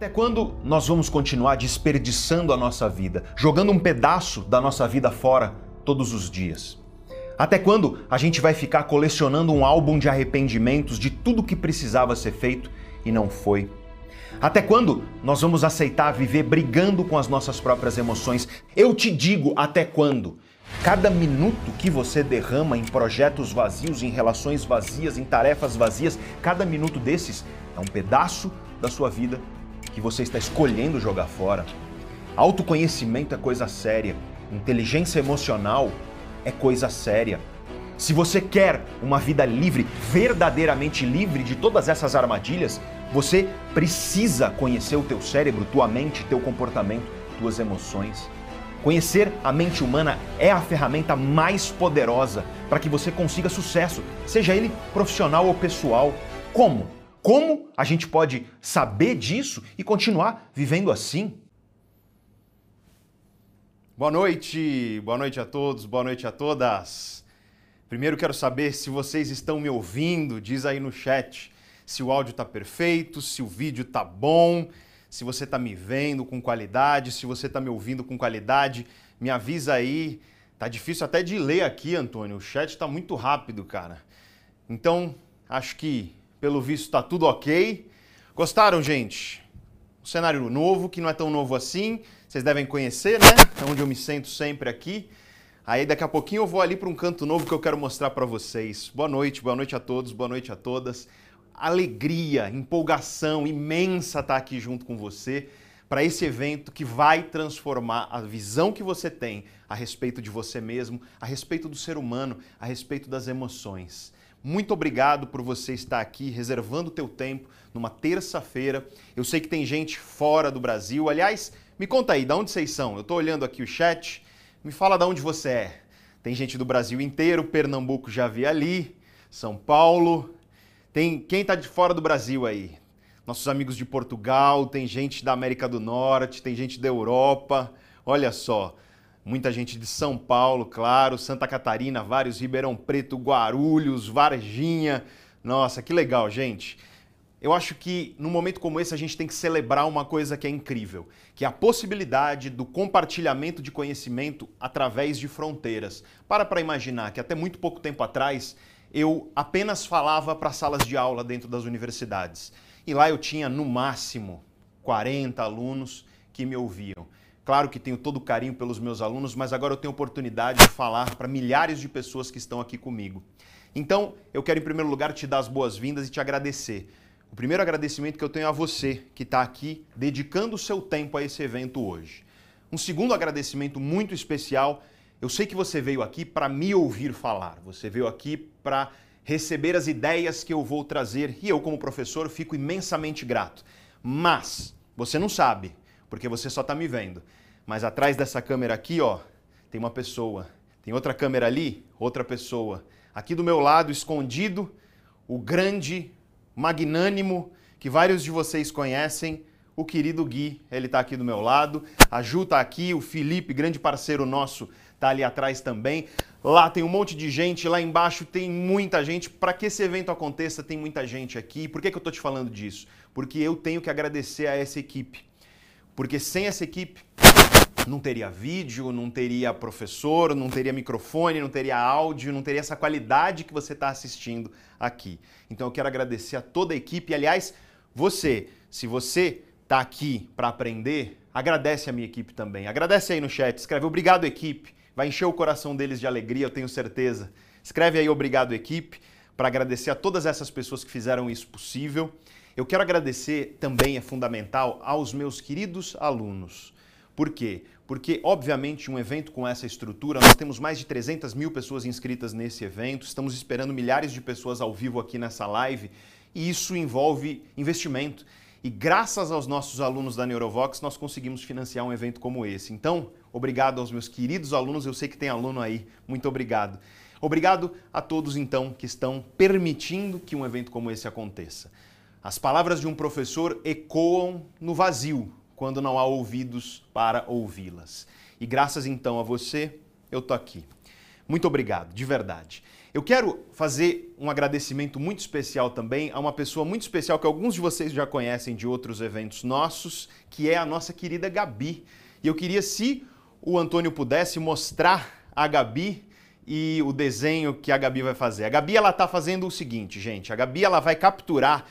Até quando nós vamos continuar desperdiçando a nossa vida, jogando um pedaço da nossa vida fora todos os dias? Até quando a gente vai ficar colecionando um álbum de arrependimentos de tudo que precisava ser feito e não foi? Até quando nós vamos aceitar viver brigando com as nossas próprias emoções? Eu te digo até quando. Cada minuto que você derrama em projetos vazios, em relações vazias, em tarefas vazias, cada minuto desses é um pedaço da sua vida que você está escolhendo jogar fora. Autoconhecimento é coisa séria, inteligência emocional é coisa séria. Se você quer uma vida livre, verdadeiramente livre de todas essas armadilhas, você precisa conhecer o teu cérebro, tua mente, teu comportamento, tuas emoções. Conhecer a mente humana é a ferramenta mais poderosa para que você consiga sucesso, seja ele profissional ou pessoal. Como? Como a gente pode saber disso e continuar vivendo assim? Boa noite, boa noite a todos, boa noite a todas. Primeiro quero saber se vocês estão me ouvindo, diz aí no chat se o áudio está perfeito, se o vídeo está bom, se você está me vendo com qualidade, se você está me ouvindo com qualidade, me avisa aí. Tá difícil até de ler aqui, Antônio. O chat está muito rápido, cara. Então, acho que pelo visto está tudo ok. Gostaram, gente? Um cenário novo, que não é tão novo assim. Vocês devem conhecer, né? É onde eu me sento sempre aqui. Aí daqui a pouquinho eu vou ali para um canto novo que eu quero mostrar para vocês. Boa noite, boa noite a todos, boa noite a todas. Alegria, empolgação imensa estar tá aqui junto com você para esse evento que vai transformar a visão que você tem a respeito de você mesmo, a respeito do ser humano, a respeito das emoções. Muito obrigado por você estar aqui reservando o teu tempo numa terça-feira. Eu sei que tem gente fora do Brasil. Aliás, me conta aí, de onde vocês são? Eu estou olhando aqui o chat. Me fala de onde você é. Tem gente do Brasil inteiro, Pernambuco já vi ali, São Paulo. Tem quem está de fora do Brasil aí? Nossos amigos de Portugal, tem gente da América do Norte, tem gente da Europa. Olha só, muita gente de São Paulo, claro, Santa Catarina, vários, Ribeirão Preto, Guarulhos, Varginha. Nossa, que legal, gente. Eu acho que num momento como esse a gente tem que celebrar uma coisa que é incrível, que é a possibilidade do compartilhamento de conhecimento através de fronteiras. Para para imaginar que até muito pouco tempo atrás eu apenas falava para salas de aula dentro das universidades. E lá eu tinha no máximo 40 alunos que me ouviam. Claro que tenho todo o carinho pelos meus alunos, mas agora eu tenho oportunidade de falar para milhares de pessoas que estão aqui comigo. Então, eu quero em primeiro lugar te dar as boas-vindas e te agradecer. O primeiro agradecimento que eu tenho a você que está aqui dedicando o seu tempo a esse evento hoje. Um segundo agradecimento muito especial, eu sei que você veio aqui para me ouvir falar, você veio aqui para receber as ideias que eu vou trazer e eu, como professor, fico imensamente grato. Mas você não sabe, porque você só está me vendo. Mas atrás dessa câmera aqui, ó, tem uma pessoa. Tem outra câmera ali, outra pessoa. Aqui do meu lado, escondido, o grande, magnânimo, que vários de vocês conhecem, o querido Gui. Ele está aqui do meu lado. A Ju está aqui, o Felipe, grande parceiro nosso, está ali atrás também. Lá tem um monte de gente, lá embaixo tem muita gente. Para que esse evento aconteça, tem muita gente aqui. Por que, que eu estou te falando disso? Porque eu tenho que agradecer a essa equipe. Porque sem essa equipe, não teria vídeo, não teria professor, não teria microfone, não teria áudio, não teria essa qualidade que você está assistindo aqui. Então eu quero agradecer a toda a equipe. Aliás, você, se você está aqui para aprender, agradece a minha equipe também. Agradece aí no chat, escreve obrigado equipe. Vai encher o coração deles de alegria, eu tenho certeza. Escreve aí obrigado equipe para agradecer a todas essas pessoas que fizeram isso possível. Eu quero agradecer também, é fundamental, aos meus queridos alunos. Por quê? Porque, obviamente, um evento com essa estrutura, nós temos mais de 300 mil pessoas inscritas nesse evento, estamos esperando milhares de pessoas ao vivo aqui nessa live, e isso envolve investimento. E graças aos nossos alunos da Neurovox, nós conseguimos financiar um evento como esse. Então, obrigado aos meus queridos alunos, eu sei que tem aluno aí, muito obrigado. Obrigado a todos, então, que estão permitindo que um evento como esse aconteça. As palavras de um professor ecoam no vazio, quando não há ouvidos para ouvi-las. E graças então a você, eu tô aqui. Muito obrigado, de verdade. Eu quero fazer um agradecimento muito especial também a uma pessoa muito especial que alguns de vocês já conhecem de outros eventos nossos, que é a nossa querida Gabi. E eu queria, se o Antônio pudesse, mostrar a Gabi e o desenho que a Gabi vai fazer. A Gabi ela está fazendo o seguinte, gente. A Gabi ela vai capturar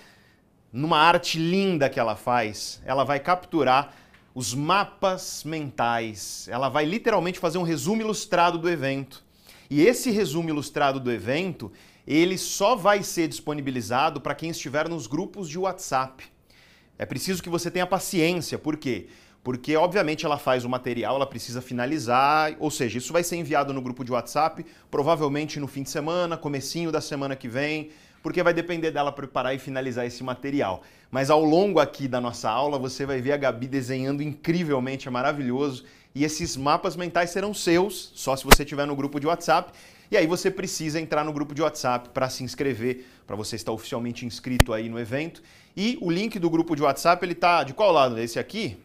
numa arte linda que ela faz. Ela vai capturar os mapas mentais. Ela vai literalmente fazer um resumo ilustrado do evento. E esse resumo ilustrado do evento, ele só vai ser disponibilizado para quem estiver nos grupos de WhatsApp. É preciso que você tenha paciência, por quê? Porque, obviamente, ela faz o material, ela precisa finalizar, ou seja, isso vai ser enviado no grupo de WhatsApp, provavelmente no fim de semana, comecinho da semana que vem, porque vai depender dela preparar e finalizar esse material. Mas ao longo aqui da nossa aula, você vai ver a Gabi desenhando incrivelmente, é maravilhoso. E esses mapas mentais serão seus, só se você estiver no grupo de WhatsApp. E aí você precisa entrar no grupo de WhatsApp para se inscrever, para você estar oficialmente inscrito aí no evento. E o link do grupo de WhatsApp, ele tá de qual lado? Esse aqui?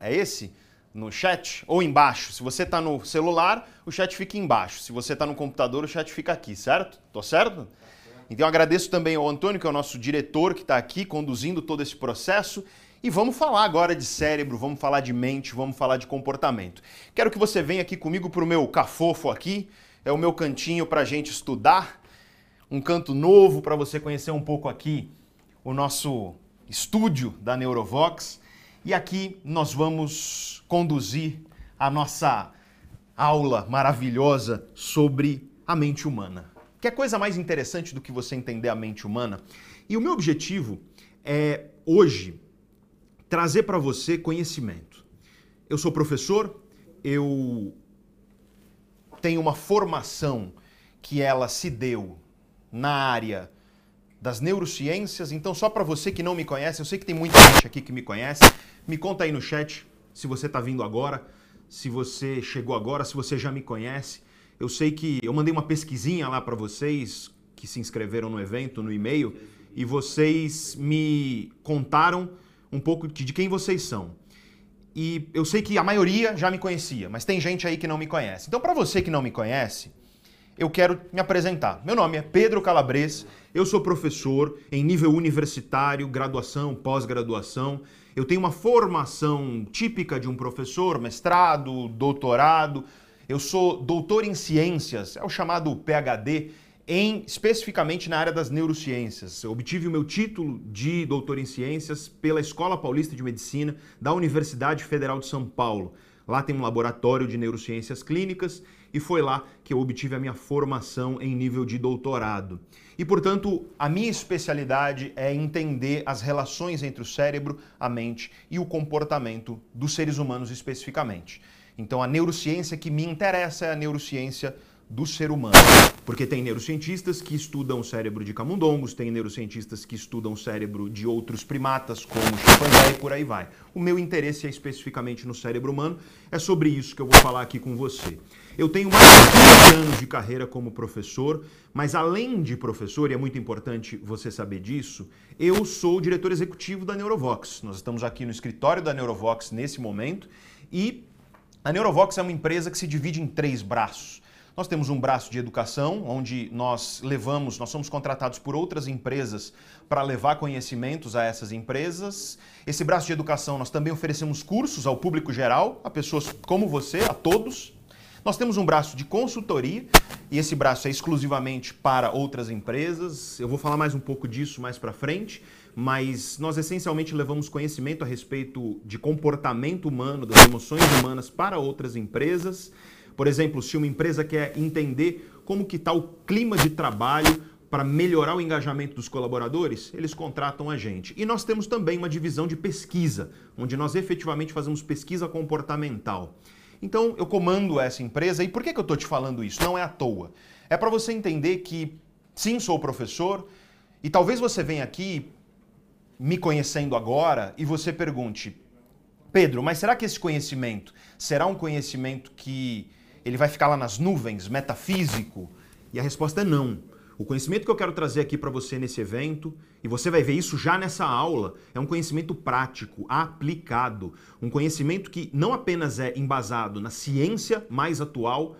É esse? No chat? Ou embaixo? Se você está no celular, o chat fica embaixo. Se você está no computador, o chat fica aqui, certo? Tô certo? Então agradeço também ao Antônio, que é o nosso diretor que está aqui conduzindo todo esse processo. E vamos falar agora de cérebro, vamos falar de mente, vamos falar de comportamento. Quero que você venha aqui comigo para o meu cafofo aqui, é o meu cantinho para a gente estudar, um canto novo para você conhecer um pouco aqui o nosso estúdio da Neurovox. E aqui nós vamos conduzir a nossa aula maravilhosa sobre a mente humana. Que é coisa mais interessante do que você entender a mente humana? E o meu objetivo é hoje trazer para você conhecimento. Eu sou professor, eu tenho uma formação que ela se deu na área das neurociências. Então, só para você que não me conhece, eu sei que tem muita gente aqui que me conhece, me conta aí no chat se você está vindo agora, se você chegou agora, se você já me conhece. Eu sei que eu mandei uma pesquisinha lá para vocês que se inscreveram no evento, no e-mail, e vocês me contaram um pouco de quem vocês são. E eu sei que a maioria já me conhecia, mas tem gente aí que não me conhece. Então, para você que não me conhece, eu quero me apresentar. Meu nome é Pedro Calabres, eu sou professor em nível universitário, graduação, pós-graduação. Eu tenho uma formação típica de um professor, mestrado, doutorado. Eu sou doutor em ciências, é o chamado PhD, em especificamente na área das neurociências. Eu obtive o meu título de doutor em ciências pela Escola Paulista de Medicina da Universidade Federal de São Paulo. Lá tem um laboratório de neurociências clínicas e foi lá que eu obtive a minha formação em nível de doutorado. E, portanto, a minha especialidade é entender as relações entre o cérebro, a mente e o comportamento dos seres humanos especificamente. Então a neurociência que me interessa é a neurociência do ser humano. Porque tem neurocientistas que estudam o cérebro de camundongos, tem neurocientistas que estudam o cérebro de outros primatas, como chimpanzé e por aí vai. O meu interesse é especificamente no cérebro humano, é sobre isso que eu vou falar aqui com você. Eu tenho mais de 15 anos de carreira como professor, mas além de professor, e é muito importante você saber disso, eu sou o diretor executivo da Neurovox. Nós estamos aqui no escritório da Neurovox nesse momento e a Neurovox é uma empresa que se divide em três braços. Nós temos um braço de educação, onde nós levamos, nós somos contratados por outras empresas para levar conhecimentos a essas empresas. Esse braço de educação nós também oferecemos cursos ao público geral, a pessoas como você, a todos. Nós temos um braço de consultoria e esse braço é exclusivamente para outras empresas. Eu vou falar mais um pouco disso mais para frente mas nós essencialmente levamos conhecimento a respeito de comportamento humano, das emoções humanas para outras empresas. Por exemplo, se uma empresa quer entender como que está o clima de trabalho para melhorar o engajamento dos colaboradores, eles contratam a gente. E nós temos também uma divisão de pesquisa, onde nós efetivamente fazemos pesquisa comportamental. Então, eu comando essa empresa. E por que, que eu estou te falando isso? Não é à toa. É para você entender que, sim, sou professor, e talvez você venha aqui me conhecendo agora e você pergunte, Pedro, mas será que esse conhecimento será um conhecimento que ele vai ficar lá nas nuvens, metafísico? E a resposta é não. O conhecimento que eu quero trazer aqui para você nesse evento, e você vai ver isso já nessa aula, é um conhecimento prático, aplicado. Um conhecimento que não apenas é embasado na ciência mais atual,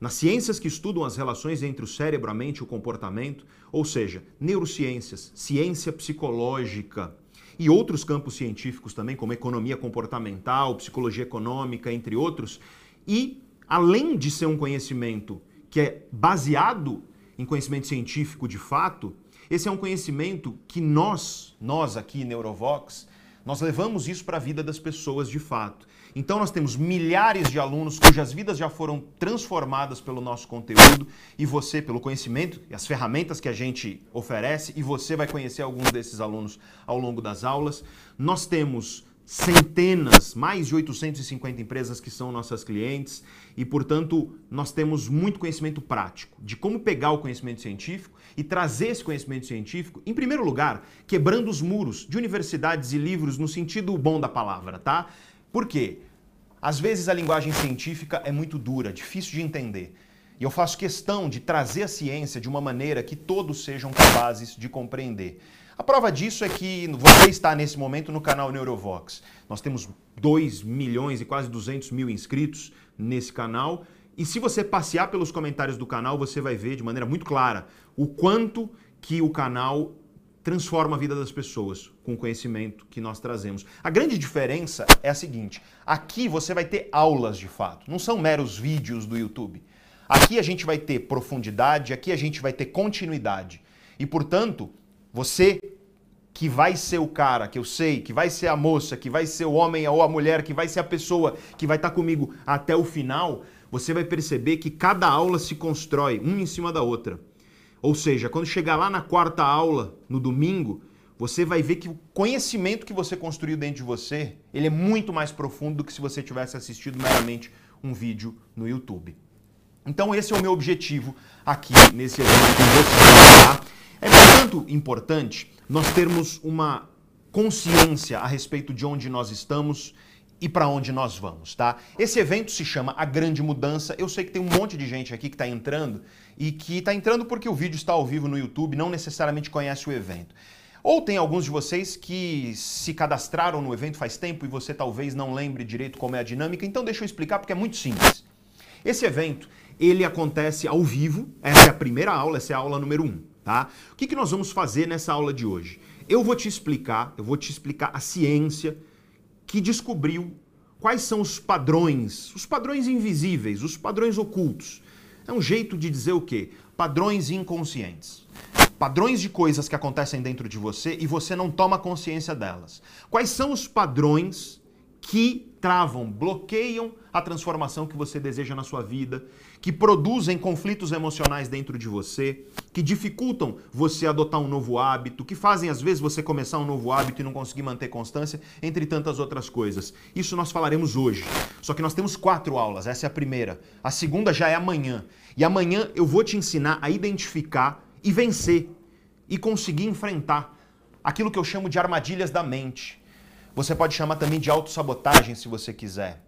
nas ciências que estudam as relações entre o cérebro, a mente e o comportamento, ou seja, neurociências, ciência psicológica e outros campos científicos também, como economia comportamental, psicologia econômica, entre outros. E, além de ser um conhecimento que é baseado em conhecimento científico de fato, esse é um conhecimento que nós, nós aqui, Neurovox, nós levamos isso para a vida das pessoas de fato. Então nós temos milhares de alunos cujas vidas já foram transformadas pelo nosso conteúdo e você, pelo conhecimento e as ferramentas que a gente oferece, e você vai conhecer alguns desses alunos ao longo das aulas. Nós temos centenas, mais de 850 empresas que são nossas clientes e, portanto, nós temos muito conhecimento prático de como pegar o conhecimento científico e trazer esse conhecimento científico, em primeiro lugar, quebrando os muros de universidades e livros no sentido bom da palavra, tá? Por quê? Às vezes a linguagem científica é muito dura, difícil de entender. E eu faço questão de trazer a ciência de uma maneira que todos sejam capazes de compreender. A prova disso é que você está nesse momento no canal Neurovox. Nós temos 2 milhões e quase 200 mil inscritos nesse canal. E se você passear pelos comentários do canal, você vai ver de maneira muito clara o quanto que o canal transforma a vida das pessoas com o conhecimento que nós trazemos. A grande diferença é a seguinte: aqui você vai ter aulas de fato, não são meros vídeos do YouTube. Aqui a gente vai ter profundidade, aqui a gente vai ter continuidade. E portanto, você que vai ser o cara, que eu sei, que vai ser a moça, que vai ser o homem ou a mulher, que vai ser a pessoa que vai estar comigo até o final, você vai perceber que cada aula se constrói uma em cima da outra. Ou seja, quando chegar lá na quarta aula, no domingo, você vai ver que o conhecimento que você construiu dentro de você, ele é muito mais profundo do que se você tivesse assistido meramente um vídeo no YouTube. Então esse é o meu objetivo aqui nesse evento com. É muito importante nós termos uma consciência a respeito de onde nós estamos e para onde nós vamos, tá? Esse evento se chama A Grande Mudança. Eu sei que tem um monte de gente aqui que está entrando e que está entrando porque o vídeo está ao vivo no YouTube, não necessariamente conhece o evento. Ou tem alguns de vocês que se cadastraram no evento faz tempo e você talvez não lembre direito como é a dinâmica, então deixa eu explicar porque é muito simples. Esse evento, ele acontece ao vivo, essa é a primeira aula, essa é a aula número 1, um, tá? O que, que nós vamos fazer nessa aula de hoje? Eu vou te explicar, eu vou te explicar a ciência que descobriu quais são os padrões, os padrões invisíveis, os padrões ocultos. É um jeito de dizer o quê? Padrões inconscientes. Padrões de coisas que acontecem dentro de você e você não toma consciência delas. Quais são os padrões que travam, bloqueiam a transformação que você deseja na sua vida, que produzem conflitos emocionais dentro de você, que dificultam você adotar um novo hábito, que fazem às vezes você começar um novo hábito e não conseguir manter constância, entre tantas outras coisas. Isso nós falaremos hoje. Só que nós temos quatro aulas, essa é a primeira. A segunda já é amanhã. E amanhã eu vou te ensinar a identificar e vencer e conseguir enfrentar aquilo que eu chamo de armadilhas da mente você pode chamar também de autossabotagem se você quiser.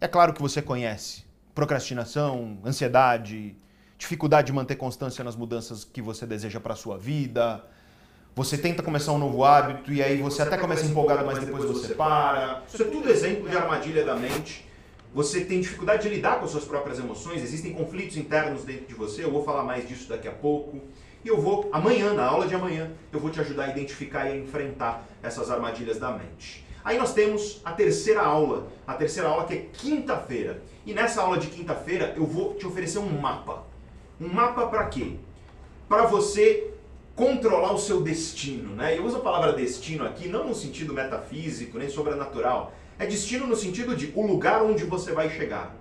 É claro que você conhece procrastinação, ansiedade, dificuldade de manter constância nas mudanças que você deseja para a sua vida. Você tenta começar um novo hábito e aí você até começa empolgado, mas depois você para. Isso é tudo exemplo de armadilha da mente. Você tem dificuldade de lidar com as suas próprias emoções, existem conflitos internos dentro de você, eu vou falar mais disso daqui a pouco. E eu vou, amanhã, na aula de amanhã, eu vou te ajudar a identificar e a enfrentar essas armadilhas da mente. Aí nós temos a terceira aula, a terceira aula que é quinta-feira. E nessa aula de quinta-feira eu vou te oferecer um mapa. Um mapa para quê? Para você controlar o seu destino, né? Eu uso a palavra destino aqui não no sentido metafísico nem sobrenatural. É destino no sentido de o lugar onde você vai chegar.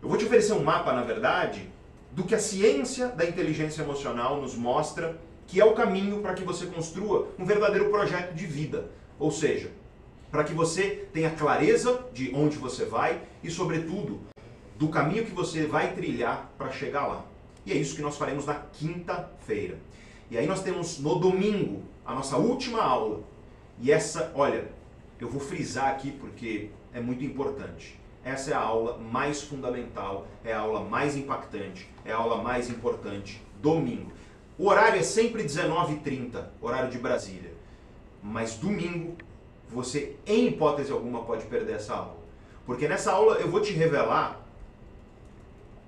Eu vou te oferecer um mapa, na verdade, do que a ciência da inteligência emocional nos mostra que é o caminho para que você construa um verdadeiro projeto de vida. Ou seja, para que você tenha clareza de onde você vai e, sobretudo, do caminho que você vai trilhar para chegar lá. E é isso que nós faremos na quinta-feira. E aí nós temos no domingo a nossa última aula. E essa, olha, eu vou frisar aqui porque é muito importante. Essa é a aula mais fundamental, é a aula mais impactante, é a aula mais importante, domingo. O horário é sempre 19h30, horário de Brasília. Mas domingo, você, em hipótese alguma, pode perder essa aula. Porque nessa aula eu vou te revelar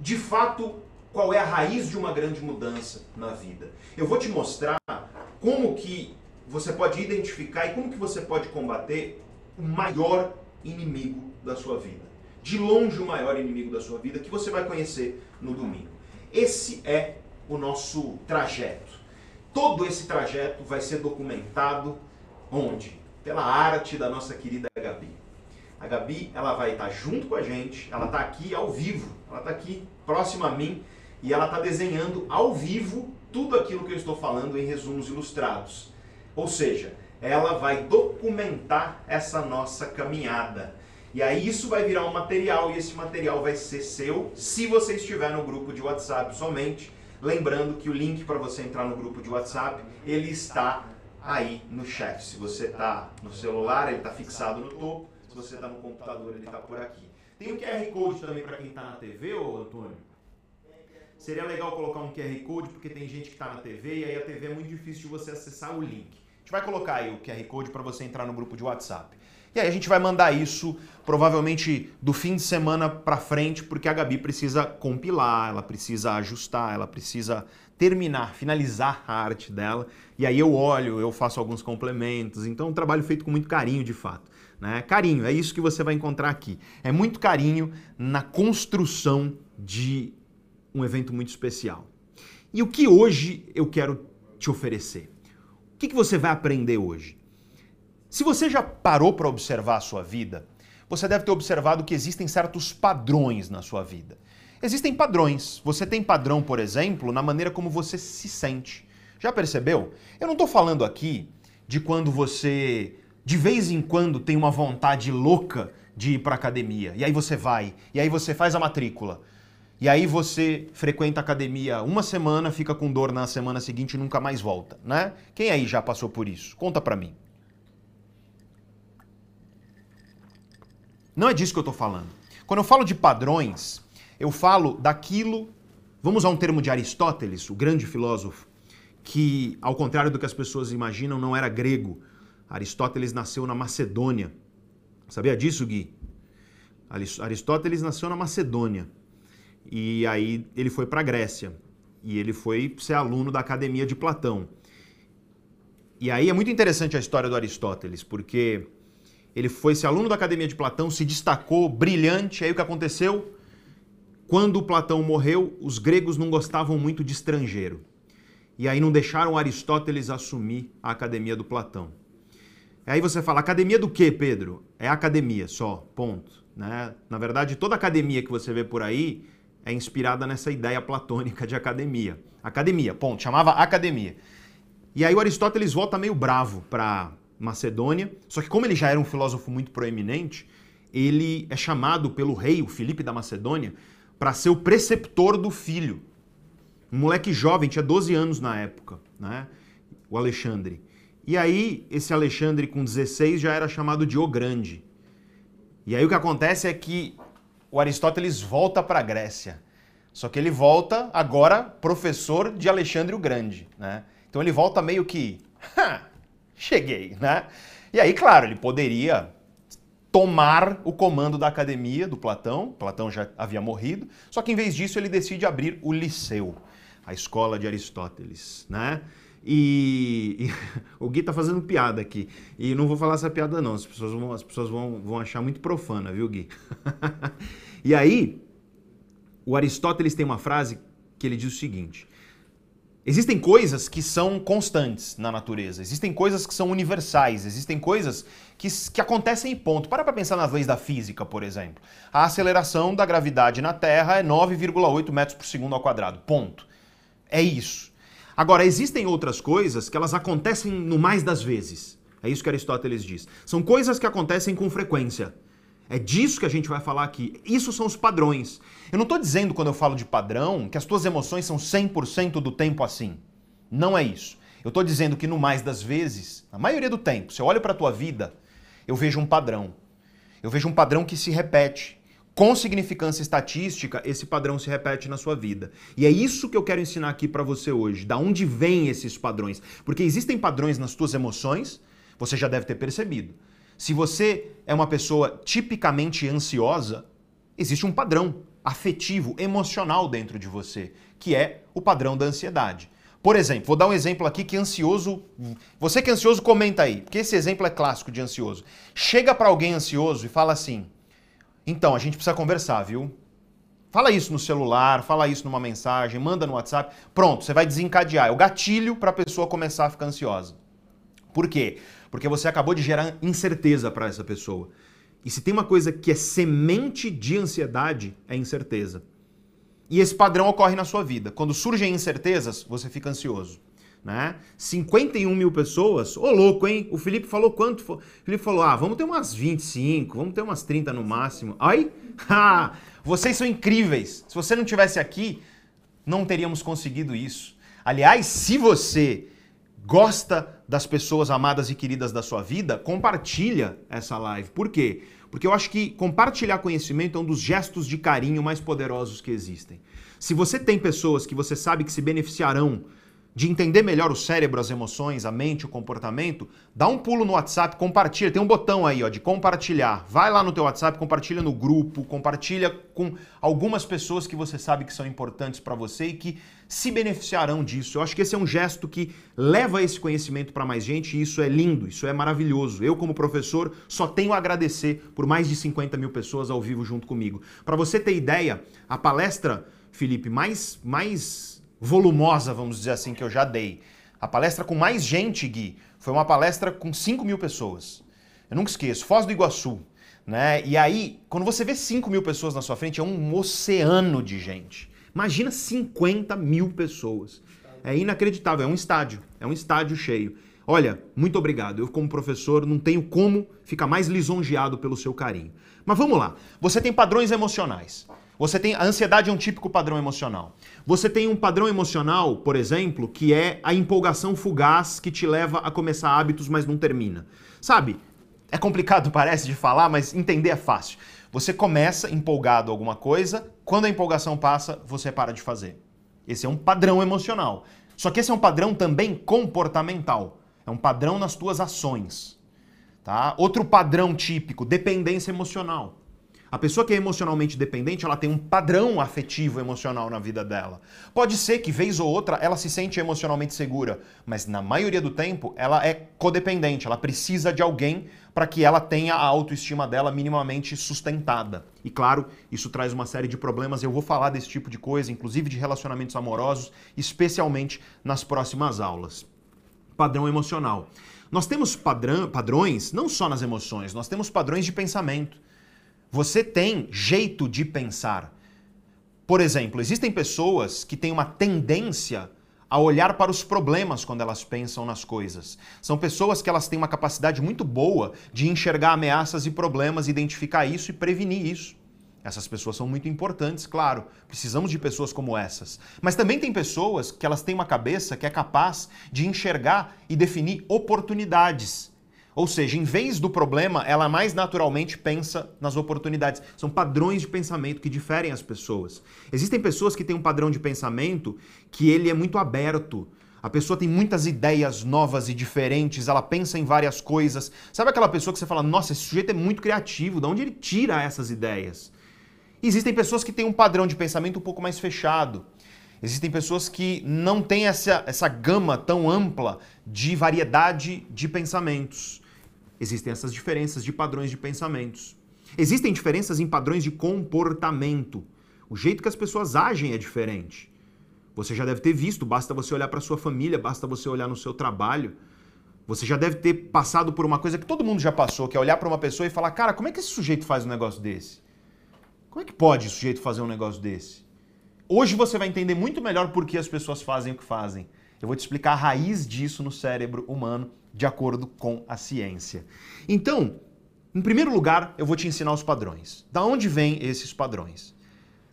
de fato, qual é a raiz de uma grande mudança na vida. Eu vou te mostrar como que você pode identificar e como que você pode combater o maior inimigo da sua vida. De longe o maior inimigo da sua vida que você vai conhecer no domingo. Esse é o nosso trajeto. Todo esse trajeto vai ser documentado onde? Pela arte da nossa querida Gabi. A Gabi, ela vai estar junto com a gente, ela está aqui ao vivo, ela está aqui próxima a mim e ela está desenhando ao vivo tudo aquilo que eu estou falando em resumos ilustrados. Ou seja, ela vai documentar essa nossa caminhada. E aí isso vai virar um material e esse material vai ser seu se você estiver no grupo de WhatsApp somente. Lembrando que o link para você entrar no grupo de WhatsApp, ele está aí no chat. Se você está no celular, ele está fixado no topo. Se você está no computador, ele está por aqui. Tem o QR Code também para quem está na TV, ô Antônio? Seria legal colocar um QR Code, porque tem gente que está na TV e aí a TV é muito difícil de você acessar o link. A gente vai colocar aí o QR Code para você entrar no grupo de WhatsApp. E aí a gente vai mandar isso provavelmente do fim de semana para frente, porque a Gabi precisa compilar, ela precisa ajustar, ela precisa terminar, finalizar a arte dela. E aí eu olho, eu faço alguns complementos. Então é um trabalho feito com muito carinho, de fato. Né? Carinho, é isso que você vai encontrar aqui. É muito carinho na construção de um evento muito especial. E o que hoje eu quero te oferecer? O que, que você vai aprender hoje? Se você já parou para observar a sua vida, você deve ter observado que existem certos padrões na sua vida. Existem padrões. Você tem padrão, por exemplo, na maneira como você se sente. Já percebeu? Eu não estou falando aqui de quando você, de vez em quando, tem uma vontade louca de ir para academia. E aí você vai, e aí você faz a matrícula. E aí você frequenta a academia uma semana, fica com dor na semana seguinte e nunca mais volta, né? Quem aí já passou por isso? Conta para mim. Não é disso que eu estou falando. Quando eu falo de padrões, eu falo daquilo. Vamos a um termo de Aristóteles, o grande filósofo, que, ao contrário do que as pessoas imaginam, não era grego. Aristóteles nasceu na Macedônia. Sabia disso, Gui? Aristóteles nasceu na Macedônia. E aí ele foi para a Grécia. E ele foi ser aluno da Academia de Platão. E aí é muito interessante a história do Aristóteles, porque ele foi ser aluno da Academia de Platão, se destacou, brilhante. Aí o que aconteceu? Quando Platão morreu, os gregos não gostavam muito de estrangeiro. E aí não deixaram Aristóteles assumir a Academia do Platão. Aí você fala, academia do quê, Pedro? É academia só, ponto. Né? Na verdade, toda academia que você vê por aí é inspirada nessa ideia platônica de academia. Academia, ponto. Chamava academia. E aí o Aristóteles volta meio bravo para Macedônia. Só que como ele já era um filósofo muito proeminente, ele é chamado pelo rei, o Filipe da Macedônia, para ser o preceptor do filho. Um moleque jovem, tinha 12 anos na época, né? O Alexandre. E aí, esse Alexandre com 16 já era chamado de O Grande. E aí o que acontece é que o Aristóteles volta para a Grécia. Só que ele volta agora professor de Alexandre o Grande, né? Então ele volta meio que cheguei, né? E aí, claro, ele poderia tomar o comando da academia do Platão, Platão já havia morrido, só que em vez disso ele decide abrir o Liceu, a escola de Aristóteles, né? E, e o Gui tá fazendo piada aqui. E não vou falar essa piada não, as pessoas vão, as pessoas vão, vão achar muito profana, viu, Gui? e aí, o Aristóteles tem uma frase que ele diz o seguinte: Existem coisas que são constantes na natureza, existem coisas que são universais, existem coisas que, que acontecem em ponto. Para para pensar nas leis da física, por exemplo. A aceleração da gravidade na Terra é 9,8 metros por segundo ao quadrado. Ponto. É isso. Agora, existem outras coisas que elas acontecem no mais das vezes. É isso que Aristóteles diz. São coisas que acontecem com frequência. É disso que a gente vai falar aqui. Isso são os padrões. Eu não estou dizendo, quando eu falo de padrão, que as tuas emoções são 100% do tempo assim. Não é isso. Eu estou dizendo que no mais das vezes, na maioria do tempo, se eu olho para a tua vida, eu vejo um padrão. Eu vejo um padrão que se repete. Com significância estatística, esse padrão se repete na sua vida. E é isso que eu quero ensinar aqui para você hoje. Da onde vêm esses padrões? Porque existem padrões nas tuas emoções, você já deve ter percebido. Se você é uma pessoa tipicamente ansiosa, existe um padrão. afetivo, emocional dentro de você, que é o padrão da ansiedade. Por exemplo, vou dar um exemplo aqui que ansioso. Você que é ansioso, comenta aí, porque esse exemplo é clássico de ansioso. Chega para alguém ansioso e fala assim: então, a gente precisa conversar, viu? Fala isso no celular, fala isso numa mensagem, manda no WhatsApp. Pronto, você vai desencadear. É o gatilho para a pessoa começar a ficar ansiosa. Por quê? Porque você acabou de gerar incerteza para essa pessoa. E se tem uma coisa que é semente de ansiedade, é incerteza. E esse padrão ocorre na sua vida. Quando surgem incertezas, você fica ansioso. Né? 51 mil pessoas, ô louco, hein? O Felipe falou quanto? O Felipe falou, ah, vamos ter umas 25, vamos ter umas 30 no máximo. Ai, vocês são incríveis. Se você não tivesse aqui, não teríamos conseguido isso. Aliás, se você gosta das pessoas amadas e queridas da sua vida, compartilha essa live. Por quê? Porque eu acho que compartilhar conhecimento é um dos gestos de carinho mais poderosos que existem. Se você tem pessoas que você sabe que se beneficiarão de entender melhor o cérebro, as emoções, a mente, o comportamento, dá um pulo no WhatsApp, compartilha, tem um botão aí, ó, de compartilhar. Vai lá no teu WhatsApp, compartilha no grupo, compartilha com algumas pessoas que você sabe que são importantes para você e que se beneficiarão disso. Eu acho que esse é um gesto que leva esse conhecimento para mais gente e isso é lindo, isso é maravilhoso. Eu, como professor, só tenho a agradecer por mais de 50 mil pessoas ao vivo junto comigo. Para você ter ideia, a palestra, Felipe, mais, mais volumosa, vamos dizer assim, que eu já dei. A palestra com mais gente, Gui, foi uma palestra com 5 mil pessoas. Eu nunca esqueço, Foz do Iguaçu. Né? E aí, quando você vê 5 mil pessoas na sua frente, é um oceano de gente. Imagina 50 mil pessoas. É inacreditável, é um estádio, é um estádio cheio. Olha, muito obrigado. Eu, como professor, não tenho como ficar mais lisonjeado pelo seu carinho. Mas vamos lá. Você tem padrões emocionais. Você tem a ansiedade é um típico padrão emocional. Você tem um padrão emocional, por exemplo, que é a empolgação fugaz que te leva a começar hábitos, mas não termina. Sabe? É complicado, parece, de falar, mas entender é fácil. Você começa empolgado alguma coisa, quando a empolgação passa, você para de fazer. Esse é um padrão emocional. Só que esse é um padrão também comportamental. É um padrão nas tuas ações. Tá? Outro padrão típico, dependência emocional. A pessoa que é emocionalmente dependente, ela tem um padrão afetivo emocional na vida dela. Pode ser que vez ou outra ela se sente emocionalmente segura, mas na maioria do tempo ela é codependente, ela precisa de alguém para que ela tenha a autoestima dela minimamente sustentada. E claro, isso traz uma série de problemas, eu vou falar desse tipo de coisa, inclusive de relacionamentos amorosos, especialmente nas próximas aulas. Padrão emocional. Nós temos padrão, padrões não só nas emoções, nós temos padrões de pensamento. Você tem jeito de pensar. Por exemplo, existem pessoas que têm uma tendência a olhar para os problemas quando elas pensam nas coisas. São pessoas que elas têm uma capacidade muito boa de enxergar ameaças e problemas, identificar isso e prevenir isso. Essas pessoas são muito importantes, claro. Precisamos de pessoas como essas. Mas também tem pessoas que elas têm uma cabeça que é capaz de enxergar e definir oportunidades. Ou seja, em vez do problema, ela mais naturalmente pensa nas oportunidades. São padrões de pensamento que diferem as pessoas. Existem pessoas que têm um padrão de pensamento que ele é muito aberto. A pessoa tem muitas ideias novas e diferentes, ela pensa em várias coisas. Sabe aquela pessoa que você fala, nossa, esse sujeito é muito criativo, de onde ele tira essas ideias? Existem pessoas que têm um padrão de pensamento um pouco mais fechado. Existem pessoas que não têm essa, essa gama tão ampla de variedade de pensamentos. Existem essas diferenças de padrões de pensamentos. Existem diferenças em padrões de comportamento. O jeito que as pessoas agem é diferente. Você já deve ter visto, basta você olhar para sua família, basta você olhar no seu trabalho. Você já deve ter passado por uma coisa que todo mundo já passou, que é olhar para uma pessoa e falar: "Cara, como é que esse sujeito faz um negócio desse? Como é que pode esse sujeito fazer um negócio desse?" Hoje você vai entender muito melhor por que as pessoas fazem o que fazem. Eu vou te explicar a raiz disso no cérebro humano de acordo com a ciência. Então, em primeiro lugar, eu vou te ensinar os padrões. Da onde vêm esses padrões?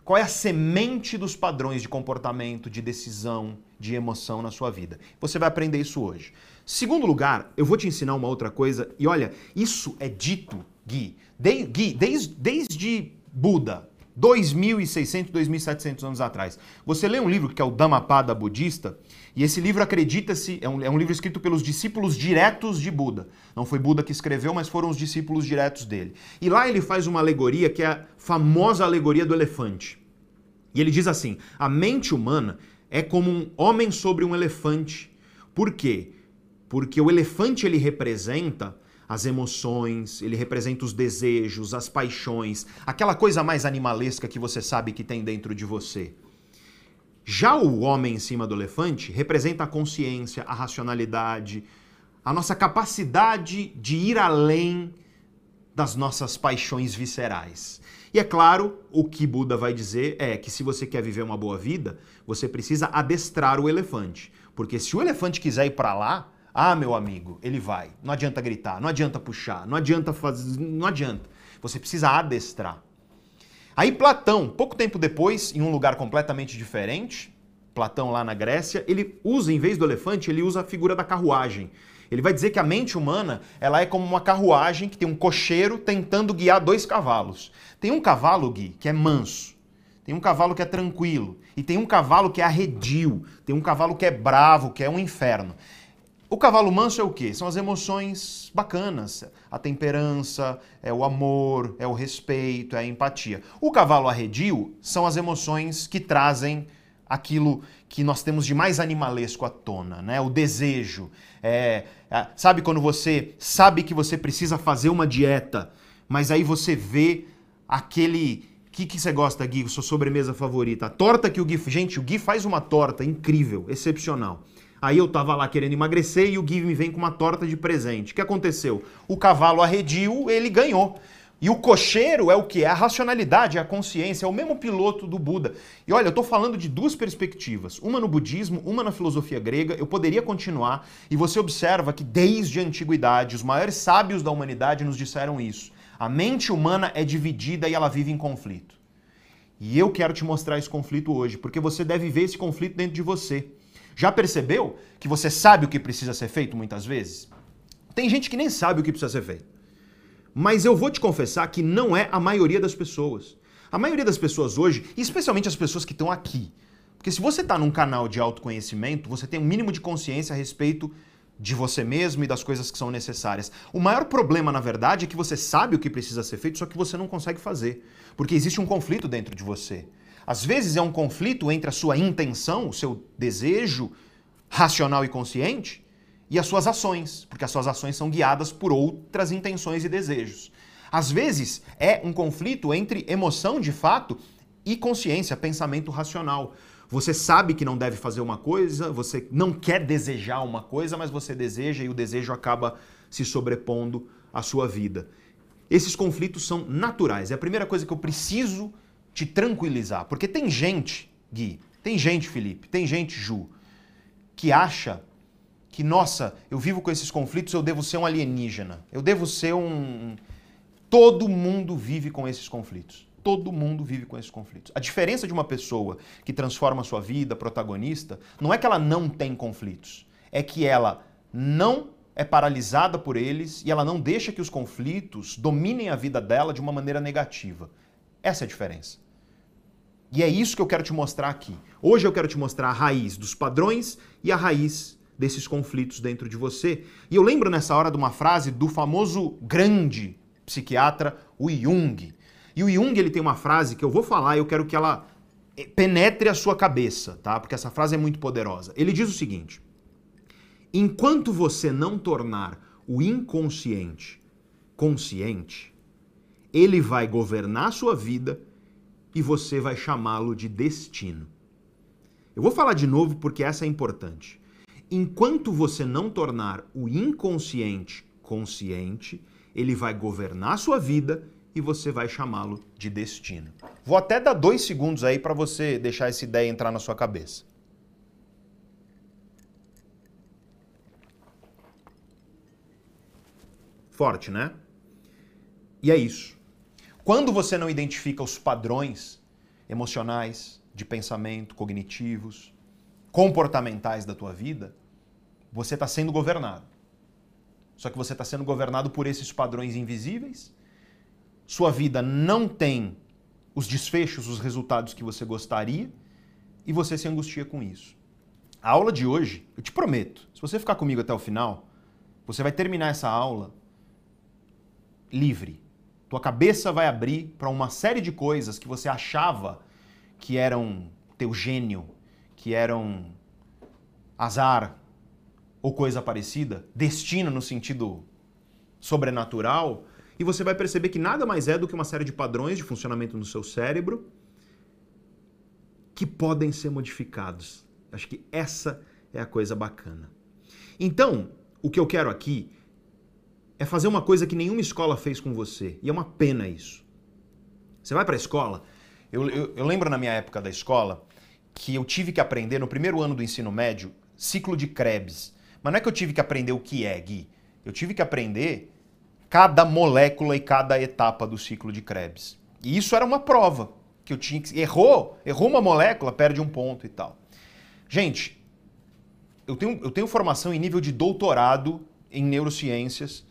Qual é a semente dos padrões de comportamento, de decisão, de emoção na sua vida? Você vai aprender isso hoje. Segundo lugar, eu vou te ensinar uma outra coisa, e olha, isso é dito, Gui, de, Gui desde, desde Buda, 2.600, 2.700 anos atrás. Você lê um livro que é o Dhammapada budista, e esse livro acredita-se, é um, é um livro escrito pelos discípulos diretos de Buda. Não foi Buda que escreveu, mas foram os discípulos diretos dele. E lá ele faz uma alegoria que é a famosa alegoria do elefante. E ele diz assim: a mente humana é como um homem sobre um elefante. Por quê? Porque o elefante ele representa as emoções, ele representa os desejos, as paixões, aquela coisa mais animalesca que você sabe que tem dentro de você. Já o homem em cima do elefante representa a consciência, a racionalidade, a nossa capacidade de ir além das nossas paixões viscerais. E é claro, o que Buda vai dizer é que se você quer viver uma boa vida, você precisa adestrar o elefante. Porque se o elefante quiser ir para lá, ah, meu amigo, ele vai. Não adianta gritar, não adianta puxar, não adianta fazer, não adianta. Você precisa adestrar. Aí Platão, pouco tempo depois, em um lugar completamente diferente, Platão lá na Grécia, ele usa, em vez do elefante, ele usa a figura da carruagem. Ele vai dizer que a mente humana ela é como uma carruagem que tem um cocheiro tentando guiar dois cavalos. Tem um cavalo, Gui, que é manso. Tem um cavalo que é tranquilo. E tem um cavalo que é arredio. Tem um cavalo que é bravo, que é um inferno. O cavalo manso é o quê? São as emoções bacanas. A temperança, é o amor, é o respeito, é a empatia. O cavalo arredio são as emoções que trazem aquilo que nós temos de mais animalesco à tona, né? O desejo. É, sabe quando você sabe que você precisa fazer uma dieta, mas aí você vê aquele. O que, que você gosta, Gui? Sua sobremesa favorita? A torta que o Gui. Gente, o Gui faz uma torta incrível, excepcional. Aí eu tava lá querendo emagrecer e o Gui me vem com uma torta de presente. O que aconteceu? O cavalo arredio, ele ganhou. E o cocheiro é o que? É a racionalidade, é a consciência, é o mesmo piloto do Buda. E olha, eu estou falando de duas perspectivas, uma no budismo, uma na filosofia grega. Eu poderia continuar e você observa que desde a antiguidade os maiores sábios da humanidade nos disseram isso. A mente humana é dividida e ela vive em conflito. E eu quero te mostrar esse conflito hoje, porque você deve ver esse conflito dentro de você. Já percebeu que você sabe o que precisa ser feito muitas vezes? Tem gente que nem sabe o que precisa ser feito. Mas eu vou te confessar que não é a maioria das pessoas. A maioria das pessoas hoje, especialmente as pessoas que estão aqui, porque se você está num canal de autoconhecimento, você tem um mínimo de consciência a respeito de você mesmo e das coisas que são necessárias. O maior problema, na verdade, é que você sabe o que precisa ser feito, só que você não consegue fazer. Porque existe um conflito dentro de você. Às vezes é um conflito entre a sua intenção, o seu desejo racional e consciente, e as suas ações, porque as suas ações são guiadas por outras intenções e desejos. Às vezes é um conflito entre emoção de fato e consciência, pensamento racional. Você sabe que não deve fazer uma coisa, você não quer desejar uma coisa, mas você deseja e o desejo acaba se sobrepondo à sua vida. Esses conflitos são naturais. É a primeira coisa que eu preciso te tranquilizar, porque tem gente, Gui, tem gente, Felipe, tem gente, Ju, que acha que, nossa, eu vivo com esses conflitos, eu devo ser um alienígena. Eu devo ser um. Todo mundo vive com esses conflitos. Todo mundo vive com esses conflitos. A diferença de uma pessoa que transforma a sua vida, protagonista, não é que ela não tem conflitos. É que ela não é paralisada por eles e ela não deixa que os conflitos dominem a vida dela de uma maneira negativa. Essa é a diferença. E é isso que eu quero te mostrar aqui. Hoje eu quero te mostrar a raiz dos padrões e a raiz desses conflitos dentro de você. E eu lembro nessa hora de uma frase do famoso grande psiquiatra, o Jung. E o Jung ele tem uma frase que eu vou falar e eu quero que ela eh, penetre a sua cabeça, tá? Porque essa frase é muito poderosa. Ele diz o seguinte: Enquanto você não tornar o inconsciente consciente, ele vai governar a sua vida e você vai chamá-lo de destino. Eu vou falar de novo porque essa é importante enquanto você não tornar o inconsciente consciente, ele vai governar a sua vida e você vai chamá-lo de destino. Vou até dar dois segundos aí para você deixar essa ideia entrar na sua cabeça. Forte, né? E é isso. Quando você não identifica os padrões emocionais, de pensamento, cognitivos, comportamentais da tua vida, você está sendo governado. Só que você está sendo governado por esses padrões invisíveis. Sua vida não tem os desfechos, os resultados que você gostaria e você se angustia com isso. A aula de hoje, eu te prometo, se você ficar comigo até o final, você vai terminar essa aula livre. Tua cabeça vai abrir para uma série de coisas que você achava que eram teu gênio, que eram azar ou coisa parecida, destino no sentido sobrenatural, e você vai perceber que nada mais é do que uma série de padrões de funcionamento no seu cérebro que podem ser modificados. Acho que essa é a coisa bacana. Então, o que eu quero aqui é fazer uma coisa que nenhuma escola fez com você. E é uma pena isso. Você vai para a escola. Eu, eu, eu, lembro na minha época da escola que eu tive que aprender, no primeiro ano do ensino médio, ciclo de Krebs. Mas não é que eu tive que aprender o que é, Gui. Eu tive que aprender cada molécula e cada etapa do ciclo de Krebs. E isso era uma prova que eu tinha que. Errou, errou uma molécula, perde um ponto e tal. Gente, eu tenho, eu tenho formação em nível de doutorado em neurociências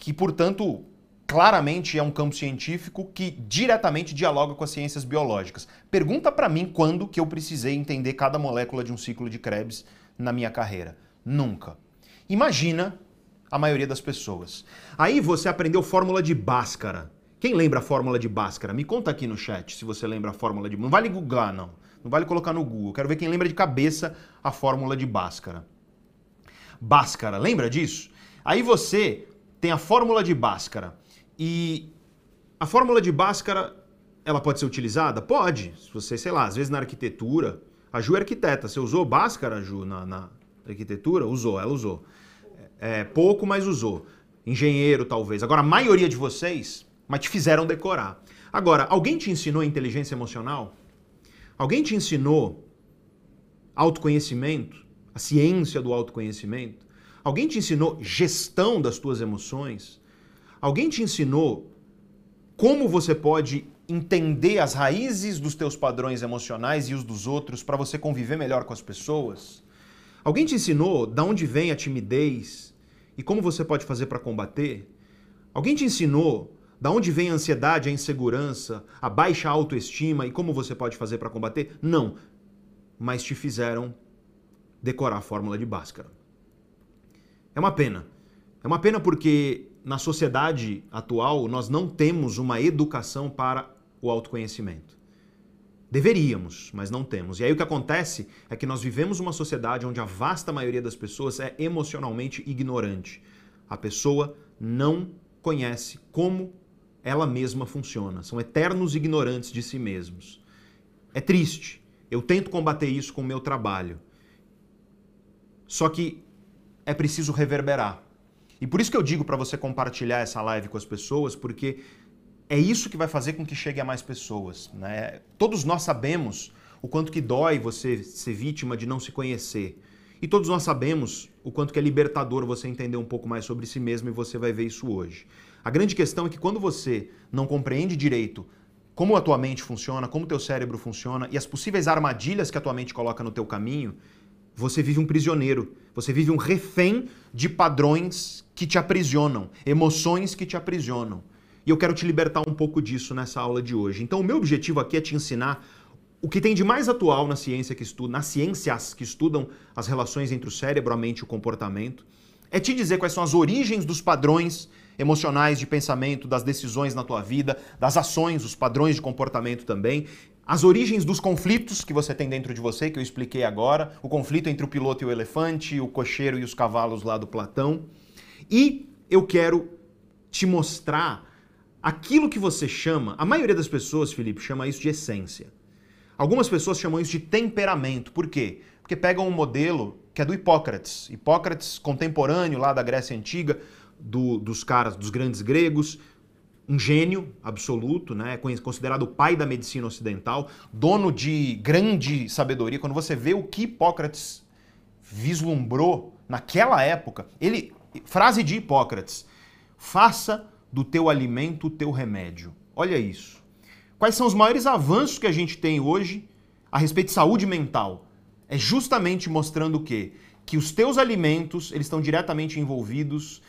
que, portanto, claramente é um campo científico que diretamente dialoga com as ciências biológicas. Pergunta para mim quando que eu precisei entender cada molécula de um ciclo de Krebs na minha carreira. Nunca. Imagina a maioria das pessoas. Aí você aprendeu fórmula de Bhaskara. Quem lembra a fórmula de Bhaskara? Me conta aqui no chat se você lembra a fórmula de... Não vale googlar, não. Não vale colocar no Google. Quero ver quem lembra de cabeça a fórmula de Bhaskara. Bhaskara, lembra disso? Aí você tem a fórmula de Bhaskara. E a fórmula de Bhaskara, ela pode ser utilizada? Pode. Se você, sei lá, às vezes na arquitetura. A Ju é arquiteta. Você usou Bhaskara, Ju, na, na arquitetura? Usou, ela usou. É, pouco, mas usou. Engenheiro, talvez. Agora, a maioria de vocês, mas te fizeram decorar. Agora, alguém te ensinou inteligência emocional? Alguém te ensinou autoconhecimento? A ciência do autoconhecimento? Alguém te ensinou gestão das tuas emoções? Alguém te ensinou como você pode entender as raízes dos teus padrões emocionais e os dos outros para você conviver melhor com as pessoas? Alguém te ensinou de onde vem a timidez e como você pode fazer para combater? Alguém te ensinou de onde vem a ansiedade, a insegurança, a baixa autoestima e como você pode fazer para combater? Não. Mas te fizeram decorar a fórmula de Bhaskara. É uma pena. É uma pena porque na sociedade atual nós não temos uma educação para o autoconhecimento. Deveríamos, mas não temos. E aí o que acontece é que nós vivemos uma sociedade onde a vasta maioria das pessoas é emocionalmente ignorante. A pessoa não conhece como ela mesma funciona. São eternos ignorantes de si mesmos. É triste. Eu tento combater isso com o meu trabalho. Só que é preciso reverberar. E por isso que eu digo para você compartilhar essa live com as pessoas, porque é isso que vai fazer com que chegue a mais pessoas. Né? Todos nós sabemos o quanto que dói você ser vítima de não se conhecer. E todos nós sabemos o quanto que é libertador você entender um pouco mais sobre si mesmo e você vai ver isso hoje. A grande questão é que quando você não compreende direito como a tua mente funciona, como o teu cérebro funciona e as possíveis armadilhas que a tua mente coloca no teu caminho, você vive um prisioneiro, você vive um refém de padrões que te aprisionam, emoções que te aprisionam. E eu quero te libertar um pouco disso nessa aula de hoje. Então, o meu objetivo aqui é te ensinar o que tem de mais atual na ciência que estuda, nas ciências que estudam as relações entre o cérebro, a mente e o comportamento. É te dizer quais são as origens dos padrões emocionais de pensamento, das decisões na tua vida, das ações, os padrões de comportamento também as origens dos conflitos que você tem dentro de você, que eu expliquei agora, o conflito entre o piloto e o elefante, o cocheiro e os cavalos lá do Platão. E eu quero te mostrar aquilo que você chama, a maioria das pessoas, Felipe, chama isso de essência. Algumas pessoas chamam isso de temperamento. Por quê? Porque pegam um modelo que é do Hipócrates. Hipócrates, contemporâneo lá da Grécia Antiga, do, dos caras, dos grandes gregos, um gênio absoluto, né? considerado o pai da medicina ocidental, dono de grande sabedoria. Quando você vê o que Hipócrates vislumbrou naquela época, ele frase de Hipócrates: faça do teu alimento o teu remédio. Olha isso. Quais são os maiores avanços que a gente tem hoje a respeito de saúde mental? É justamente mostrando o quê? Que os teus alimentos, eles estão diretamente envolvidos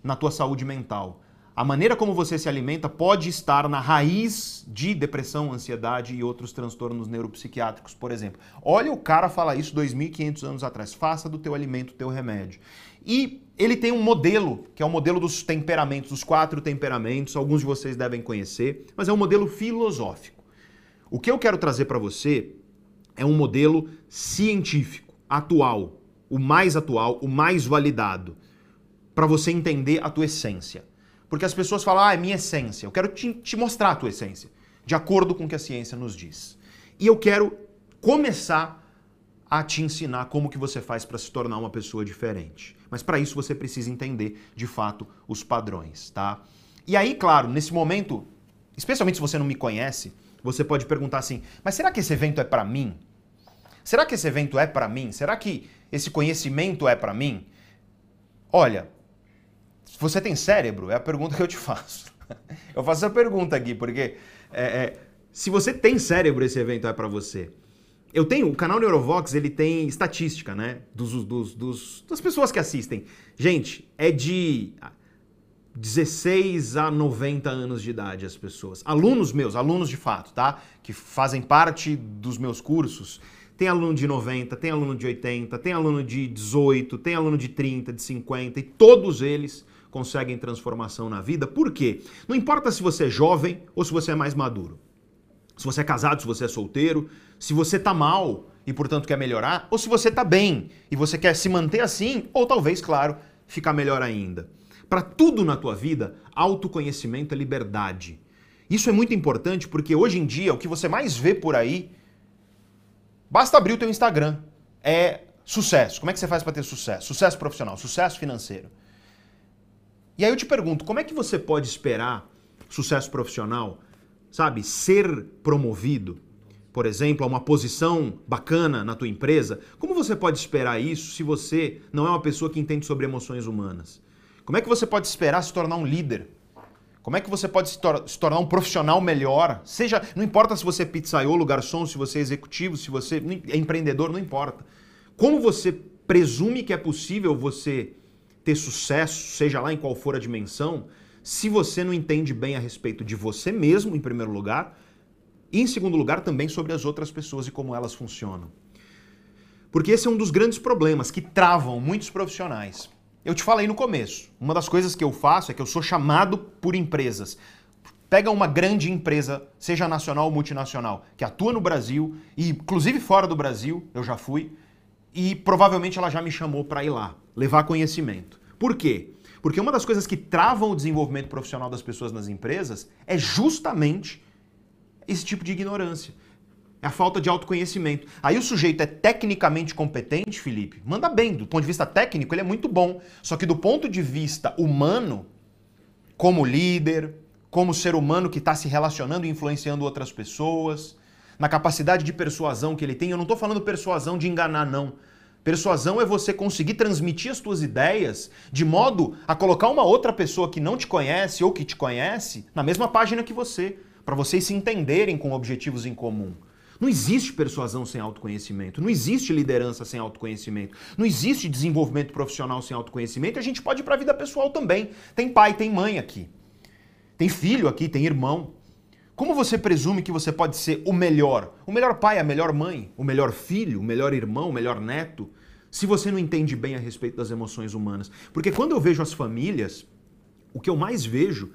na tua saúde mental. A maneira como você se alimenta pode estar na raiz de depressão, ansiedade e outros transtornos neuropsiquiátricos, por exemplo. Olha o cara falar isso 2.500 anos atrás. Faça do teu alimento teu remédio. E ele tem um modelo, que é o modelo dos temperamentos, dos quatro temperamentos, alguns de vocês devem conhecer, mas é um modelo filosófico. O que eu quero trazer para você é um modelo científico, atual, o mais atual, o mais validado, para você entender a tua essência. Porque as pessoas falam, ah, é minha essência. Eu quero te, te mostrar a tua essência, de acordo com o que a ciência nos diz. E eu quero começar a te ensinar como que você faz para se tornar uma pessoa diferente. Mas para isso você precisa entender, de fato, os padrões, tá? E aí, claro, nesse momento, especialmente se você não me conhece, você pode perguntar assim: "Mas será que esse evento é para mim? Será que esse evento é para mim? Será que esse conhecimento é para mim?" Olha, você tem cérebro? É a pergunta que eu te faço. Eu faço essa pergunta aqui porque é, é, se você tem cérebro, esse evento é para você. Eu tenho, o canal Neurovox, ele tem estatística, né? Dos, dos, dos, das pessoas que assistem. Gente, é de 16 a 90 anos de idade as pessoas. Alunos meus, alunos de fato, tá? Que fazem parte dos meus cursos. Tem aluno de 90, tem aluno de 80, tem aluno de 18, tem aluno de 30, de 50 e todos eles conseguem transformação na vida. Por quê? Não importa se você é jovem ou se você é mais maduro se você é casado, se você é solteiro, se você tá mal e portanto quer melhorar, ou se você tá bem e você quer se manter assim, ou talvez, claro, ficar melhor ainda. Para tudo na tua vida, autoconhecimento é liberdade. Isso é muito importante porque hoje em dia o que você mais vê por aí, basta abrir o teu Instagram, é sucesso. Como é que você faz para ter sucesso? Sucesso profissional, sucesso financeiro. E aí eu te pergunto, como é que você pode esperar sucesso profissional sabe, ser promovido, por exemplo, a uma posição bacana na tua empresa, como você pode esperar isso se você não é uma pessoa que entende sobre emoções humanas? Como é que você pode esperar se tornar um líder? Como é que você pode se, tor se tornar um profissional melhor? Seja, não importa se você é pizzaiolo, garçom, se você é executivo, se você é empreendedor, não importa. Como você presume que é possível você ter sucesso, seja lá em qual for a dimensão, se você não entende bem a respeito de você mesmo, em primeiro lugar, e em segundo lugar também sobre as outras pessoas e como elas funcionam. Porque esse é um dos grandes problemas que travam muitos profissionais. Eu te falei no começo, uma das coisas que eu faço é que eu sou chamado por empresas. Pega uma grande empresa, seja nacional ou multinacional, que atua no Brasil, e inclusive fora do Brasil, eu já fui, e provavelmente ela já me chamou para ir lá, levar conhecimento. Por quê? Porque uma das coisas que travam o desenvolvimento profissional das pessoas nas empresas é justamente esse tipo de ignorância. É a falta de autoconhecimento. Aí o sujeito é tecnicamente competente, Felipe, manda bem. Do ponto de vista técnico, ele é muito bom. Só que do ponto de vista humano, como líder, como ser humano que está se relacionando e influenciando outras pessoas, na capacidade de persuasão que ele tem, eu não estou falando persuasão de enganar, não. Persuasão é você conseguir transmitir as tuas ideias de modo a colocar uma outra pessoa que não te conhece ou que te conhece na mesma página que você, para vocês se entenderem com objetivos em comum. Não existe persuasão sem autoconhecimento, não existe liderança sem autoconhecimento, não existe desenvolvimento profissional sem autoconhecimento. A gente pode ir para a vida pessoal também. Tem pai, tem mãe aqui. Tem filho aqui, tem irmão. Como você presume que você pode ser o melhor? O melhor pai, a melhor mãe, o melhor filho, o melhor irmão, o melhor neto, se você não entende bem a respeito das emoções humanas. Porque quando eu vejo as famílias, o que eu mais vejo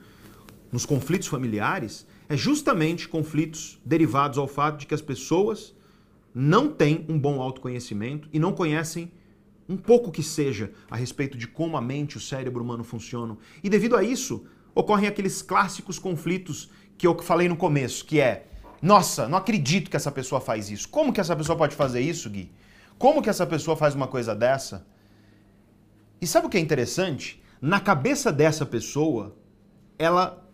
nos conflitos familiares é justamente conflitos derivados ao fato de que as pessoas não têm um bom autoconhecimento e não conhecem um pouco que seja a respeito de como a mente e o cérebro humano funcionam. E devido a isso, ocorrem aqueles clássicos conflitos que eu falei no começo, que é: nossa, não acredito que essa pessoa faz isso. Como que essa pessoa pode fazer isso, Gui? Como que essa pessoa faz uma coisa dessa? E sabe o que é interessante? Na cabeça dessa pessoa, ela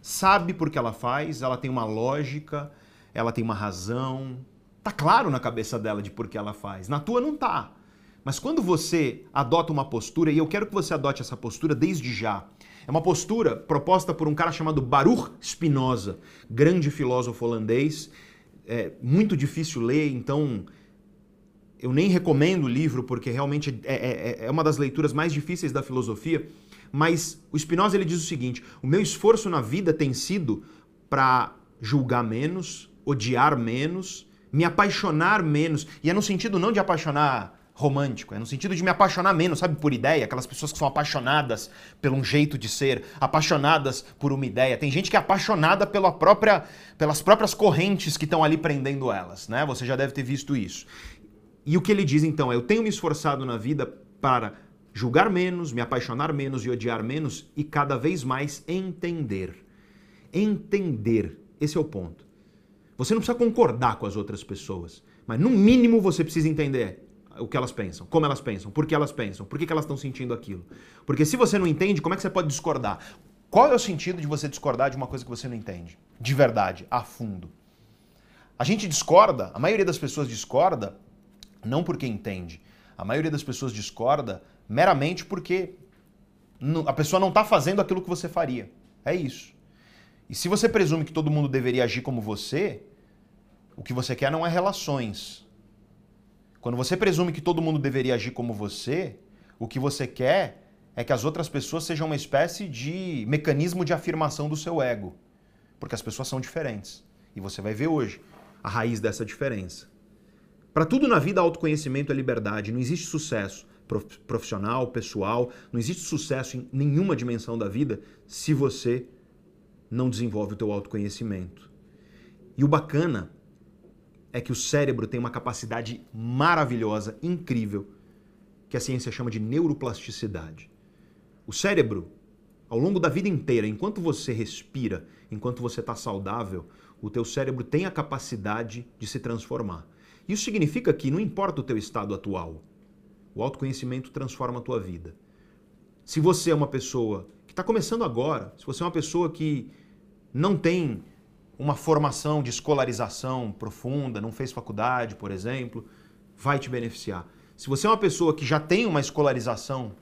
sabe por que ela faz, ela tem uma lógica, ela tem uma razão. Tá claro na cabeça dela de por que ela faz. Na tua não tá. Mas quando você adota uma postura, e eu quero que você adote essa postura desde já, é uma postura proposta por um cara chamado Baruch Spinoza, grande filósofo holandês. É muito difícil ler, então eu nem recomendo o livro porque realmente é, é, é uma das leituras mais difíceis da filosofia. Mas o Spinoza ele diz o seguinte: o meu esforço na vida tem sido para julgar menos, odiar menos, me apaixonar menos. E é no sentido não de apaixonar romântico, é no sentido de me apaixonar menos, sabe, por ideia, aquelas pessoas que são apaixonadas por um jeito de ser, apaixonadas por uma ideia. Tem gente que é apaixonada pela própria, pelas próprias correntes que estão ali prendendo elas, né? Você já deve ter visto isso. E o que ele diz então é: eu tenho me esforçado na vida para julgar menos, me apaixonar menos e odiar menos e cada vez mais entender. Entender, esse é o ponto. Você não precisa concordar com as outras pessoas, mas no mínimo você precisa entender o que elas pensam, como elas pensam, por que elas pensam, por que, elas estão sentindo aquilo. Porque se você não entende, como é que você pode discordar? Qual é o sentido de você discordar de uma coisa que você não entende? De verdade, a fundo. A gente discorda, a maioria das pessoas discorda não porque entende. A maioria das pessoas discorda meramente porque a pessoa não está fazendo aquilo que você faria. É isso. E se você presume que todo mundo deveria agir como você, o que você quer não é relações. Quando você presume que todo mundo deveria agir como você, o que você quer é que as outras pessoas sejam uma espécie de mecanismo de afirmação do seu ego. Porque as pessoas são diferentes. E você vai ver hoje a raiz dessa diferença. Para tudo na vida, autoconhecimento é liberdade. Não existe sucesso profissional, pessoal, não existe sucesso em nenhuma dimensão da vida se você não desenvolve o teu autoconhecimento. E o bacana é que o cérebro tem uma capacidade maravilhosa, incrível, que a ciência chama de neuroplasticidade. O cérebro, ao longo da vida inteira, enquanto você respira, enquanto você está saudável, o teu cérebro tem a capacidade de se transformar. Isso significa que não importa o teu estado atual, o autoconhecimento transforma a tua vida. Se você é uma pessoa que está começando agora, se você é uma pessoa que não tem uma formação de escolarização profunda, não fez faculdade, por exemplo, vai te beneficiar. Se você é uma pessoa que já tem uma escolarização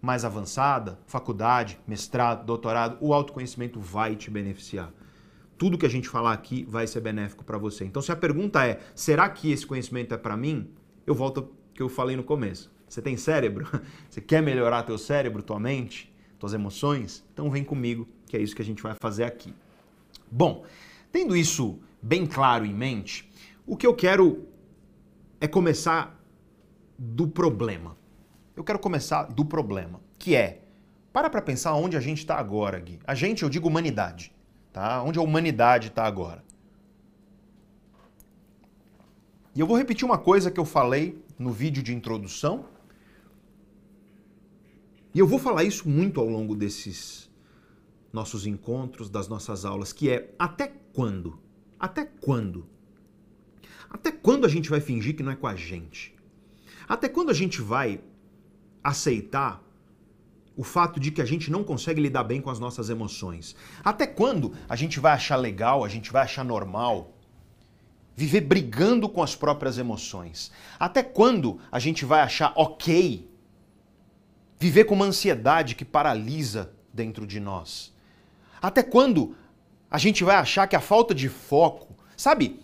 mais avançada, faculdade, mestrado, doutorado, o autoconhecimento vai te beneficiar. Tudo que a gente falar aqui vai ser benéfico para você. Então, se a pergunta é: será que esse conhecimento é para mim? Eu volto ao que eu falei no começo. Você tem cérebro? Você quer melhorar teu cérebro, tua mente, tuas emoções? Então vem comigo, que é isso que a gente vai fazer aqui. Bom, Tendo isso bem claro em mente, o que eu quero é começar do problema. Eu quero começar do problema, que é, para para pensar onde a gente está agora, Gui. A gente, eu digo humanidade, tá? Onde a humanidade está agora. E eu vou repetir uma coisa que eu falei no vídeo de introdução. E eu vou falar isso muito ao longo desses nossos encontros, das nossas aulas, que é até quando? Até quando? Até quando a gente vai fingir que não é com a gente? Até quando a gente vai aceitar o fato de que a gente não consegue lidar bem com as nossas emoções? Até quando a gente vai achar legal, a gente vai achar normal viver brigando com as próprias emoções? Até quando a gente vai achar ok viver com uma ansiedade que paralisa dentro de nós? Até quando a gente vai achar que a falta de foco, sabe?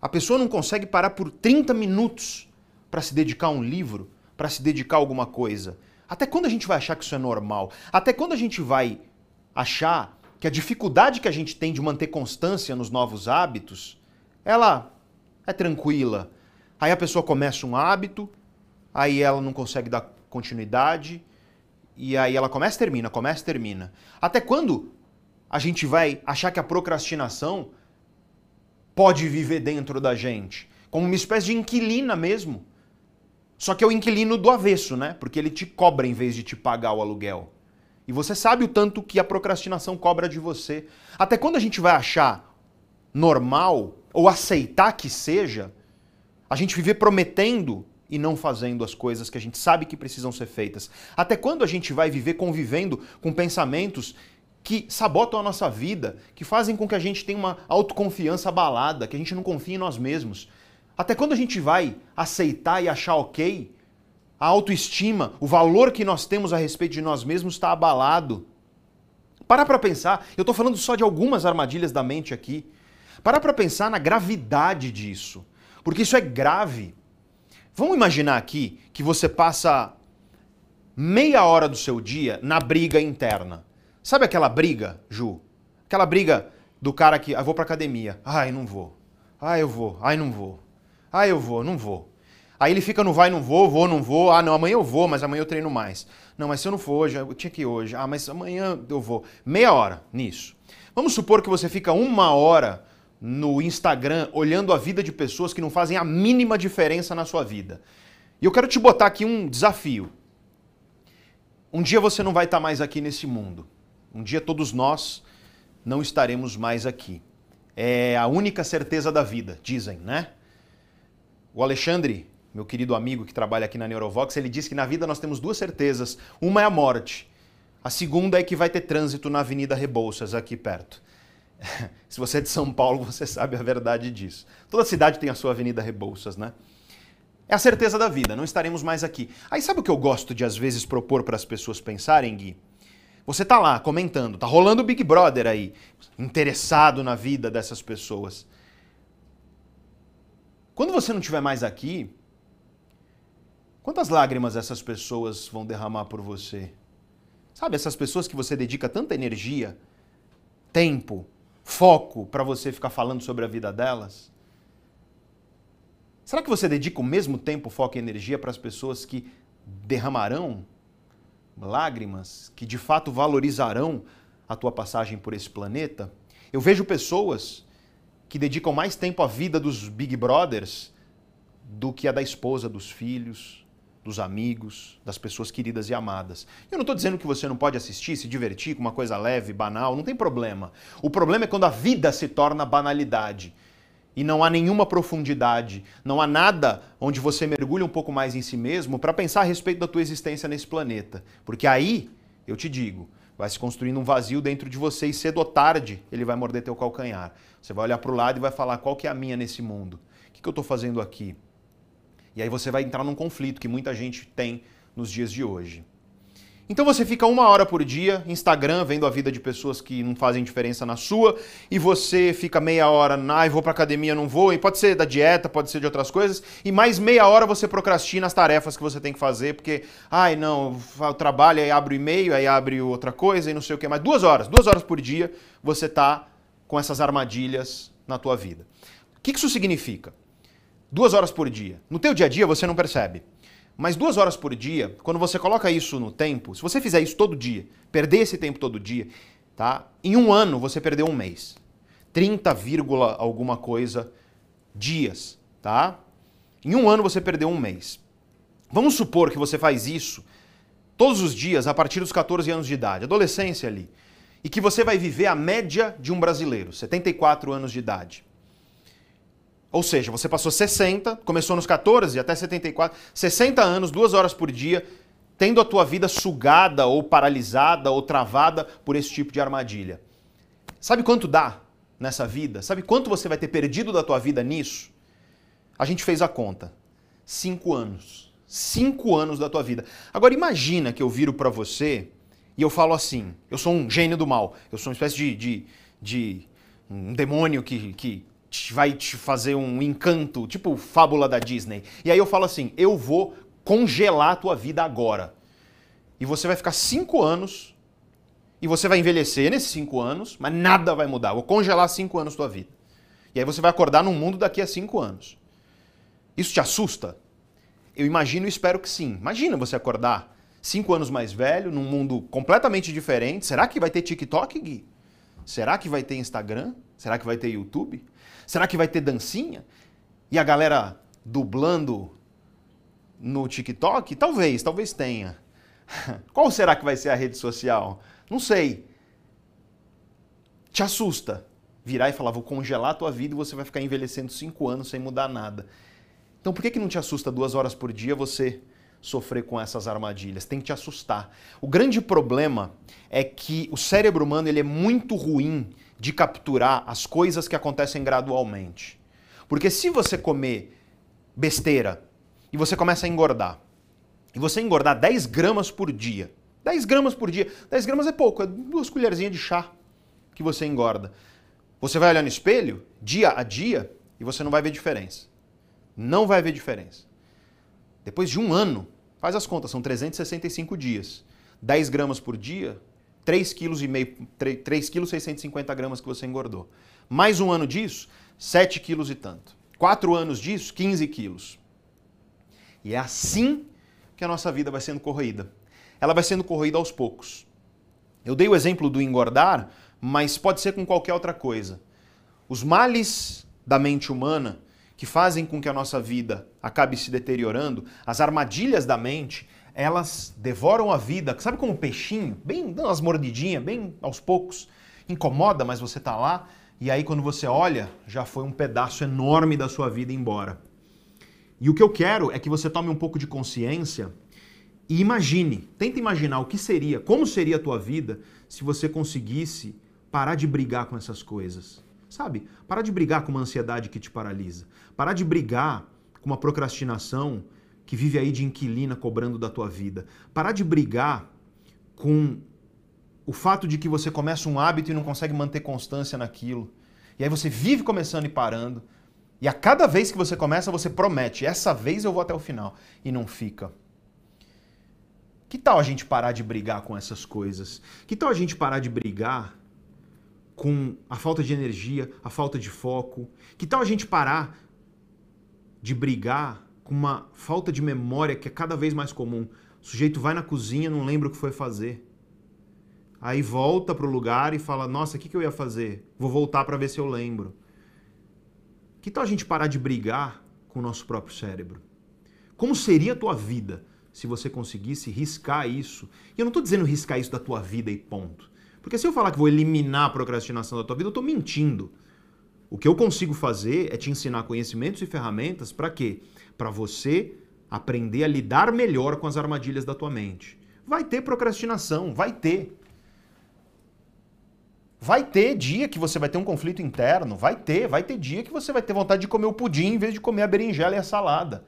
A pessoa não consegue parar por 30 minutos para se dedicar a um livro, para se dedicar a alguma coisa. Até quando a gente vai achar que isso é normal? Até quando a gente vai achar que a dificuldade que a gente tem de manter constância nos novos hábitos, ela é tranquila. Aí a pessoa começa um hábito, aí ela não consegue dar continuidade, e aí ela começa e termina, começa e termina. Até quando a gente vai achar que a procrastinação pode viver dentro da gente, como uma espécie de inquilina mesmo. Só que é o inquilino do avesso, né? Porque ele te cobra em vez de te pagar o aluguel. E você sabe o tanto que a procrastinação cobra de você. Até quando a gente vai achar normal ou aceitar que seja, a gente viver prometendo e não fazendo as coisas que a gente sabe que precisam ser feitas? Até quando a gente vai viver convivendo com pensamentos que sabotam a nossa vida, que fazem com que a gente tenha uma autoconfiança abalada, que a gente não confie em nós mesmos. Até quando a gente vai aceitar e achar ok, a autoestima, o valor que nós temos a respeito de nós mesmos está abalado. Para para pensar, eu estou falando só de algumas armadilhas da mente aqui. Para para pensar na gravidade disso, porque isso é grave. Vamos imaginar aqui que você passa meia hora do seu dia na briga interna. Sabe aquela briga, Ju? Aquela briga do cara que, ah, vou pra academia. Ai, não vou. Ai, eu vou. Ai, não vou. Ai, eu vou, não vou. Aí ele fica no vai, não vou, vou, não vou. Ah, não, amanhã eu vou, mas amanhã eu treino mais. Não, mas se eu não for hoje, eu tinha que ir hoje. Ah, mas amanhã eu vou. Meia hora nisso. Vamos supor que você fica uma hora no Instagram olhando a vida de pessoas que não fazem a mínima diferença na sua vida. E eu quero te botar aqui um desafio. Um dia você não vai estar mais aqui nesse mundo. Um dia todos nós não estaremos mais aqui. É a única certeza da vida, dizem, né? O Alexandre, meu querido amigo que trabalha aqui na Neurovox, ele diz que na vida nós temos duas certezas. Uma é a morte. A segunda é que vai ter trânsito na Avenida Rebouças, aqui perto. Se você é de São Paulo, você sabe a verdade disso. Toda cidade tem a sua Avenida Rebouças, né? É a certeza da vida, não estaremos mais aqui. Aí sabe o que eu gosto de às vezes propor para as pessoas pensarem, Gui? Você tá lá comentando, tá rolando o Big Brother aí, interessado na vida dessas pessoas. Quando você não estiver mais aqui, quantas lágrimas essas pessoas vão derramar por você? Sabe, essas pessoas que você dedica tanta energia, tempo, foco para você ficar falando sobre a vida delas? Será que você dedica o mesmo tempo, foco e energia para as pessoas que derramarão lágrimas, que de fato valorizarão a tua passagem por esse planeta? Eu vejo pessoas que dedicam mais tempo à vida dos Big Brothers do que a da esposa, dos filhos, dos amigos, das pessoas queridas e amadas. Eu não estou dizendo que você não pode assistir, se divertir com uma coisa leve, banal, não tem problema. O problema é quando a vida se torna banalidade e não há nenhuma profundidade, não há nada onde você mergulha um pouco mais em si mesmo para pensar a respeito da tua existência nesse planeta. Porque aí, eu te digo, vai se construindo um vazio dentro de você e cedo ou tarde ele vai morder teu calcanhar. Você vai olhar para o lado e vai falar qual que é a minha nesse mundo? O que, que eu estou fazendo aqui? E aí você vai entrar num conflito que muita gente tem nos dias de hoje. Então você fica uma hora por dia Instagram vendo a vida de pessoas que não fazem diferença na sua e você fica meia hora, ai, vou para academia, não vou, e pode ser da dieta, pode ser de outras coisas, e mais meia hora você procrastina as tarefas que você tem que fazer, porque, ai, não, eu trabalho, aí abre o e-mail, aí abre outra coisa e não sei o que mais. Duas horas, duas horas por dia você tá com essas armadilhas na tua vida. O que isso significa? Duas horas por dia. No teu dia a dia você não percebe. Mas duas horas por dia, quando você coloca isso no tempo, se você fizer isso todo dia, perder esse tempo todo dia, tá? Em um ano você perdeu um mês. 30, alguma coisa dias, tá? Em um ano você perdeu um mês. Vamos supor que você faz isso todos os dias a partir dos 14 anos de idade, adolescência ali, e que você vai viver a média de um brasileiro, 74 anos de idade. Ou seja, você passou 60, começou nos 14 até 74, 60 anos, duas horas por dia, tendo a tua vida sugada ou paralisada ou travada por esse tipo de armadilha. Sabe quanto dá nessa vida? Sabe quanto você vai ter perdido da tua vida nisso? A gente fez a conta. Cinco anos. Cinco anos da tua vida. Agora imagina que eu viro para você e eu falo assim: eu sou um gênio do mal, eu sou uma espécie de, de, de um demônio que, que vai te fazer um encanto, tipo fábula da Disney. E aí eu falo assim: eu vou congelar a tua vida agora. E você vai ficar cinco anos e você vai envelhecer nesses cinco anos, mas nada vai mudar. Eu vou congelar cinco anos tua vida. E aí você vai acordar num mundo daqui a cinco anos. Isso te assusta? Eu imagino e espero que sim. Imagina você acordar cinco anos mais velho, num mundo completamente diferente. Será que vai ter TikTok, Gui? Será que vai ter Instagram? Será que vai ter YouTube? Será que vai ter dancinha? E a galera dublando no TikTok? Talvez, talvez tenha. Qual será que vai ser a rede social? Não sei. Te assusta virar e falar, vou congelar a tua vida e você vai ficar envelhecendo cinco anos sem mudar nada. Então por que, que não te assusta duas horas por dia você sofrer com essas armadilhas? Tem que te assustar. O grande problema é que o cérebro humano ele é muito ruim de capturar as coisas que acontecem gradualmente. Porque se você comer besteira e você começa a engordar, e você engordar 10 gramas por dia, 10 gramas por dia, 10 gramas é pouco, é duas colherzinhas de chá que você engorda. Você vai olhar no espelho, dia a dia, e você não vai ver diferença. Não vai ver diferença. Depois de um ano, faz as contas, são 365 dias. 10 gramas por dia, 3,5 kg, 3 kg 650 gramas que você engordou. Mais um ano disso, 7 quilos e tanto. Quatro anos disso, 15 quilos. E é assim que a nossa vida vai sendo corroída. Ela vai sendo corroída aos poucos. Eu dei o exemplo do engordar, mas pode ser com qualquer outra coisa. Os males da mente humana que fazem com que a nossa vida acabe se deteriorando, as armadilhas da mente, elas devoram a vida, sabe como um peixinho, bem dando umas mordidinhas, bem aos poucos, incomoda, mas você tá lá, e aí quando você olha, já foi um pedaço enorme da sua vida embora. E o que eu quero é que você tome um pouco de consciência e imagine, tenta imaginar o que seria, como seria a tua vida se você conseguisse parar de brigar com essas coisas. Sabe? Parar de brigar com uma ansiedade que te paralisa. Parar de brigar com uma procrastinação que vive aí de inquilina cobrando da tua vida. Parar de brigar com o fato de que você começa um hábito e não consegue manter constância naquilo. E aí você vive começando e parando. E a cada vez que você começa, você promete: essa vez eu vou até o final. E não fica. Que tal a gente parar de brigar com essas coisas? Que tal a gente parar de brigar com a falta de energia, a falta de foco? Que tal a gente parar de brigar com uma falta de memória que é cada vez mais comum? O sujeito vai na cozinha, não lembra o que foi fazer. Aí volta para o lugar e fala: Nossa, o que, que eu ia fazer? Vou voltar para ver se eu lembro. Que tal a gente parar de brigar com o nosso próprio cérebro? Como seria a tua vida se você conseguisse riscar isso? E eu não estou dizendo riscar isso da tua vida e ponto. Porque se eu falar que vou eliminar a procrastinação da tua vida, eu estou mentindo. O que eu consigo fazer é te ensinar conhecimentos e ferramentas para quê? Para você aprender a lidar melhor com as armadilhas da tua mente. Vai ter procrastinação, vai ter. Vai ter dia que você vai ter um conflito interno, vai ter, vai ter dia que você vai ter vontade de comer o pudim em vez de comer a berinjela e a salada.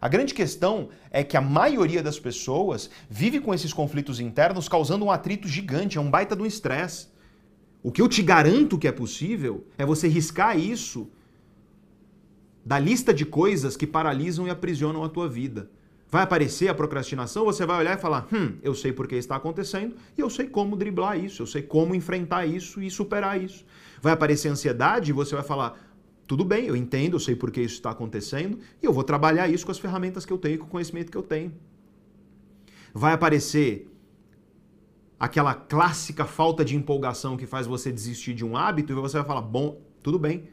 A grande questão é que a maioria das pessoas vive com esses conflitos internos causando um atrito gigante, é um baita do estresse. O que eu te garanto que é possível é você riscar isso da lista de coisas que paralisam e aprisionam a tua vida. Vai aparecer a procrastinação, você vai olhar e falar: hum, eu sei por que está acontecendo e eu sei como driblar isso, eu sei como enfrentar isso e superar isso. Vai aparecer ansiedade e você vai falar: tudo bem, eu entendo, eu sei por que isso está acontecendo e eu vou trabalhar isso com as ferramentas que eu tenho, com o conhecimento que eu tenho. Vai aparecer aquela clássica falta de empolgação que faz você desistir de um hábito e você vai falar: bom, tudo bem,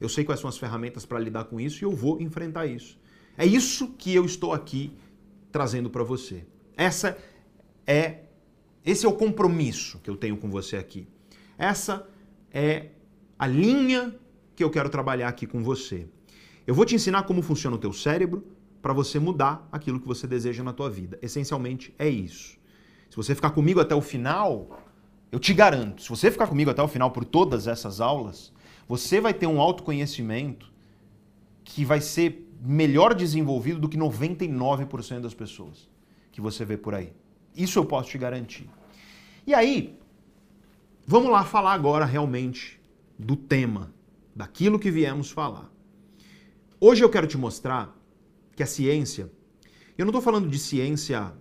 eu sei quais são as ferramentas para lidar com isso e eu vou enfrentar isso. É isso que eu estou aqui trazendo para você. Essa é esse é o compromisso que eu tenho com você aqui. Essa é a linha que eu quero trabalhar aqui com você. Eu vou te ensinar como funciona o teu cérebro para você mudar aquilo que você deseja na tua vida. Essencialmente é isso. Se você ficar comigo até o final, eu te garanto, se você ficar comigo até o final por todas essas aulas, você vai ter um autoconhecimento que vai ser melhor desenvolvido do que 99% das pessoas que você vê por aí. Isso eu posso te garantir. E aí, vamos lá falar agora realmente do tema daquilo que viemos falar. Hoje eu quero te mostrar que a ciência, eu não estou falando de ciência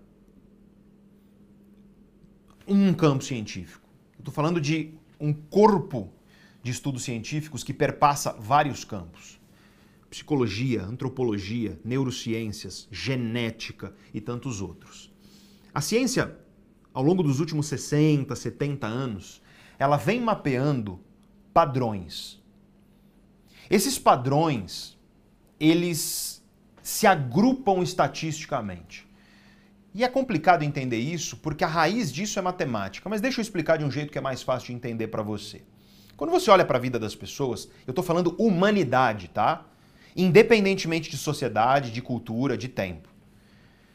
um campo científico. Estou falando de um corpo de estudos científicos que perpassa vários campos. Psicologia, antropologia, neurociências, genética e tantos outros. A ciência, ao longo dos últimos 60, 70 anos, ela vem mapeando padrões esses padrões, eles se agrupam estatisticamente. E é complicado entender isso porque a raiz disso é matemática, mas deixa eu explicar de um jeito que é mais fácil de entender para você. Quando você olha para a vida das pessoas, eu estou falando humanidade, tá? Independentemente de sociedade, de cultura, de tempo.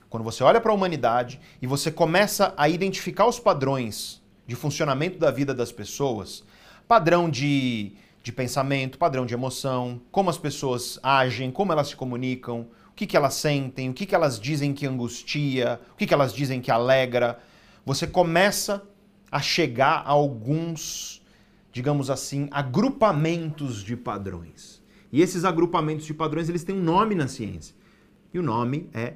Quando você olha para a humanidade e você começa a identificar os padrões de funcionamento da vida das pessoas, padrão de de pensamento, padrão de emoção, como as pessoas agem, como elas se comunicam, o que, que elas sentem, o que, que elas dizem que angustia, o que, que elas dizem que alegra. Você começa a chegar a alguns, digamos assim, agrupamentos de padrões. E esses agrupamentos de padrões, eles têm um nome na ciência. E o nome é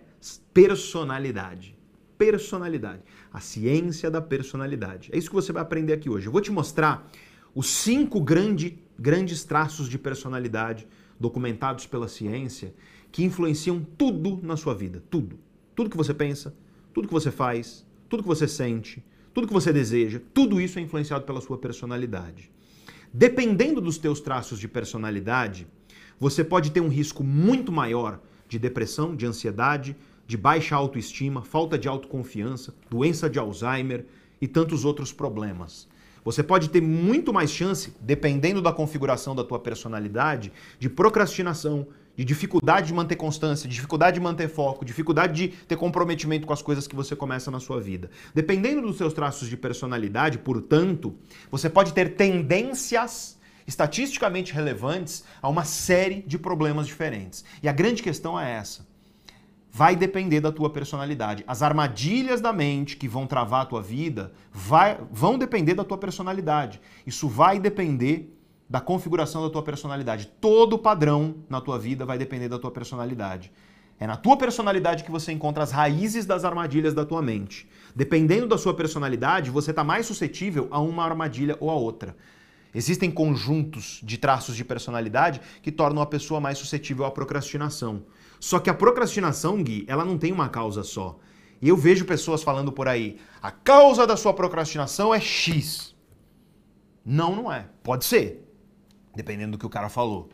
personalidade. Personalidade. A ciência da personalidade. É isso que você vai aprender aqui hoje. Eu vou te mostrar os cinco grande, grandes traços de personalidade documentados pela ciência que influenciam tudo na sua vida, tudo. Tudo que você pensa, tudo que você faz, tudo que você sente, tudo que você deseja, tudo isso é influenciado pela sua personalidade. Dependendo dos teus traços de personalidade, você pode ter um risco muito maior de depressão, de ansiedade, de baixa autoestima, falta de autoconfiança, doença de Alzheimer e tantos outros problemas. Você pode ter muito mais chance, dependendo da configuração da tua personalidade, de procrastinação, de dificuldade de manter constância, de dificuldade de manter foco, dificuldade de ter comprometimento com as coisas que você começa na sua vida. Dependendo dos seus traços de personalidade, portanto, você pode ter tendências estatisticamente relevantes a uma série de problemas diferentes. E a grande questão é essa. Vai depender da tua personalidade. As armadilhas da mente que vão travar a tua vida vai, vão depender da tua personalidade. Isso vai depender da configuração da tua personalidade. Todo padrão na tua vida vai depender da tua personalidade. É na tua personalidade que você encontra as raízes das armadilhas da tua mente. Dependendo da sua personalidade, você está mais suscetível a uma armadilha ou a outra. Existem conjuntos de traços de personalidade que tornam a pessoa mais suscetível à procrastinação. Só que a procrastinação, Gui, ela não tem uma causa só. E eu vejo pessoas falando por aí: a causa da sua procrastinação é X. Não, não é. Pode ser dependendo do que o cara falou.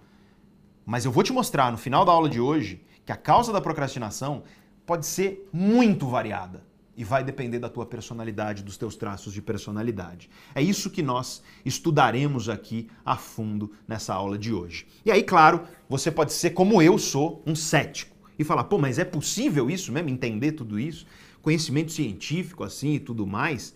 Mas eu vou te mostrar no final da aula de hoje que a causa da procrastinação pode ser muito variada e vai depender da tua personalidade, dos teus traços de personalidade. É isso que nós estudaremos aqui a fundo nessa aula de hoje. E aí, claro, você pode ser como eu sou, um cético e falar: "Pô, mas é possível isso mesmo entender tudo isso? Conhecimento científico assim e tudo mais?"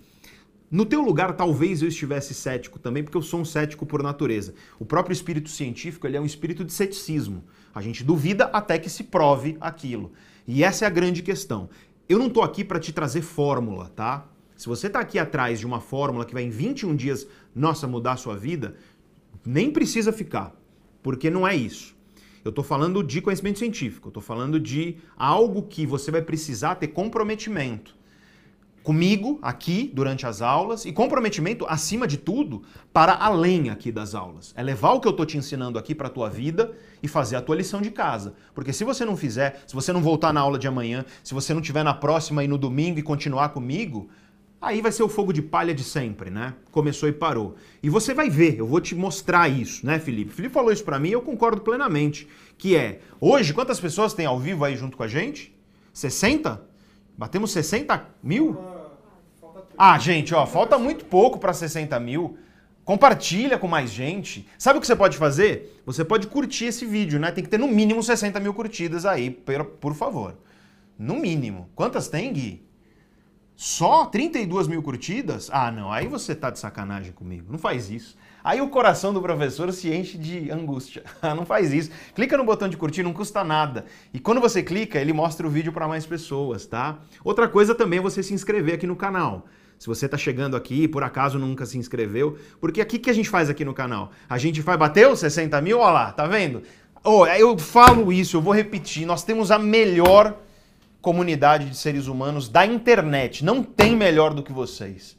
No teu lugar, talvez eu estivesse cético também, porque eu sou um cético por natureza. O próprio espírito científico ele é um espírito de ceticismo. A gente duvida até que se prove aquilo. E essa é a grande questão. Eu não estou aqui para te trazer fórmula, tá? Se você está aqui atrás de uma fórmula que vai em 21 dias, nossa, mudar a sua vida, nem precisa ficar, porque não é isso. Eu estou falando de conhecimento científico, estou falando de algo que você vai precisar ter comprometimento comigo aqui durante as aulas e comprometimento acima de tudo para além aqui das aulas. É levar o que eu estou te ensinando aqui para a tua vida e fazer a tua lição de casa. Porque se você não fizer, se você não voltar na aula de amanhã, se você não tiver na próxima e no domingo e continuar comigo, aí vai ser o fogo de palha de sempre, né? Começou e parou. E você vai ver, eu vou te mostrar isso, né, Felipe? Felipe falou isso para mim e eu concordo plenamente, que é, hoje quantas pessoas tem ao vivo aí junto com a gente? 60? Batemos 60 mil? Ah, gente, ó, falta muito pouco para 60 mil. Compartilha com mais gente. Sabe o que você pode fazer? Você pode curtir esse vídeo, né? Tem que ter no mínimo 60 mil curtidas aí, por favor. No mínimo. Quantas tem, Gui? Só 32 mil curtidas? Ah, não. Aí você tá de sacanagem comigo. Não faz isso. Aí o coração do professor se enche de angústia. não faz isso. Clica no botão de curtir, não custa nada. E quando você clica, ele mostra o vídeo para mais pessoas, tá? Outra coisa também é você se inscrever aqui no canal. Se você está chegando aqui e por acaso nunca se inscreveu, porque aqui que a gente faz aqui no canal? A gente vai bater os 60 mil, olha lá, tá vendo? Oh, eu falo isso, eu vou repetir, nós temos a melhor comunidade de seres humanos da internet. Não tem melhor do que vocês.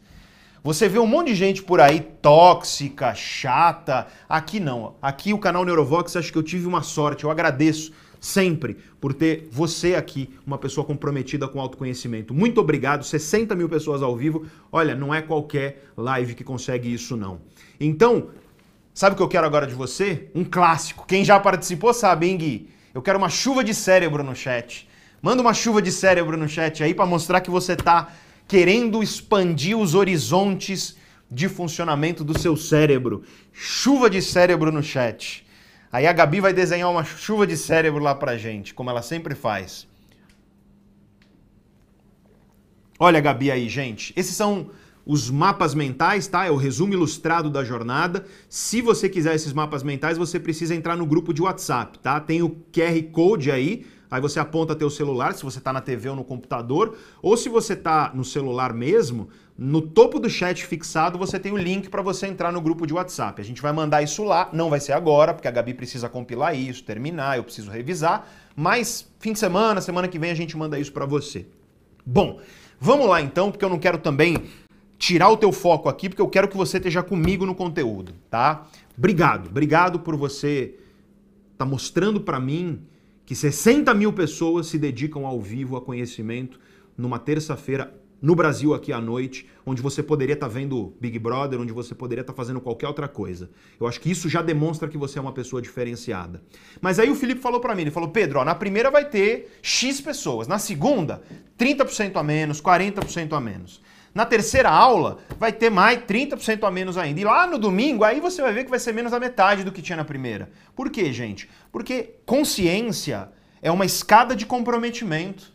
Você vê um monte de gente por aí tóxica, chata. Aqui não. Aqui o canal Neurovox, acho que eu tive uma sorte. Eu agradeço sempre por ter você aqui, uma pessoa comprometida com autoconhecimento. Muito obrigado, 60 mil pessoas ao vivo. Olha, não é qualquer live que consegue isso, não. Então, sabe o que eu quero agora de você? Um clássico. Quem já participou sabe, hein, Gui? Eu quero uma chuva de cérebro no chat. Manda uma chuva de cérebro no chat aí para mostrar que você tá querendo expandir os horizontes de funcionamento do seu cérebro. Chuva de cérebro no chat. Aí a Gabi vai desenhar uma chuva de cérebro lá pra gente, como ela sempre faz. Olha, Gabi, aí, gente. Esses são os mapas mentais, tá? É o resumo ilustrado da jornada. Se você quiser esses mapas mentais, você precisa entrar no grupo de WhatsApp, tá? Tem o QR Code aí. Aí você aponta teu celular, se você está na TV ou no computador, ou se você está no celular mesmo, no topo do chat fixado você tem o link para você entrar no grupo de WhatsApp. A gente vai mandar isso lá, não vai ser agora, porque a Gabi precisa compilar isso, terminar, eu preciso revisar, mas fim de semana, semana que vem a gente manda isso para você. Bom, vamos lá então, porque eu não quero também tirar o teu foco aqui, porque eu quero que você esteja comigo no conteúdo, tá? Obrigado, obrigado por você estar tá mostrando para mim que 60 mil pessoas se dedicam ao vivo a conhecimento numa terça-feira no Brasil aqui à noite, onde você poderia estar tá vendo Big Brother, onde você poderia estar tá fazendo qualquer outra coisa. Eu acho que isso já demonstra que você é uma pessoa diferenciada. Mas aí o Felipe falou para mim, ele falou: "Pedro, ó, na primeira vai ter X pessoas, na segunda 30% a menos, 40% a menos. Na terceira aula vai ter mais 30% a menos ainda. E lá no domingo, aí você vai ver que vai ser menos da metade do que tinha na primeira. Por quê, gente? Porque consciência é uma escada de comprometimento.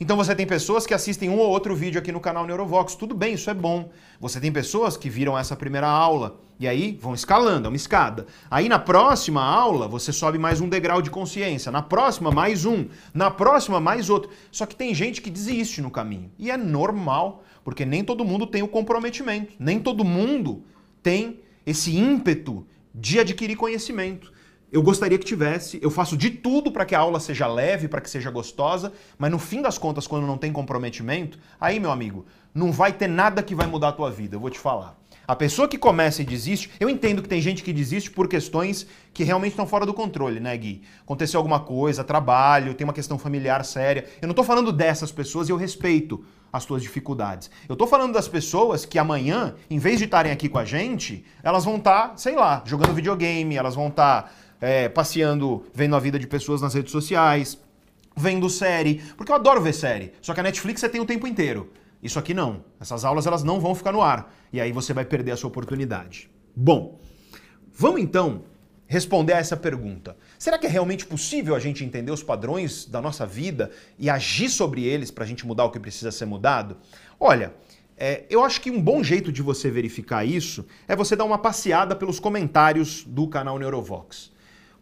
Então você tem pessoas que assistem um ou outro vídeo aqui no canal Neurovox. Tudo bem, isso é bom. Você tem pessoas que viram essa primeira aula e aí vão escalando, é uma escada. Aí na próxima aula você sobe mais um degrau de consciência. Na próxima, mais um. Na próxima, mais outro. Só que tem gente que desiste no caminho. E é normal, porque nem todo mundo tem o comprometimento. Nem todo mundo tem esse ímpeto de adquirir conhecimento. Eu gostaria que tivesse, eu faço de tudo para que a aula seja leve, para que seja gostosa, mas no fim das contas, quando não tem comprometimento, aí, meu amigo, não vai ter nada que vai mudar a tua vida, eu vou te falar. A pessoa que começa e desiste, eu entendo que tem gente que desiste por questões que realmente estão fora do controle, né, Gui? Aconteceu alguma coisa, trabalho, tem uma questão familiar séria. Eu não estou falando dessas pessoas e eu respeito as tuas dificuldades. Eu estou falando das pessoas que amanhã, em vez de estarem aqui com a gente, elas vão estar, tá, sei lá, jogando videogame, elas vão estar tá é, passeando, vendo a vida de pessoas nas redes sociais, vendo série, porque eu adoro ver série. Só que a Netflix você tem o tempo inteiro. Isso aqui não. Essas aulas elas não vão ficar no ar. E aí você vai perder a sua oportunidade. Bom, vamos então responder a essa pergunta. Será que é realmente possível a gente entender os padrões da nossa vida e agir sobre eles para a gente mudar o que precisa ser mudado? Olha, é, eu acho que um bom jeito de você verificar isso é você dar uma passeada pelos comentários do canal Neurovox.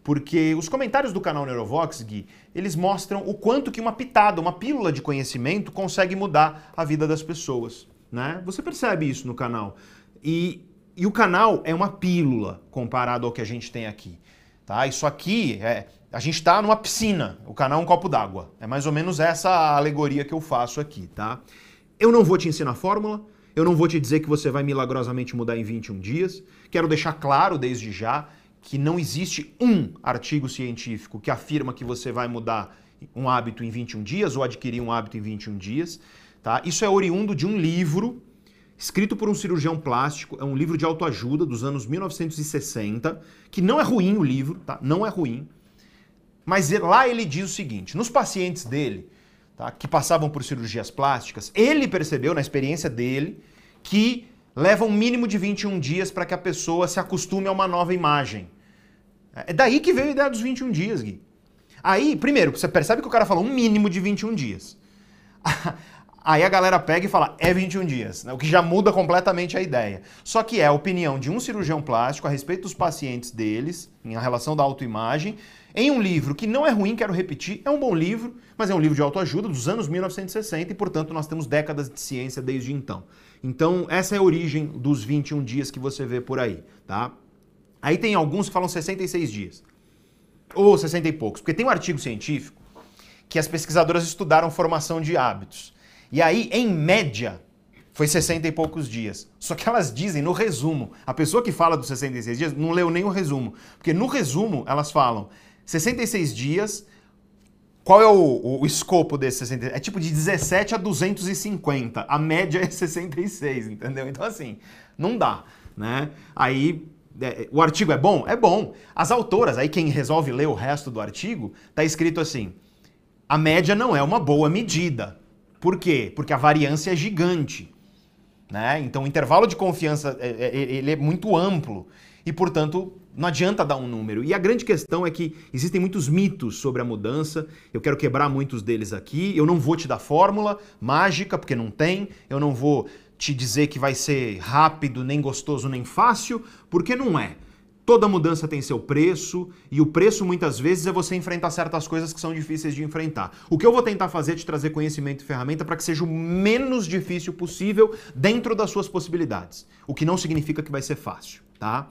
Porque os comentários do canal Neurovox, Gui, eles mostram o quanto que uma pitada, uma pílula de conhecimento consegue mudar a vida das pessoas. Né? Você percebe isso no canal. E, e o canal é uma pílula comparado ao que a gente tem aqui. Tá? Isso aqui, é, a gente está numa piscina, o canal é um copo d'água. É mais ou menos essa alegoria que eu faço aqui. Tá? Eu não vou te ensinar a fórmula, eu não vou te dizer que você vai milagrosamente mudar em 21 dias. Quero deixar claro desde já que não existe um artigo científico que afirma que você vai mudar um hábito em 21 dias ou adquirir um hábito em 21 dias. Tá? Isso é oriundo de um livro escrito por um cirurgião plástico, é um livro de autoajuda dos anos 1960, que não é ruim o livro, tá? Não é ruim. Mas lá ele diz o seguinte: nos pacientes dele, tá, que passavam por cirurgias plásticas, ele percebeu, na experiência dele, que leva um mínimo de 21 dias para que a pessoa se acostume a uma nova imagem. É daí que veio a ideia dos 21 dias, Gui. Aí, primeiro, você percebe que o cara falou um mínimo de 21 dias. Aí a galera pega e fala, é 21 dias, né? o que já muda completamente a ideia. Só que é a opinião de um cirurgião plástico a respeito dos pacientes deles, em relação da autoimagem, em um livro que não é ruim, quero repetir, é um bom livro, mas é um livro de autoajuda dos anos 1960 e, portanto, nós temos décadas de ciência desde então. Então, essa é a origem dos 21 dias que você vê por aí, tá? Aí tem alguns que falam 66 dias. Ou 60 e poucos. Porque tem um artigo científico que as pesquisadoras estudaram formação de hábitos. E aí, em média, foi 60 e poucos dias. Só que elas dizem no resumo, a pessoa que fala dos 66 dias não leu nem o resumo. Porque no resumo elas falam 66 dias qual é o, o, o escopo desse 66? É tipo de 17 a 250. A média é 66, entendeu? Então, assim, não dá, né? Aí, o artigo é bom? É bom. As autoras, aí quem resolve ler o resto do artigo, tá escrito assim: a média não é uma boa medida. Por quê? Porque a variância é gigante. Né? Então, o intervalo de confiança é, é, ele é muito amplo e, portanto, não adianta dar um número. E a grande questão é que existem muitos mitos sobre a mudança. Eu quero quebrar muitos deles aqui. Eu não vou te dar fórmula mágica, porque não tem. Eu não vou te dizer que vai ser rápido, nem gostoso, nem fácil, porque não é. Toda mudança tem seu preço, e o preço muitas vezes é você enfrentar certas coisas que são difíceis de enfrentar. O que eu vou tentar fazer é te trazer conhecimento e ferramenta para que seja o menos difícil possível dentro das suas possibilidades. O que não significa que vai ser fácil, tá?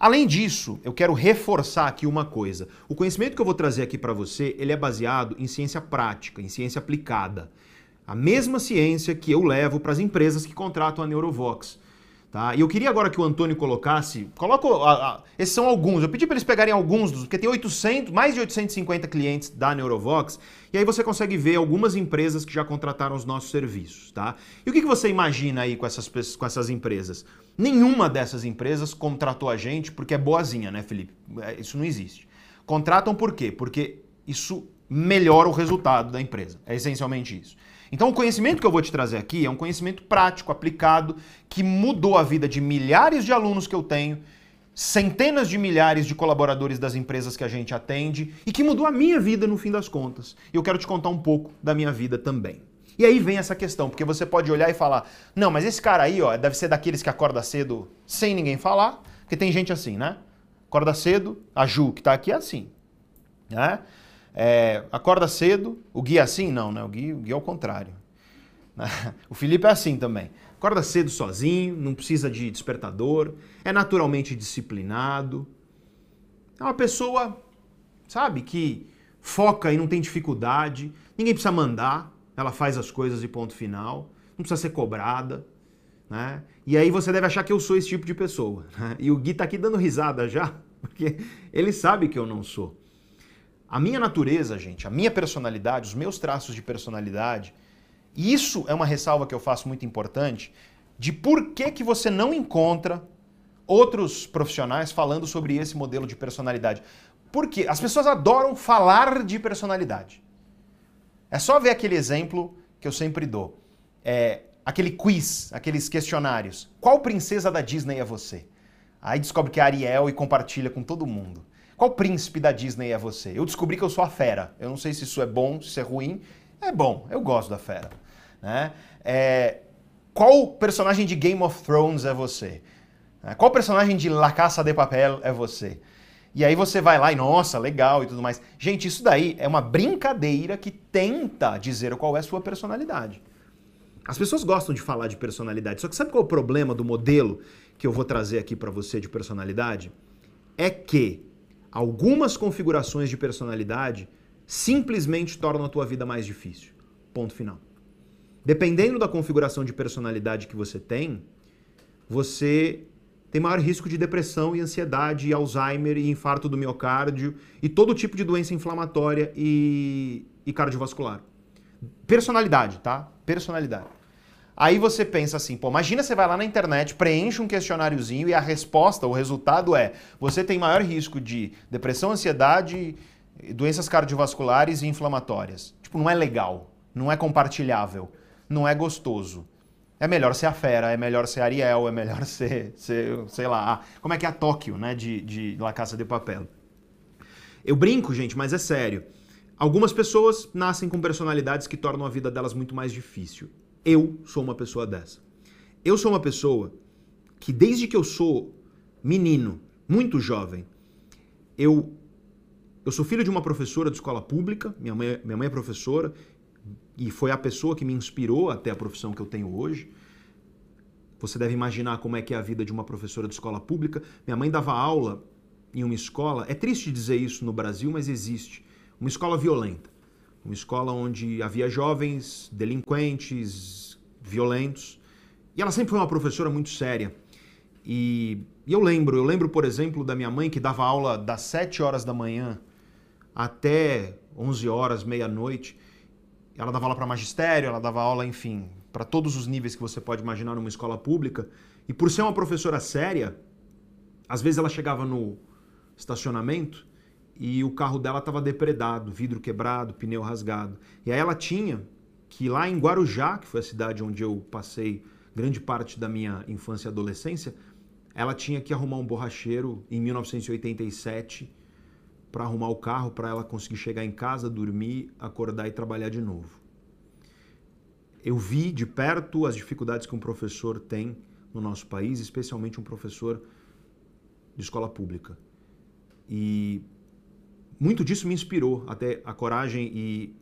Além disso, eu quero reforçar aqui uma coisa. O conhecimento que eu vou trazer aqui para você, ele é baseado em ciência prática, em ciência aplicada. A mesma ciência que eu levo para as empresas que contratam a Neurovox. Tá? E eu queria agora que o Antônio colocasse, coloca, a, a, esses são alguns, eu pedi para eles pegarem alguns, dos, porque tem 800, mais de 850 clientes da Neurovox, e aí você consegue ver algumas empresas que já contrataram os nossos serviços. Tá? E o que, que você imagina aí com essas, com essas empresas? Nenhuma dessas empresas contratou a gente porque é boazinha, né, Felipe? É, isso não existe. Contratam por quê? Porque isso melhora o resultado da empresa. É essencialmente isso. Então, o conhecimento que eu vou te trazer aqui é um conhecimento prático, aplicado, que mudou a vida de milhares de alunos que eu tenho, centenas de milhares de colaboradores das empresas que a gente atende e que mudou a minha vida no fim das contas. E eu quero te contar um pouco da minha vida também. E aí vem essa questão, porque você pode olhar e falar: não, mas esse cara aí, ó, deve ser daqueles que acorda cedo sem ninguém falar, porque tem gente assim, né? Acorda cedo, a Ju, que tá aqui, é assim. Né? É, acorda cedo, o Gui é assim? Não, né? O Gui, o Gui é o contrário. O Felipe é assim também. Acorda cedo sozinho, não precisa de despertador, é naturalmente disciplinado. É uma pessoa, sabe, que foca e não tem dificuldade, ninguém precisa mandar, ela faz as coisas e ponto final, não precisa ser cobrada. Né? E aí você deve achar que eu sou esse tipo de pessoa. Né? E o Gui tá aqui dando risada já, porque ele sabe que eu não sou. A minha natureza, gente, a minha personalidade, os meus traços de personalidade, isso é uma ressalva que eu faço muito importante de por que, que você não encontra outros profissionais falando sobre esse modelo de personalidade. Porque as pessoas adoram falar de personalidade. É só ver aquele exemplo que eu sempre dou. É, aquele quiz, aqueles questionários. Qual princesa da Disney é você? Aí descobre que é Ariel e compartilha com todo mundo. Qual príncipe da Disney é você? Eu descobri que eu sou a fera. Eu não sei se isso é bom, se é ruim. É bom, eu gosto da fera. Né? É, qual personagem de Game of Thrones é você? É, qual personagem de La Caça de Papel é você? E aí você vai lá e, nossa, legal e tudo mais. Gente, isso daí é uma brincadeira que tenta dizer qual é a sua personalidade. As pessoas gostam de falar de personalidade, só que sabe qual é o problema do modelo que eu vou trazer aqui para você de personalidade? É que algumas configurações de personalidade simplesmente tornam a tua vida mais difícil. Ponto final. Dependendo da configuração de personalidade que você tem, você tem maior risco de depressão e ansiedade, e Alzheimer e infarto do miocárdio e todo tipo de doença inflamatória e, e cardiovascular. Personalidade, tá? Personalidade. Aí você pensa assim, pô, imagina você vai lá na internet, preenche um questionáriozinho e a resposta, o resultado é: você tem maior risco de depressão, ansiedade, doenças cardiovasculares e inflamatórias. Tipo, não é legal, não é compartilhável, não é gostoso. É melhor ser a Fera, é melhor ser Ariel, é melhor ser, ser sei lá, como é que é a Tóquio, né, de, de La Casa de Papel. Eu brinco, gente, mas é sério. Algumas pessoas nascem com personalidades que tornam a vida delas muito mais difícil. Eu sou uma pessoa dessa. Eu sou uma pessoa que desde que eu sou menino, muito jovem, eu eu sou filho de uma professora de escola pública, minha mãe, minha mãe é professora e foi a pessoa que me inspirou até a profissão que eu tenho hoje. Você deve imaginar como é que é a vida de uma professora de escola pública. Minha mãe dava aula em uma escola, é triste dizer isso no Brasil, mas existe, uma escola violenta. Uma escola onde havia jovens delinquentes, violentos. E ela sempre foi uma professora muito séria. E, e, eu lembro, eu lembro, por exemplo, da minha mãe que dava aula das 7 horas da manhã até 11 horas, meia-noite. Ela dava aula para magistério, ela dava aula, enfim, para todos os níveis que você pode imaginar numa escola pública. E por ser uma professora séria, às vezes ela chegava no estacionamento e o carro dela estava depredado, vidro quebrado, pneu rasgado. E aí ela tinha que lá em Guarujá, que foi a cidade onde eu passei grande parte da minha infância e adolescência, ela tinha que arrumar um borracheiro em 1987 para arrumar o carro para ela conseguir chegar em casa, dormir, acordar e trabalhar de novo. Eu vi de perto as dificuldades que um professor tem no nosso país, especialmente um professor de escola pública. E muito disso me inspirou até a coragem e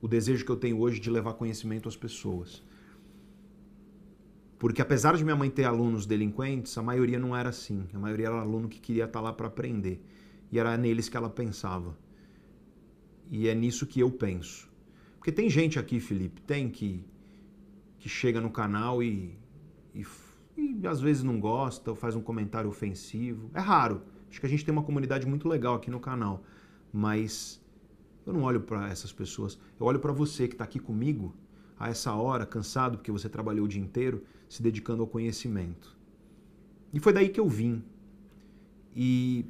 o desejo que eu tenho hoje de levar conhecimento às pessoas. Porque apesar de minha mãe ter alunos delinquentes, a maioria não era assim. A maioria era aluno que queria estar lá para aprender. E era neles que ela pensava. E é nisso que eu penso. Porque tem gente aqui, Felipe, tem que, que chega no canal e, e, e às vezes não gosta ou faz um comentário ofensivo. É raro. Acho que a gente tem uma comunidade muito legal aqui no canal, mas eu não olho para essas pessoas. Eu olho para você que está aqui comigo a essa hora, cansado porque você trabalhou o dia inteiro, se dedicando ao conhecimento. E foi daí que eu vim. E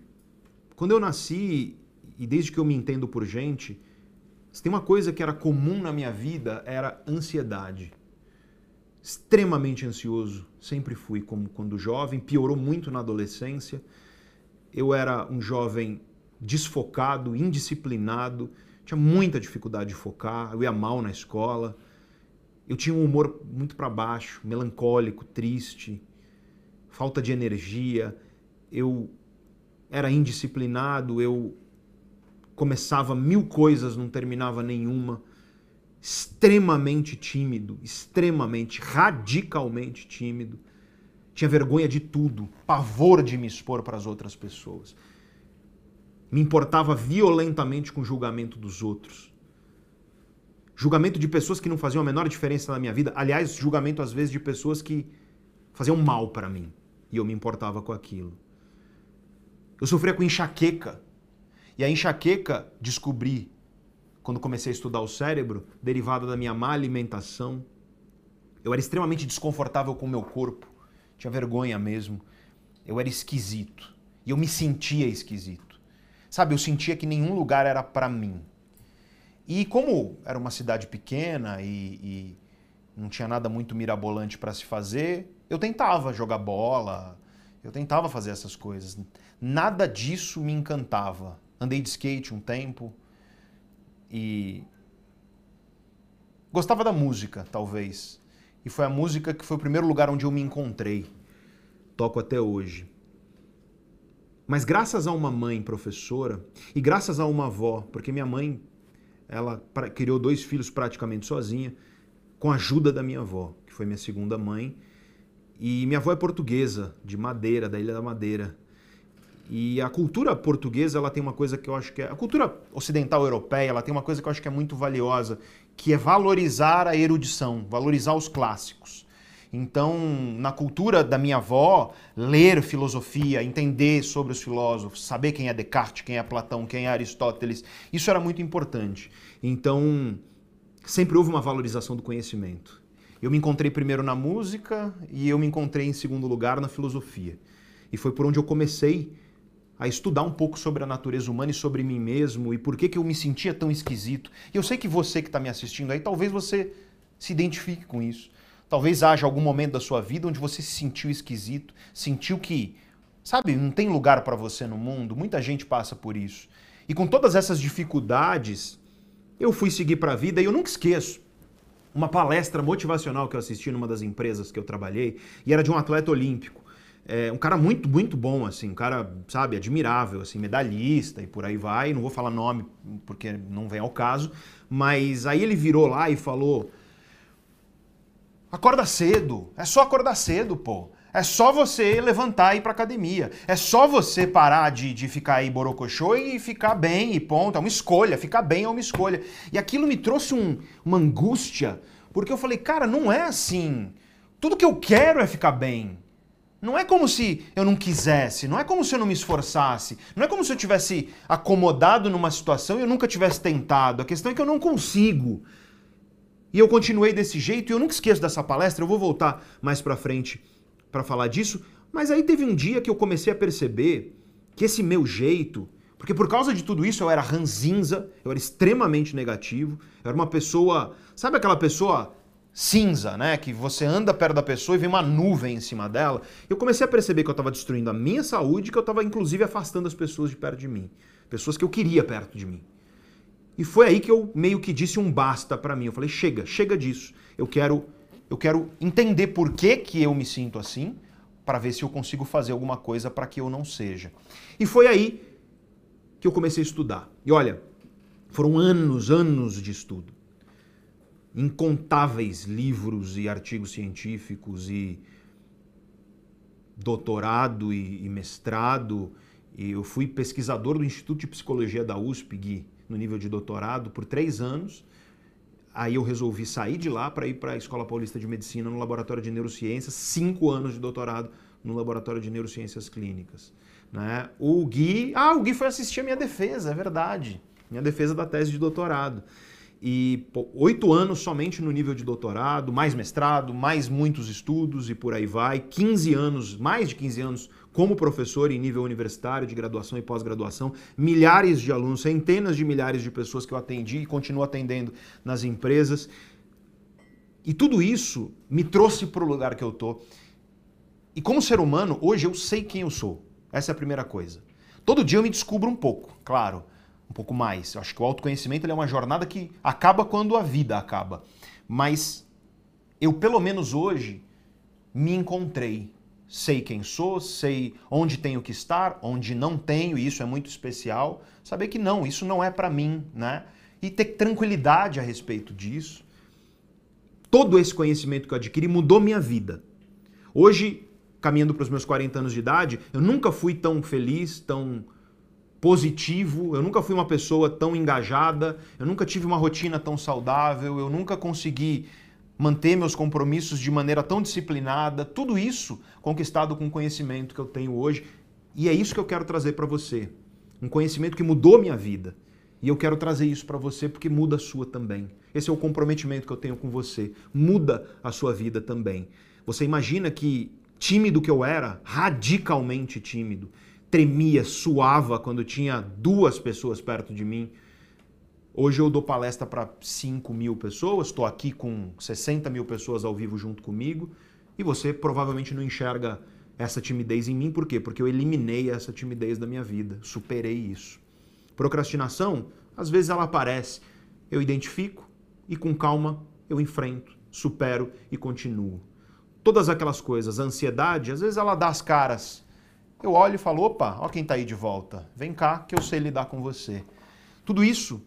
quando eu nasci, e desde que eu me entendo por gente, se tem uma coisa que era comum na minha vida, era ansiedade. Extremamente ansioso, sempre fui como quando jovem, piorou muito na adolescência. Eu era um jovem desfocado, indisciplinado, tinha muita dificuldade de focar, eu ia mal na escola. Eu tinha um humor muito para baixo, melancólico, triste, falta de energia. Eu era indisciplinado, eu começava mil coisas, não terminava nenhuma. Extremamente tímido, extremamente, radicalmente tímido. Tinha vergonha de tudo, pavor de me expor para as outras pessoas. Me importava violentamente com o julgamento dos outros julgamento de pessoas que não faziam a menor diferença na minha vida. Aliás, julgamento às vezes de pessoas que faziam mal para mim e eu me importava com aquilo. Eu sofria com enxaqueca. E a enxaqueca descobri quando comecei a estudar o cérebro, derivada da minha má alimentação. Eu era extremamente desconfortável com o meu corpo, tinha vergonha mesmo. Eu era esquisito e eu me sentia esquisito. Sabe, eu sentia que nenhum lugar era para mim. E como era uma cidade pequena e, e não tinha nada muito mirabolante para se fazer, eu tentava jogar bola, eu tentava fazer essas coisas. Nada disso me encantava. Andei de skate um tempo e gostava da música, talvez. E foi a música que foi o primeiro lugar onde eu me encontrei. Toco até hoje. Mas graças a uma mãe professora e graças a uma avó, porque minha mãe ela criou dois filhos praticamente sozinha, com a ajuda da minha avó, que foi minha segunda mãe. E minha avó é portuguesa, de Madeira, da Ilha da Madeira. E a cultura portuguesa, ela tem uma coisa que eu acho que é. A cultura ocidental europeia, ela tem uma coisa que eu acho que é muito valiosa, que é valorizar a erudição, valorizar os clássicos. Então, na cultura da minha avó, ler filosofia, entender sobre os filósofos, saber quem é Descartes, quem é Platão, quem é Aristóteles, isso era muito importante. Então, sempre houve uma valorização do conhecimento. Eu me encontrei primeiro na música e eu me encontrei em segundo lugar na filosofia. E foi por onde eu comecei a estudar um pouco sobre a natureza humana e sobre mim mesmo e por que, que eu me sentia tão esquisito. E eu sei que você que está me assistindo aí, talvez você se identifique com isso. Talvez haja algum momento da sua vida onde você se sentiu esquisito, sentiu que, sabe, não tem lugar para você no mundo. Muita gente passa por isso. E com todas essas dificuldades, eu fui seguir para a vida e eu nunca esqueço uma palestra motivacional que eu assisti numa das empresas que eu trabalhei e era de um atleta olímpico. É, um cara muito, muito bom, assim, um cara, sabe, admirável, assim, medalhista e por aí vai. Não vou falar nome porque não vem ao caso, mas aí ele virou lá e falou Acorda cedo. É só acordar cedo, pô. É só você levantar e ir pra academia. É só você parar de, de ficar aí borocochô e ficar bem e ponto. É uma escolha. Ficar bem é uma escolha. E aquilo me trouxe um, uma angústia, porque eu falei, cara, não é assim. Tudo que eu quero é ficar bem. Não é como se eu não quisesse, não é como se eu não me esforçasse, não é como se eu tivesse acomodado numa situação e eu nunca tivesse tentado. A questão é que eu não consigo. E eu continuei desse jeito e eu nunca esqueço dessa palestra, eu vou voltar mais para frente para falar disso, mas aí teve um dia que eu comecei a perceber que esse meu jeito, porque por causa de tudo isso eu era ranzinza, eu era extremamente negativo, eu era uma pessoa, sabe aquela pessoa cinza, né, que você anda perto da pessoa e vem uma nuvem em cima dela. Eu comecei a perceber que eu estava destruindo a minha saúde, que eu estava inclusive afastando as pessoas de perto de mim, pessoas que eu queria perto de mim. E foi aí que eu meio que disse um basta para mim. Eu falei: "Chega, chega disso. Eu quero eu quero entender por que que eu me sinto assim, para ver se eu consigo fazer alguma coisa para que eu não seja". E foi aí que eu comecei a estudar. E olha, foram anos, anos de estudo. Incontáveis livros e artigos científicos e doutorado e, mestrado. E eu fui pesquisador do Instituto de Psicologia da USP, Gui no nível de doutorado por três anos. aí eu resolvi sair de lá para ir para a Escola Paulista de Medicina no Laboratório de Neurociências, cinco anos de doutorado no Laboratório de Neurociências Clínicas. Né? O Gui, ah, o Gui foi assistir a minha defesa, é verdade, minha defesa da tese de doutorado. E oito anos somente no nível de doutorado, mais mestrado, mais muitos estudos e por aí vai. 15 anos, mais de 15 anos como professor em nível universitário, de graduação e pós-graduação, milhares de alunos, centenas de milhares de pessoas que eu atendi e continuo atendendo nas empresas. E tudo isso me trouxe para o lugar que eu tô. E como ser humano, hoje eu sei quem eu sou. Essa é a primeira coisa. Todo dia eu me descubro um pouco, claro, um pouco mais. Eu acho que o autoconhecimento é uma jornada que acaba quando a vida acaba. Mas eu, pelo menos hoje, me encontrei sei quem sou, sei onde tenho que estar, onde não tenho, e isso é muito especial. Saber que não, isso não é para mim, né? E ter tranquilidade a respeito disso. Todo esse conhecimento que eu adquiri mudou minha vida. Hoje, caminhando para os meus 40 anos de idade, eu nunca fui tão feliz, tão positivo, eu nunca fui uma pessoa tão engajada, eu nunca tive uma rotina tão saudável, eu nunca consegui manter meus compromissos de maneira tão disciplinada, tudo isso conquistado com o conhecimento que eu tenho hoje. E é isso que eu quero trazer para você. Um conhecimento que mudou minha vida. E eu quero trazer isso para você porque muda a sua também. Esse é o comprometimento que eu tenho com você. Muda a sua vida também. Você imagina que tímido que eu era, radicalmente tímido, tremia, suava quando tinha duas pessoas perto de mim Hoje eu dou palestra para 5 mil pessoas, estou aqui com 60 mil pessoas ao vivo junto comigo e você provavelmente não enxerga essa timidez em mim, por quê? Porque eu eliminei essa timidez da minha vida, superei isso. Procrastinação, às vezes ela aparece, eu identifico e com calma eu enfrento, supero e continuo. Todas aquelas coisas, ansiedade, às vezes ela dá as caras. Eu olho e falo, opa, ó quem está aí de volta, vem cá que eu sei lidar com você. Tudo isso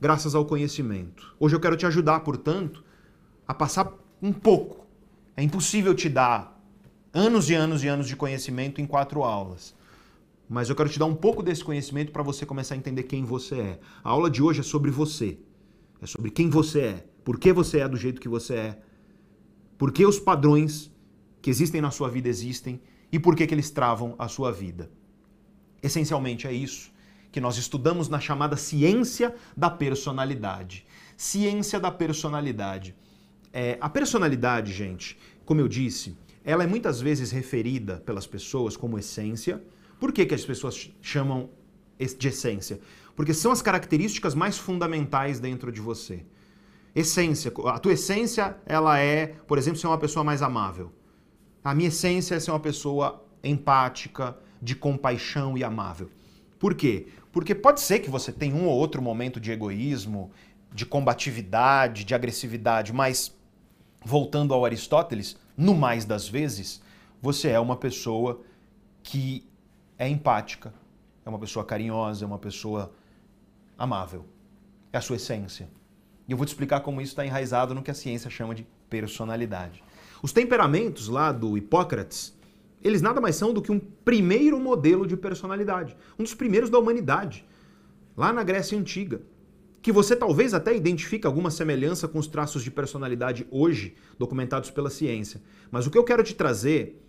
graças ao conhecimento. Hoje eu quero te ajudar, portanto, a passar um pouco. É impossível te dar anos e anos e anos de conhecimento em quatro aulas. Mas eu quero te dar um pouco desse conhecimento para você começar a entender quem você é. A aula de hoje é sobre você. É sobre quem você é. Por que você é do jeito que você é. Por que os padrões que existem na sua vida existem e por que, que eles travam a sua vida. Essencialmente é isso que nós estudamos na chamada ciência da personalidade. Ciência da personalidade. É, a personalidade, gente, como eu disse, ela é muitas vezes referida pelas pessoas como essência. Por que, que as pessoas chamam de essência? Porque são as características mais fundamentais dentro de você. Essência, a tua essência, ela é, por exemplo, ser uma pessoa mais amável. A minha essência é ser uma pessoa empática, de compaixão e amável. Por quê? Porque pode ser que você tenha um ou outro momento de egoísmo, de combatividade, de agressividade, mas voltando ao Aristóteles, no mais das vezes, você é uma pessoa que é empática, é uma pessoa carinhosa, é uma pessoa amável. É a sua essência. E eu vou te explicar como isso está enraizado no que a ciência chama de personalidade. Os temperamentos lá do Hipócrates eles nada mais são do que um primeiro modelo de personalidade, um dos primeiros da humanidade, lá na Grécia Antiga. Que você talvez até identifique alguma semelhança com os traços de personalidade hoje documentados pela ciência. Mas o que eu quero te trazer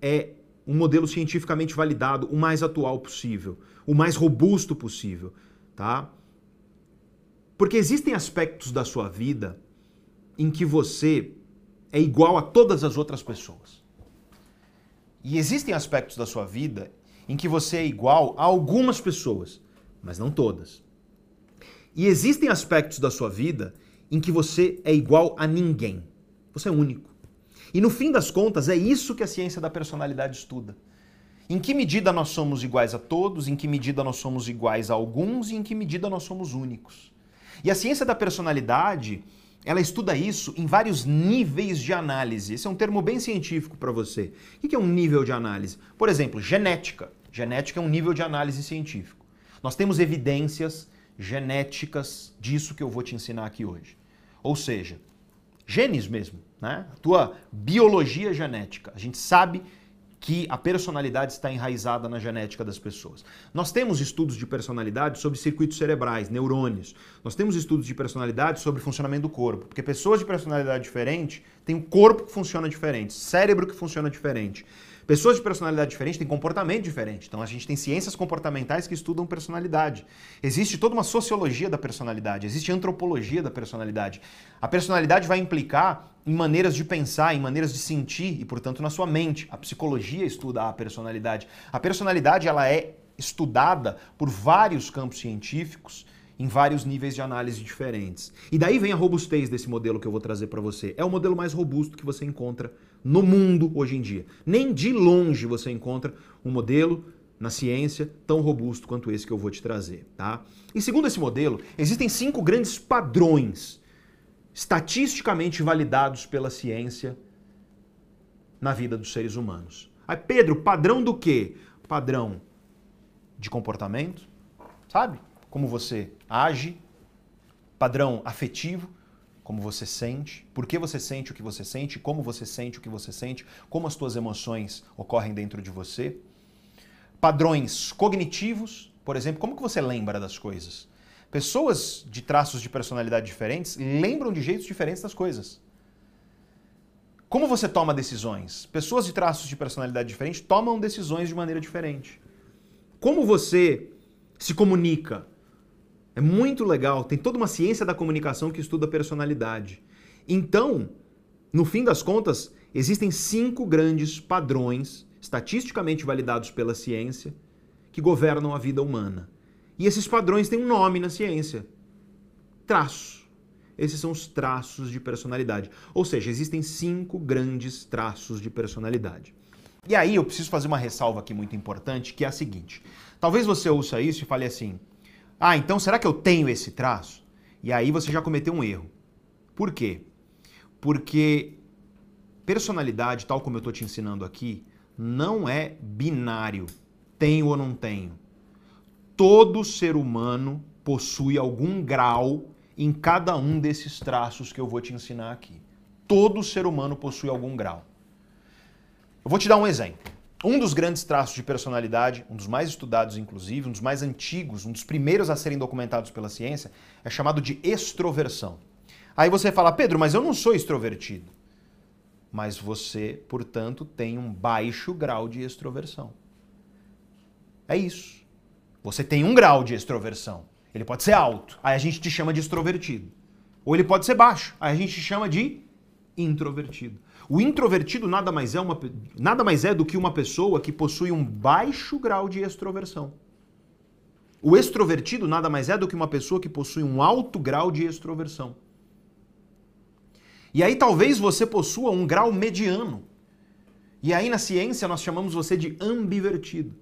é um modelo cientificamente validado, o mais atual possível, o mais robusto possível, tá? Porque existem aspectos da sua vida em que você é igual a todas as outras pessoas. E existem aspectos da sua vida em que você é igual a algumas pessoas, mas não todas. E existem aspectos da sua vida em que você é igual a ninguém. Você é único. E no fim das contas, é isso que a ciência da personalidade estuda. Em que medida nós somos iguais a todos, em que medida nós somos iguais a alguns e em que medida nós somos únicos. E a ciência da personalidade ela estuda isso em vários níveis de análise. Esse é um termo bem científico para você. O que é um nível de análise? Por exemplo, genética. Genética é um nível de análise científico. Nós temos evidências genéticas disso que eu vou te ensinar aqui hoje. Ou seja, genes mesmo, né? A tua biologia genética. A gente sabe que a personalidade está enraizada na genética das pessoas. Nós temos estudos de personalidade sobre circuitos cerebrais, neurônios. Nós temos estudos de personalidade sobre funcionamento do corpo, porque pessoas de personalidade diferente têm um corpo que funciona diferente, cérebro que funciona diferente. Pessoas de personalidade diferente têm comportamento diferente. Então a gente tem ciências comportamentais que estudam personalidade. Existe toda uma sociologia da personalidade, existe antropologia da personalidade. A personalidade vai implicar em maneiras de pensar, em maneiras de sentir e, portanto, na sua mente. A psicologia estuda a personalidade. A personalidade ela é estudada por vários campos científicos em vários níveis de análise diferentes. E daí vem a robustez desse modelo que eu vou trazer para você. É o modelo mais robusto que você encontra no mundo hoje em dia. Nem de longe você encontra um modelo na ciência tão robusto quanto esse que eu vou te trazer, tá? E segundo esse modelo, existem cinco grandes padrões estatisticamente validados pela ciência na vida dos seres humanos. Aí, Pedro, padrão do quê? Padrão de comportamento, sabe? Como você age, padrão afetivo, como você sente, por que você sente o que você sente, como você sente o que você sente, como as suas emoções ocorrem dentro de você. Padrões cognitivos, por exemplo, como que você lembra das coisas? Pessoas de traços de personalidade diferentes lembram de jeitos diferentes das coisas. Como você toma decisões? Pessoas de traços de personalidade diferentes tomam decisões de maneira diferente. Como você se comunica? É muito legal, tem toda uma ciência da comunicação que estuda personalidade. Então, no fim das contas, existem cinco grandes padrões, estatisticamente validados pela ciência, que governam a vida humana. E esses padrões têm um nome na ciência: traço. Esses são os traços de personalidade. Ou seja, existem cinco grandes traços de personalidade. E aí eu preciso fazer uma ressalva aqui muito importante, que é a seguinte. Talvez você ouça isso e fale assim: "Ah, então será que eu tenho esse traço?" E aí você já cometeu um erro. Por quê? Porque personalidade, tal como eu estou te ensinando aqui, não é binário, tenho ou não tenho todo ser humano possui algum grau em cada um desses traços que eu vou te ensinar aqui. Todo ser humano possui algum grau. Eu vou te dar um exemplo. Um dos grandes traços de personalidade, um dos mais estudados inclusive, um dos mais antigos, um dos primeiros a serem documentados pela ciência, é chamado de extroversão. Aí você fala, Pedro, mas eu não sou extrovertido. Mas você, portanto, tem um baixo grau de extroversão. É isso. Você tem um grau de extroversão. Ele pode ser alto, aí a gente te chama de extrovertido. Ou ele pode ser baixo, aí a gente te chama de introvertido. O introvertido nada mais é, uma, nada mais é do que uma pessoa que possui um baixo grau de extroversão. O extrovertido nada mais é do que uma pessoa que possui um alto grau de extroversão. E aí talvez você possua um grau mediano. E aí na ciência nós chamamos você de ambivertido.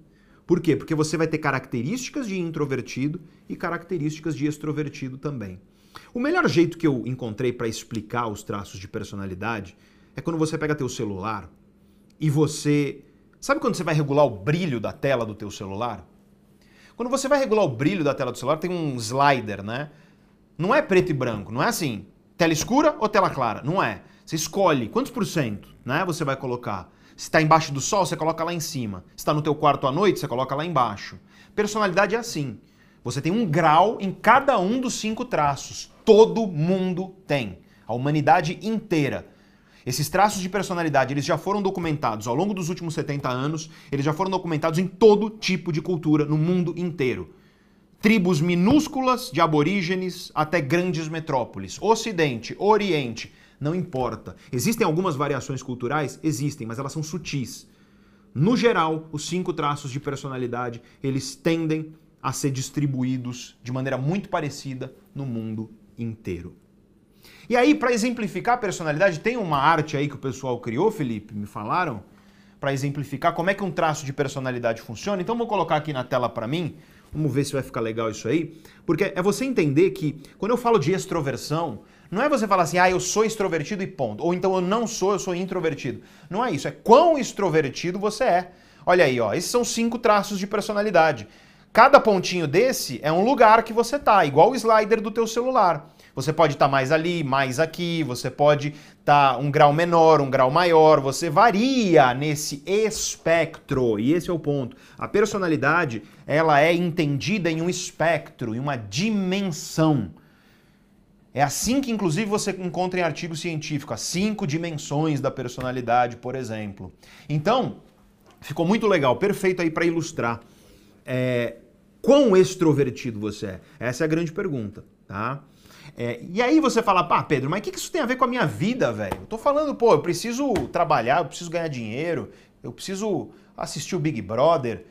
Por quê? Porque você vai ter características de introvertido e características de extrovertido também. O melhor jeito que eu encontrei para explicar os traços de personalidade é quando você pega teu celular e você... Sabe quando você vai regular o brilho da tela do teu celular? Quando você vai regular o brilho da tela do celular, tem um slider, né? Não é preto e branco, não é assim, tela escura ou tela clara, não é. Você escolhe quantos por cento, né, você vai colocar. Se está embaixo do sol, você coloca lá em cima. Se está no teu quarto à noite, você coloca lá embaixo. Personalidade é assim. Você tem um grau em cada um dos cinco traços. Todo mundo tem. A humanidade inteira. Esses traços de personalidade, eles já foram documentados ao longo dos últimos 70 anos, eles já foram documentados em todo tipo de cultura no mundo inteiro. Tribos minúsculas de aborígenes até grandes metrópoles, Ocidente, Oriente, não importa. Existem algumas variações culturais? Existem, mas elas são sutis. No geral, os cinco traços de personalidade, eles tendem a ser distribuídos de maneira muito parecida no mundo inteiro. E aí, para exemplificar a personalidade, tem uma arte aí que o pessoal criou, Felipe, me falaram, para exemplificar como é que um traço de personalidade funciona. Então, vou colocar aqui na tela para mim. Vamos ver se vai ficar legal isso aí. Porque é você entender que, quando eu falo de extroversão, não é você falar assim, ah, eu sou extrovertido e ponto. Ou então eu não sou, eu sou introvertido. Não é isso. É quão extrovertido você é. Olha aí, ó. Esses são cinco traços de personalidade. Cada pontinho desse é um lugar que você tá, igual o slider do teu celular. Você pode estar tá mais ali, mais aqui, você pode estar tá um grau menor, um grau maior, você varia nesse espectro. E esse é o ponto. A personalidade, ela é entendida em um espectro, em uma dimensão. É assim que, inclusive, você encontra em artigo científico, as cinco dimensões da personalidade, por exemplo. Então, ficou muito legal, perfeito aí para ilustrar é, quão extrovertido você é. Essa é a grande pergunta, tá? É, e aí você fala, pá, Pedro, mas o que, que isso tem a ver com a minha vida, velho? Eu tô falando, pô, eu preciso trabalhar, eu preciso ganhar dinheiro, eu preciso assistir o Big Brother,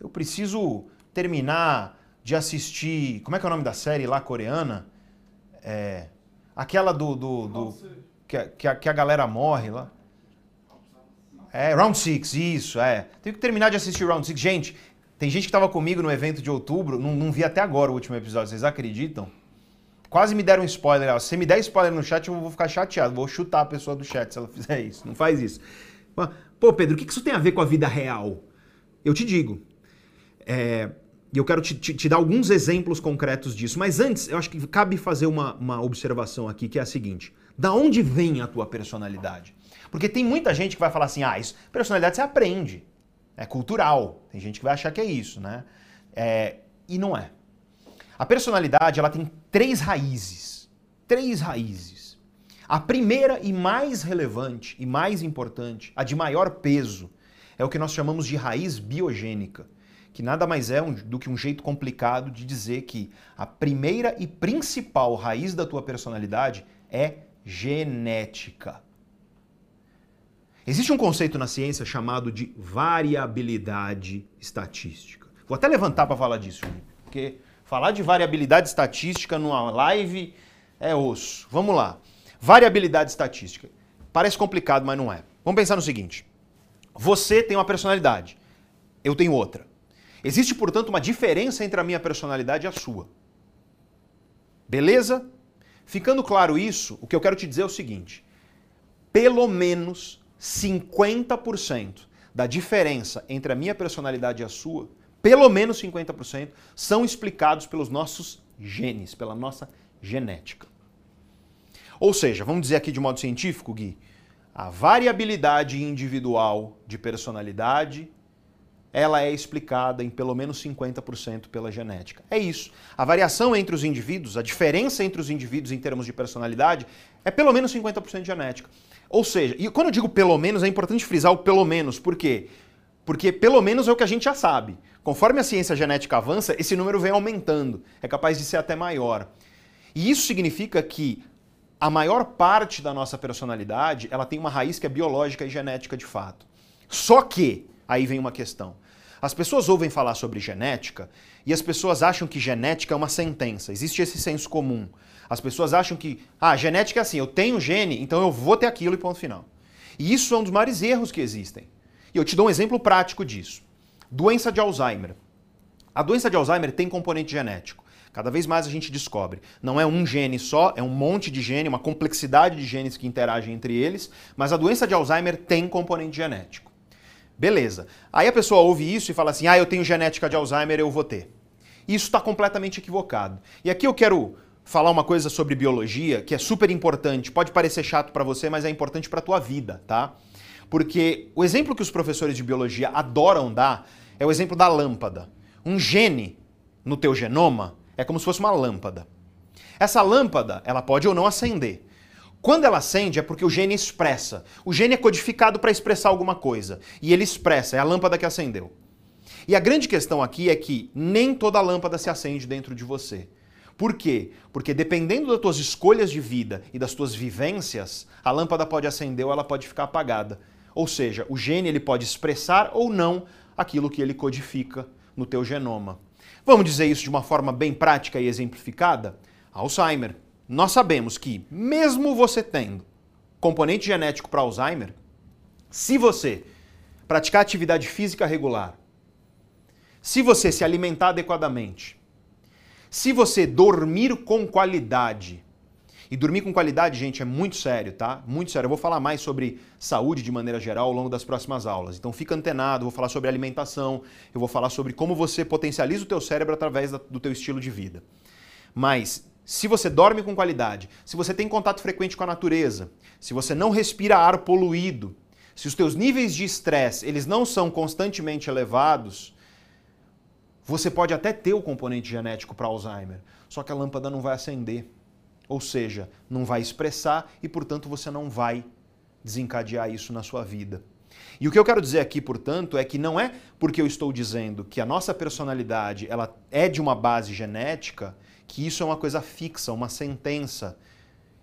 eu preciso terminar de assistir. Como é que é o nome da série lá coreana? É, aquela do. do, do que, a, que, a, que a galera morre lá. É, Round Six, isso, é. Tenho que terminar de assistir Round Six. Gente, tem gente que estava comigo no evento de outubro, não, não vi até agora o último episódio, vocês acreditam? Quase me deram um spoiler. Se você me der spoiler no chat, eu vou ficar chateado. Vou chutar a pessoa do chat se ela fizer isso. Não faz isso. Pô, Pedro, o que isso tem a ver com a vida real? Eu te digo. É, e eu quero te, te, te, dar alguns exemplos concretos disso. Mas antes, eu acho que cabe fazer uma, uma observação aqui, que é a seguinte. Da onde vem a tua personalidade? Porque tem muita gente que vai falar assim, ah, isso, personalidade você aprende. É cultural. Tem gente que vai achar que é isso, né? É, e não é. A personalidade ela tem três raízes. Três raízes. A primeira e mais relevante e mais importante, a de maior peso, é o que nós chamamos de raiz biogênica, que nada mais é um, do que um jeito complicado de dizer que a primeira e principal raiz da tua personalidade é genética. Existe um conceito na ciência chamado de variabilidade estatística. Vou até levantar para falar disso, porque Falar de variabilidade estatística numa live é osso. Vamos lá. Variabilidade estatística. Parece complicado, mas não é. Vamos pensar no seguinte: você tem uma personalidade, eu tenho outra. Existe, portanto, uma diferença entre a minha personalidade e a sua. Beleza? Ficando claro isso, o que eu quero te dizer é o seguinte: pelo menos 50% da diferença entre a minha personalidade e a sua pelo menos 50%, são explicados pelos nossos genes, pela nossa genética. Ou seja, vamos dizer aqui de modo científico, Gui, a variabilidade individual de personalidade, ela é explicada em pelo menos 50% pela genética. É isso. A variação entre os indivíduos, a diferença entre os indivíduos em termos de personalidade, é pelo menos 50% genética. Ou seja, e quando eu digo pelo menos, é importante frisar o pelo menos, por quê? Porque pelo menos é o que a gente já sabe. Conforme a ciência genética avança, esse número vem aumentando, é capaz de ser até maior. E isso significa que a maior parte da nossa personalidade, ela tem uma raiz que é biológica e genética de fato. Só que, aí vem uma questão. As pessoas ouvem falar sobre genética e as pessoas acham que genética é uma sentença. Existe esse senso comum. As pessoas acham que, ah, genética é assim, eu tenho gene, então eu vou ter aquilo e ponto final. E isso é um dos maiores erros que existem. E eu te dou um exemplo prático disso. Doença de Alzheimer. A doença de Alzheimer tem componente genético. Cada vez mais a gente descobre. Não é um gene só, é um monte de gene, uma complexidade de genes que interagem entre eles, mas a doença de Alzheimer tem componente genético. Beleza. Aí a pessoa ouve isso e fala assim: ah, eu tenho genética de Alzheimer, eu vou ter. Isso está completamente equivocado. E aqui eu quero falar uma coisa sobre biologia que é super importante. Pode parecer chato para você, mas é importante para a tua vida, tá? Porque o exemplo que os professores de biologia adoram dar é o exemplo da lâmpada. Um gene no teu genoma é como se fosse uma lâmpada. Essa lâmpada, ela pode ou não acender. Quando ela acende é porque o gene expressa. O gene é codificado para expressar alguma coisa. E ele expressa, é a lâmpada que acendeu. E a grande questão aqui é que nem toda lâmpada se acende dentro de você. Por quê? Porque dependendo das tuas escolhas de vida e das tuas vivências, a lâmpada pode acender ou ela pode ficar apagada. Ou seja, o gene ele pode expressar ou não aquilo que ele codifica no teu genoma. Vamos dizer isso de uma forma bem prática e exemplificada? Alzheimer. Nós sabemos que, mesmo você tendo componente genético para Alzheimer, se você praticar atividade física regular, se você se alimentar adequadamente, se você dormir com qualidade, e dormir com qualidade, gente, é muito sério, tá? Muito sério. Eu vou falar mais sobre saúde de maneira geral ao longo das próximas aulas. Então fica antenado, vou falar sobre alimentação, eu vou falar sobre como você potencializa o teu cérebro através do teu estilo de vida. Mas se você dorme com qualidade, se você tem contato frequente com a natureza, se você não respira ar poluído, se os teus níveis de estresse eles não são constantemente elevados, você pode até ter o componente genético para Alzheimer, só que a lâmpada não vai acender. Ou seja, não vai expressar e, portanto, você não vai desencadear isso na sua vida. E o que eu quero dizer aqui, portanto, é que não é porque eu estou dizendo que a nossa personalidade ela é de uma base genética que isso é uma coisa fixa, uma sentença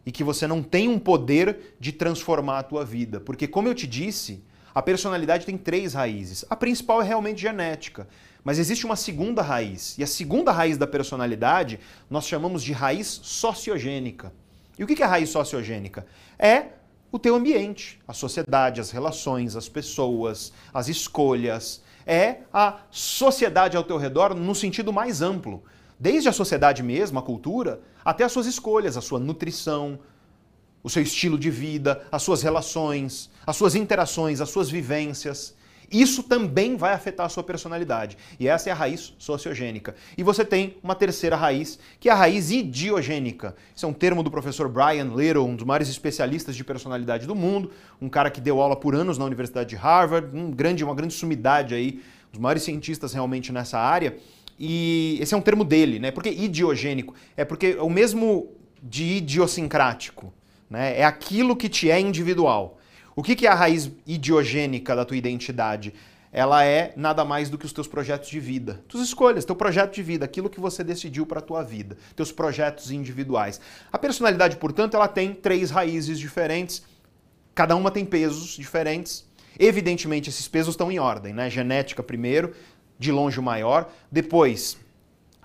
e que você não tem um poder de transformar a tua vida, porque como eu te disse, a personalidade tem três raízes. A principal é realmente genética, mas existe uma segunda raiz. E a segunda raiz da personalidade nós chamamos de raiz sociogênica. E o que é a raiz sociogênica? É o teu ambiente, a sociedade, as relações, as pessoas, as escolhas. É a sociedade ao teu redor no sentido mais amplo. Desde a sociedade mesmo, a cultura, até as suas escolhas, a sua nutrição, o seu estilo de vida, as suas relações, as suas interações, as suas vivências. Isso também vai afetar a sua personalidade. E essa é a raiz sociogênica. E você tem uma terceira raiz, que é a raiz idiogênica. Isso é um termo do professor Brian Little, um dos maiores especialistas de personalidade do mundo, um cara que deu aula por anos na Universidade de Harvard, um grande, uma grande sumidade aí, um dos maiores cientistas realmente nessa área. E esse é um termo dele, né? Por que idiogênico? É porque é o mesmo de idiosincrático. Né? É aquilo que te é individual. O que é a raiz idiogênica da tua identidade? Ela é nada mais do que os teus projetos de vida. Tuas escolhas, teu projeto de vida, aquilo que você decidiu para a tua vida, teus projetos individuais. A personalidade, portanto, ela tem três raízes diferentes, cada uma tem pesos diferentes. Evidentemente, esses pesos estão em ordem, né? Genética primeiro, de longe o maior, depois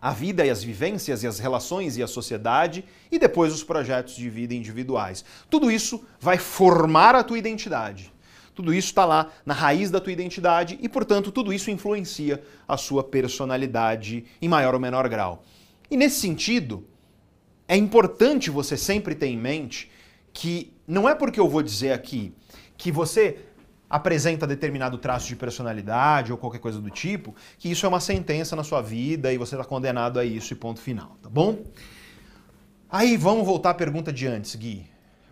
a vida e as vivências e as relações e a sociedade e depois os projetos de vida individuais. Tudo isso vai formar a tua identidade. Tudo isso está lá na raiz da tua identidade e, portanto, tudo isso influencia a sua personalidade em maior ou menor grau. E nesse sentido, é importante você sempre ter em mente que não é porque eu vou dizer aqui que você apresenta determinado traço de personalidade ou qualquer coisa do tipo, que isso é uma sentença na sua vida e você está condenado a isso e ponto final, tá bom? Aí vamos voltar à pergunta de antes, Gui.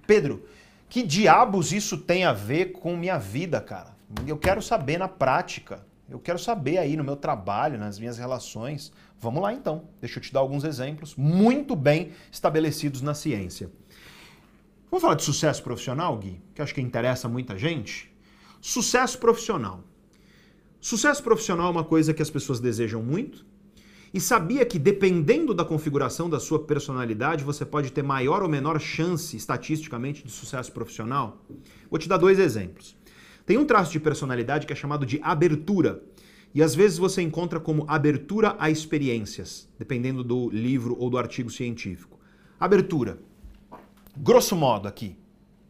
Pedro, que diabos isso tem a ver com minha vida, cara? Eu quero saber na prática. Eu quero saber aí no meu trabalho, nas minhas relações. Vamos lá então. Deixa eu te dar alguns exemplos muito bem estabelecidos na ciência. Vamos falar de sucesso profissional, Gui? Que acho que interessa muita gente. Sucesso profissional. Sucesso profissional é uma coisa que as pessoas desejam muito. E sabia que, dependendo da configuração da sua personalidade, você pode ter maior ou menor chance, estatisticamente, de sucesso profissional? Vou te dar dois exemplos. Tem um traço de personalidade que é chamado de abertura. E às vezes você encontra como abertura a experiências, dependendo do livro ou do artigo científico. Abertura. Grosso modo aqui,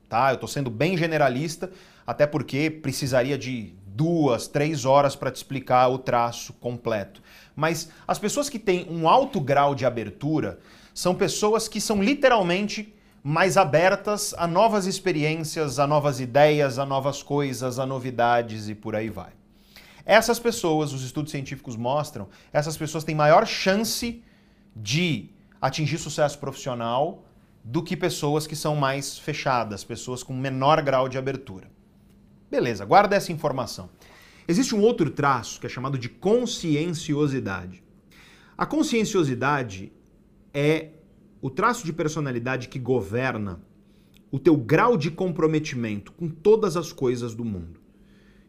tá? Eu estou sendo bem generalista, até porque precisaria de duas, três horas para te explicar o traço completo. Mas as pessoas que têm um alto grau de abertura são pessoas que são literalmente mais abertas a novas experiências, a novas ideias, a novas coisas, a novidades e por aí vai. Essas pessoas, os estudos científicos mostram, essas pessoas têm maior chance de atingir sucesso profissional do que pessoas que são mais fechadas, pessoas com menor grau de abertura. Beleza, guarda essa informação. Existe um outro traço que é chamado de conscienciosidade. A conscienciosidade é o traço de personalidade que governa o teu grau de comprometimento com todas as coisas do mundo,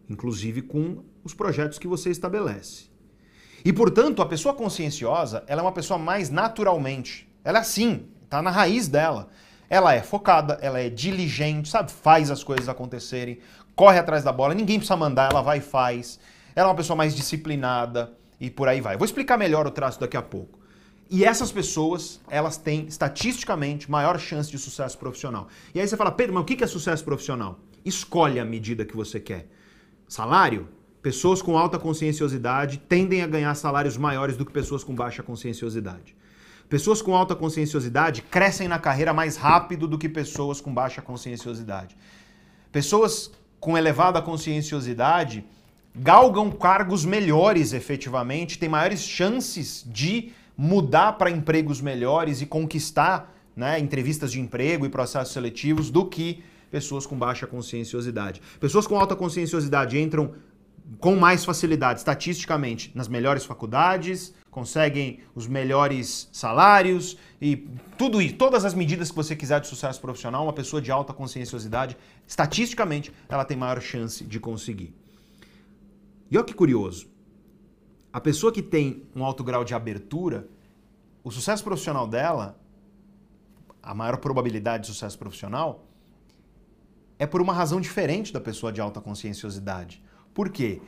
inclusive com os projetos que você estabelece. E, portanto, a pessoa conscienciosa, ela é uma pessoa mais naturalmente. Ela é assim, está na raiz dela. Ela é focada, ela é diligente, sabe? Faz as coisas acontecerem, corre atrás da bola, ninguém precisa mandar, ela vai e faz. Ela é uma pessoa mais disciplinada e por aí vai. vou explicar melhor o traço daqui a pouco. E essas pessoas, elas têm estatisticamente maior chance de sucesso profissional. E aí você fala, Pedro, mas o que é sucesso profissional? Escolhe a medida que você quer. Salário? Pessoas com alta conscienciosidade tendem a ganhar salários maiores do que pessoas com baixa conscienciosidade. Pessoas com alta conscienciosidade crescem na carreira mais rápido do que pessoas com baixa conscienciosidade. Pessoas com elevada conscienciosidade galgam cargos melhores efetivamente, têm maiores chances de mudar para empregos melhores e conquistar né, entrevistas de emprego e processos seletivos do que pessoas com baixa conscienciosidade. Pessoas com alta conscienciosidade entram com mais facilidade, estatisticamente, nas melhores faculdades, conseguem os melhores salários e tudo isso, todas as medidas que você quiser de sucesso profissional, uma pessoa de alta conscienciosidade, estatisticamente, ela tem maior chance de conseguir. E olha que curioso. A pessoa que tem um alto grau de abertura, o sucesso profissional dela, a maior probabilidade de sucesso profissional, é por uma razão diferente da pessoa de alta conscienciosidade. Por quê?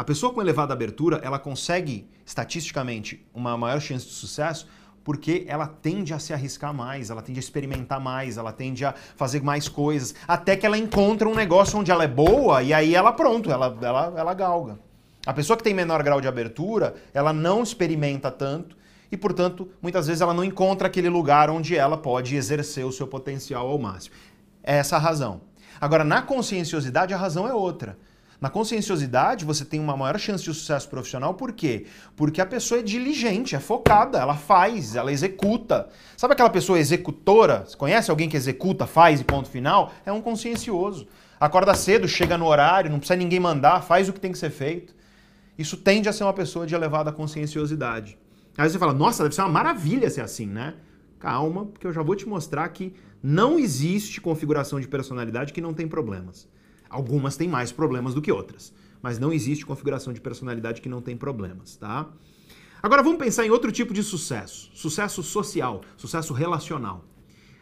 A pessoa com elevada abertura, ela consegue, estatisticamente, uma maior chance de sucesso porque ela tende a se arriscar mais, ela tende a experimentar mais, ela tende a fazer mais coisas, até que ela encontra um negócio onde ela é boa e aí ela pronto, ela, ela, ela galga. A pessoa que tem menor grau de abertura, ela não experimenta tanto e, portanto, muitas vezes ela não encontra aquele lugar onde ela pode exercer o seu potencial ao máximo. É essa a razão. Agora, na conscienciosidade, a razão é outra. Na conscienciosidade, você tem uma maior chance de sucesso profissional, por quê? Porque a pessoa é diligente, é focada, ela faz, ela executa. Sabe aquela pessoa executora? Você conhece alguém que executa, faz e ponto final? É um consciencioso. Acorda cedo, chega no horário, não precisa ninguém mandar, faz o que tem que ser feito. Isso tende a ser uma pessoa de elevada conscienciosidade. Aí você fala, nossa, deve ser uma maravilha ser assim, né? Calma, porque eu já vou te mostrar que não existe configuração de personalidade que não tem problemas. Algumas têm mais problemas do que outras, mas não existe configuração de personalidade que não tem problemas, tá? Agora vamos pensar em outro tipo de sucesso, sucesso social, sucesso relacional.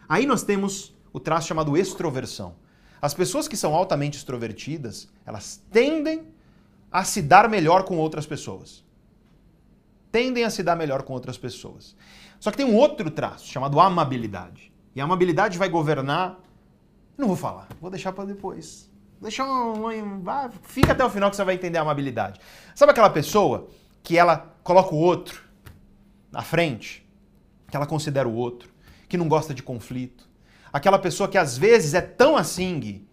Aí nós temos o traço chamado extroversão. As pessoas que são altamente extrovertidas, elas tendem a se dar melhor com outras pessoas. Tendem a se dar melhor com outras pessoas. Só que tem um outro traço chamado amabilidade. E a amabilidade vai governar. Não vou falar, vou deixar para depois. Deixa um, um, fica até o final que você vai entender a amabilidade. Sabe aquela pessoa que ela coloca o outro na frente, que ela considera o outro, que não gosta de conflito? Aquela pessoa que às vezes é tão assim,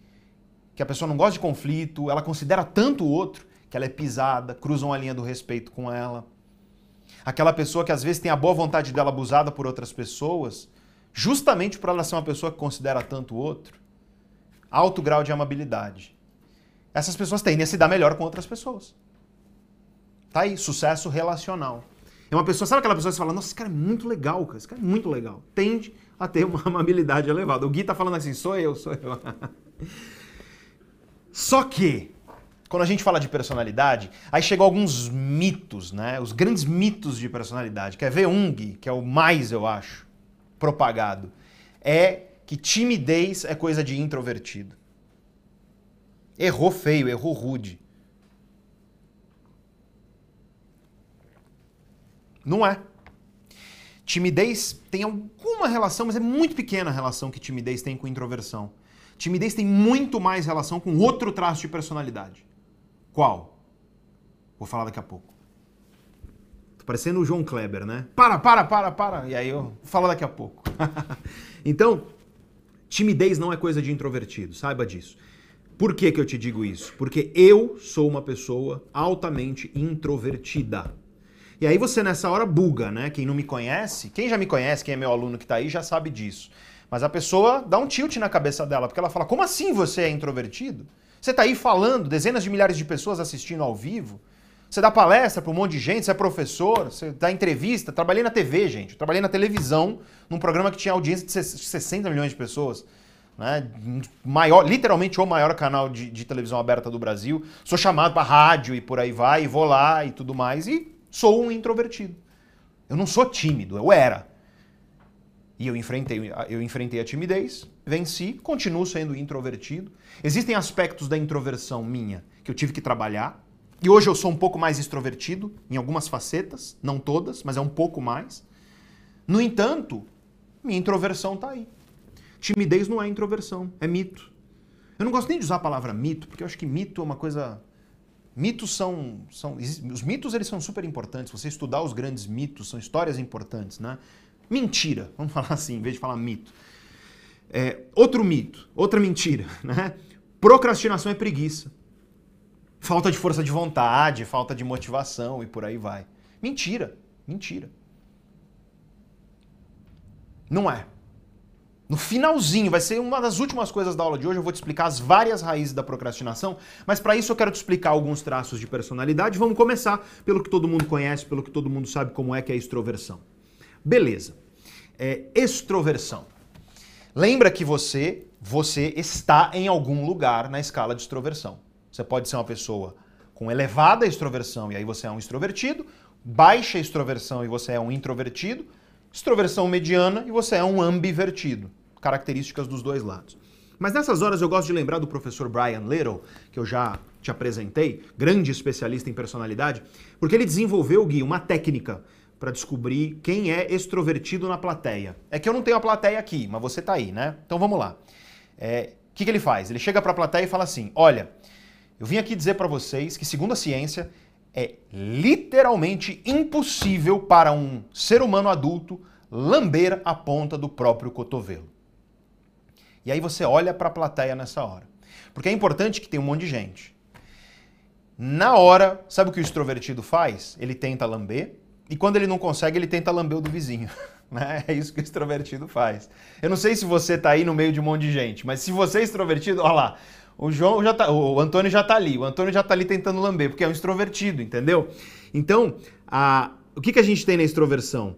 que a pessoa não gosta de conflito, ela considera tanto o outro, que ela é pisada, cruzam a linha do respeito com ela. Aquela pessoa que às vezes tem a boa vontade dela abusada por outras pessoas, justamente por ela ser uma pessoa que considera tanto o outro alto grau de amabilidade. Essas pessoas tendem a se dar melhor com outras pessoas. Tá aí, sucesso relacional. É uma pessoa, sabe aquela pessoa que fala, nossa, esse cara é muito legal, cara, esse cara é muito legal. Tende a ter uma amabilidade elevada. O Gui tá falando assim, sou eu, sou eu. Só que, quando a gente fala de personalidade, aí chegam alguns mitos, né? Os grandes mitos de personalidade. Quer ver um, Gui, que é o mais, eu acho, propagado? É que timidez é coisa de introvertido. Errou feio, errou rude. Não é. Timidez tem alguma relação, mas é muito pequena a relação que timidez tem com introversão. Timidez tem muito mais relação com outro traço de personalidade. Qual? Vou falar daqui a pouco. Tô parecendo o João Kleber, né? Para, para, para, para. E aí eu falar daqui a pouco. então, Timidez não é coisa de introvertido, saiba disso. Por que, que eu te digo isso? Porque eu sou uma pessoa altamente introvertida. E aí você nessa hora buga, né? Quem não me conhece, quem já me conhece, quem é meu aluno que está aí, já sabe disso. Mas a pessoa dá um tilt na cabeça dela, porque ela fala: como assim você é introvertido? Você está aí falando, dezenas de milhares de pessoas assistindo ao vivo. Você dá palestra para um monte de gente, você é professor, você dá entrevista. Trabalhei na TV, gente. Eu trabalhei na televisão, num programa que tinha audiência de 60 milhões de pessoas. Né? Maior, literalmente o maior canal de, de televisão aberta do Brasil. Sou chamado para rádio e por aí vai, e vou lá e tudo mais. E sou um introvertido. Eu não sou tímido, eu era. E eu enfrentei, eu enfrentei a timidez, venci, continuo sendo introvertido. Existem aspectos da introversão minha que eu tive que trabalhar, e hoje eu sou um pouco mais extrovertido em algumas facetas, não todas, mas é um pouco mais. No entanto, minha introversão está aí. Timidez não é introversão, é mito. Eu não gosto nem de usar a palavra mito, porque eu acho que mito é uma coisa. Mitos são, são. Os mitos eles são super importantes. Você estudar os grandes mitos, são histórias importantes, né? Mentira, vamos falar assim, em vez de falar mito. É, outro mito, outra mentira, né? Procrastinação é preguiça. Falta de força de vontade, falta de motivação e por aí vai. Mentira, mentira. Não é. No finalzinho, vai ser uma das últimas coisas da aula de hoje, eu vou te explicar as várias raízes da procrastinação, mas para isso eu quero te explicar alguns traços de personalidade. Vamos começar pelo que todo mundo conhece, pelo que todo mundo sabe como é que é a extroversão. Beleza. É, extroversão. Lembra que você, você está em algum lugar na escala de extroversão. Você pode ser uma pessoa com elevada extroversão e aí você é um extrovertido, baixa extroversão e você é um introvertido, extroversão mediana e você é um ambivertido. Características dos dois lados. Mas nessas horas eu gosto de lembrar do professor Brian Little, que eu já te apresentei, grande especialista em personalidade, porque ele desenvolveu, Gui, uma técnica para descobrir quem é extrovertido na plateia. É que eu não tenho a plateia aqui, mas você tá aí, né? Então vamos lá. É, o que, que ele faz? Ele chega para a plateia e fala assim: Olha, eu vim aqui dizer para vocês que, segundo a ciência, é literalmente impossível para um ser humano adulto lamber a ponta do próprio cotovelo. E aí você olha para a plateia nessa hora. Porque é importante que tenha um monte de gente. Na hora, sabe o que o extrovertido faz? Ele tenta lamber, e quando ele não consegue, ele tenta lamber o do vizinho. Né? É isso que o extrovertido faz. Eu não sei se você está aí no meio de um monte de gente, mas se você é extrovertido, olha lá, o João já tá, o Antônio já tá ali, o Antônio já tá ali tentando lamber, porque é um extrovertido, entendeu? Então, a, o que, que a gente tem na extroversão?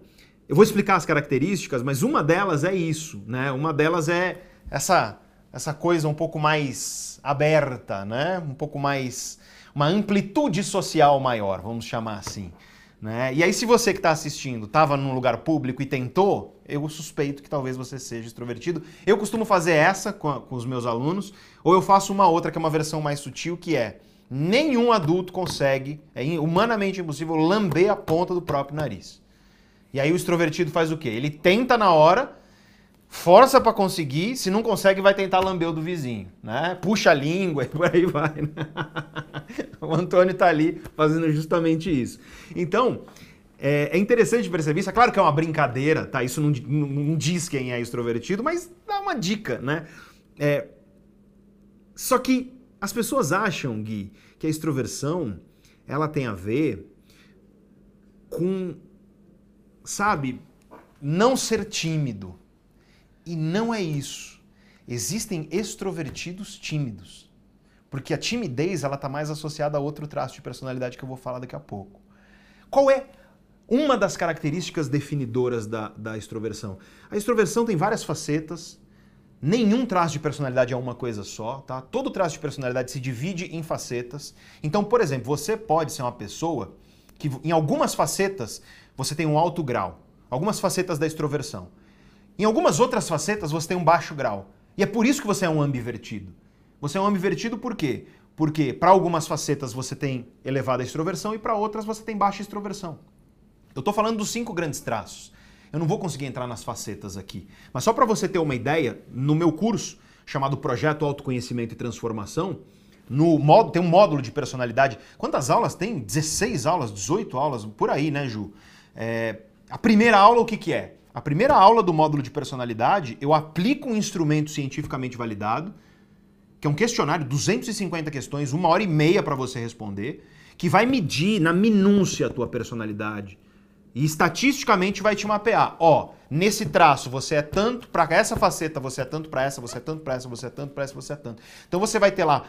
Eu vou explicar as características, mas uma delas é isso, né? Uma delas é essa essa coisa um pouco mais aberta, né? Um pouco mais uma amplitude social maior, vamos chamar assim. Né? E aí, se você que está assistindo estava num lugar público e tentou, eu suspeito que talvez você seja extrovertido. Eu costumo fazer essa com, a, com os meus alunos, ou eu faço uma outra que é uma versão mais sutil, que é nenhum adulto consegue, é humanamente impossível, lamber a ponta do próprio nariz. E aí o extrovertido faz o quê? Ele tenta na hora, força para conseguir, se não consegue vai tentar lamber o do vizinho, né? Puxa a língua e por aí vai. Né? o Antônio está ali fazendo justamente isso. Então, é, é, interessante perceber isso. É claro que é uma brincadeira, tá? Isso não, não, não diz quem é extrovertido, mas dá uma dica, né? É, só que as pessoas acham, Gui, que a extroversão ela tem a ver com, sabe, não ser tímido. E não é isso. Existem extrovertidos tímidos. Porque a timidez ela está mais associada a outro traço de personalidade que eu vou falar daqui a pouco. Qual é uma das características definidoras da, da extroversão? A extroversão tem várias facetas, nenhum traço de personalidade é uma coisa só, tá? Todo traço de personalidade se divide em facetas. Então, por exemplo, você pode ser uma pessoa que em algumas facetas você tem um alto grau, algumas facetas da extroversão. Em algumas outras facetas você tem um baixo grau. E é por isso que você é um ambivertido. Você é um ambivertido por quê? Porque para algumas facetas você tem elevada extroversão e para outras você tem baixa extroversão. Eu estou falando dos cinco grandes traços. Eu não vou conseguir entrar nas facetas aqui. Mas só para você ter uma ideia, no meu curso chamado Projeto Autoconhecimento e Transformação, no módulo, tem um módulo de personalidade. Quantas aulas tem? 16 aulas, 18 aulas, por aí, né, Ju? É, a primeira aula, o que, que é? A primeira aula do módulo de personalidade, eu aplico um instrumento cientificamente validado, que é um questionário, 250 questões, uma hora e meia para você responder, que vai medir na minúcia a tua personalidade. E estatisticamente vai te mapear. Ó, nesse traço você é tanto para essa faceta, você é tanto para essa, você é tanto para essa, você é tanto para essa, você é tanto. Então você vai ter lá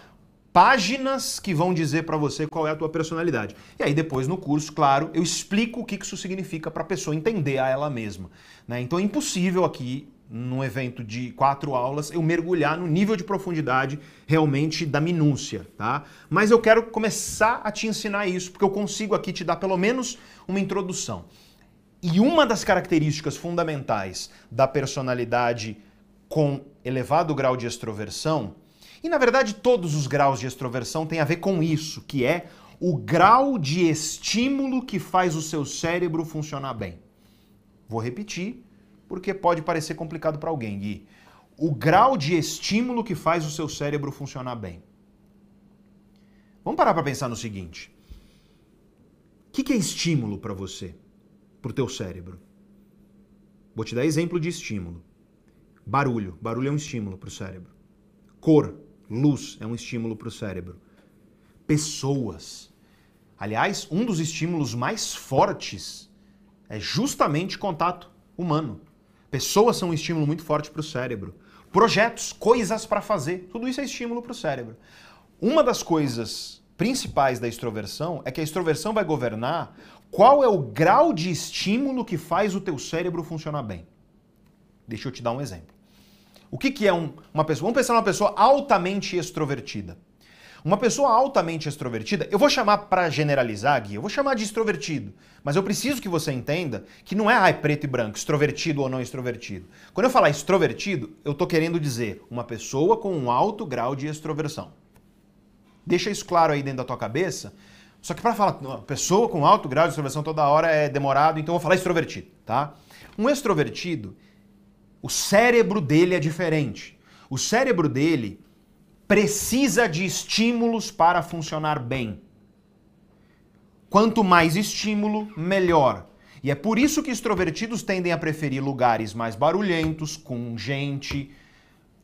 páginas que vão dizer para você qual é a tua personalidade. E aí depois no curso, claro, eu explico o que isso significa para a pessoa entender a ela mesma. Né? Então é impossível aqui num evento de quatro aulas, eu mergulhar no nível de profundidade realmente da minúcia, tá? Mas eu quero começar a te ensinar isso, porque eu consigo aqui te dar pelo menos uma introdução. E uma das características fundamentais da personalidade com elevado grau de extroversão, e na verdade todos os graus de extroversão têm a ver com isso, que é o grau de estímulo que faz o seu cérebro funcionar bem. Vou repetir porque pode parecer complicado para alguém, Gui. O grau de estímulo que faz o seu cérebro funcionar bem. Vamos parar para pensar no seguinte. O que, que é estímulo para você, para o teu cérebro? Vou te dar exemplo de estímulo. Barulho. Barulho é um estímulo para o cérebro. Cor, luz é um estímulo para o cérebro. Pessoas. Aliás, um dos estímulos mais fortes é justamente contato humano. Pessoas são um estímulo muito forte para o cérebro. Projetos, coisas para fazer, tudo isso é estímulo para o cérebro. Uma das coisas principais da extroversão é que a extroversão vai governar qual é o grau de estímulo que faz o teu cérebro funcionar bem. Deixa eu te dar um exemplo. O que, que é um, uma pessoa? Vamos pensar numa pessoa altamente extrovertida. Uma pessoa altamente extrovertida, eu vou chamar para generalizar, Gui, eu vou chamar de extrovertido, mas eu preciso que você entenda que não é ai, preto e branco, extrovertido ou não extrovertido. Quando eu falar extrovertido, eu estou querendo dizer uma pessoa com um alto grau de extroversão. Deixa isso claro aí dentro da tua cabeça. Só que para falar pessoa com alto grau de extroversão toda hora é demorado, então eu vou falar extrovertido, tá? Um extrovertido, o cérebro dele é diferente. O cérebro dele precisa de estímulos para funcionar bem. Quanto mais estímulo, melhor. E é por isso que extrovertidos tendem a preferir lugares mais barulhentos, com gente,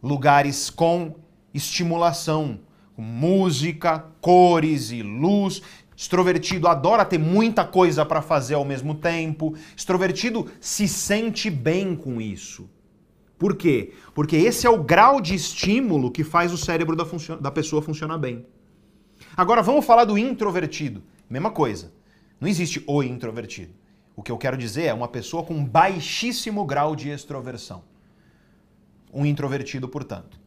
lugares com estimulação, com música, cores e luz. Extrovertido adora ter muita coisa para fazer ao mesmo tempo. Extrovertido se sente bem com isso. Por quê? Porque esse é o grau de estímulo que faz o cérebro da, da pessoa funcionar bem. Agora vamos falar do introvertido. Mesma coisa. Não existe o introvertido. O que eu quero dizer é uma pessoa com baixíssimo grau de extroversão. Um introvertido, portanto.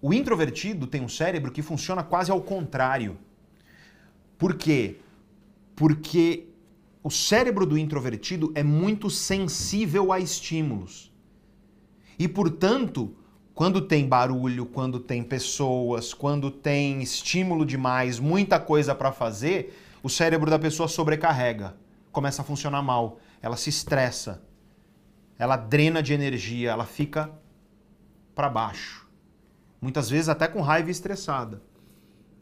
O introvertido tem um cérebro que funciona quase ao contrário. Por quê? Porque o cérebro do introvertido é muito sensível a estímulos. E, portanto, quando tem barulho, quando tem pessoas, quando tem estímulo demais, muita coisa para fazer, o cérebro da pessoa sobrecarrega, começa a funcionar mal, ela se estressa, ela drena de energia, ela fica para baixo. Muitas vezes até com raiva estressada.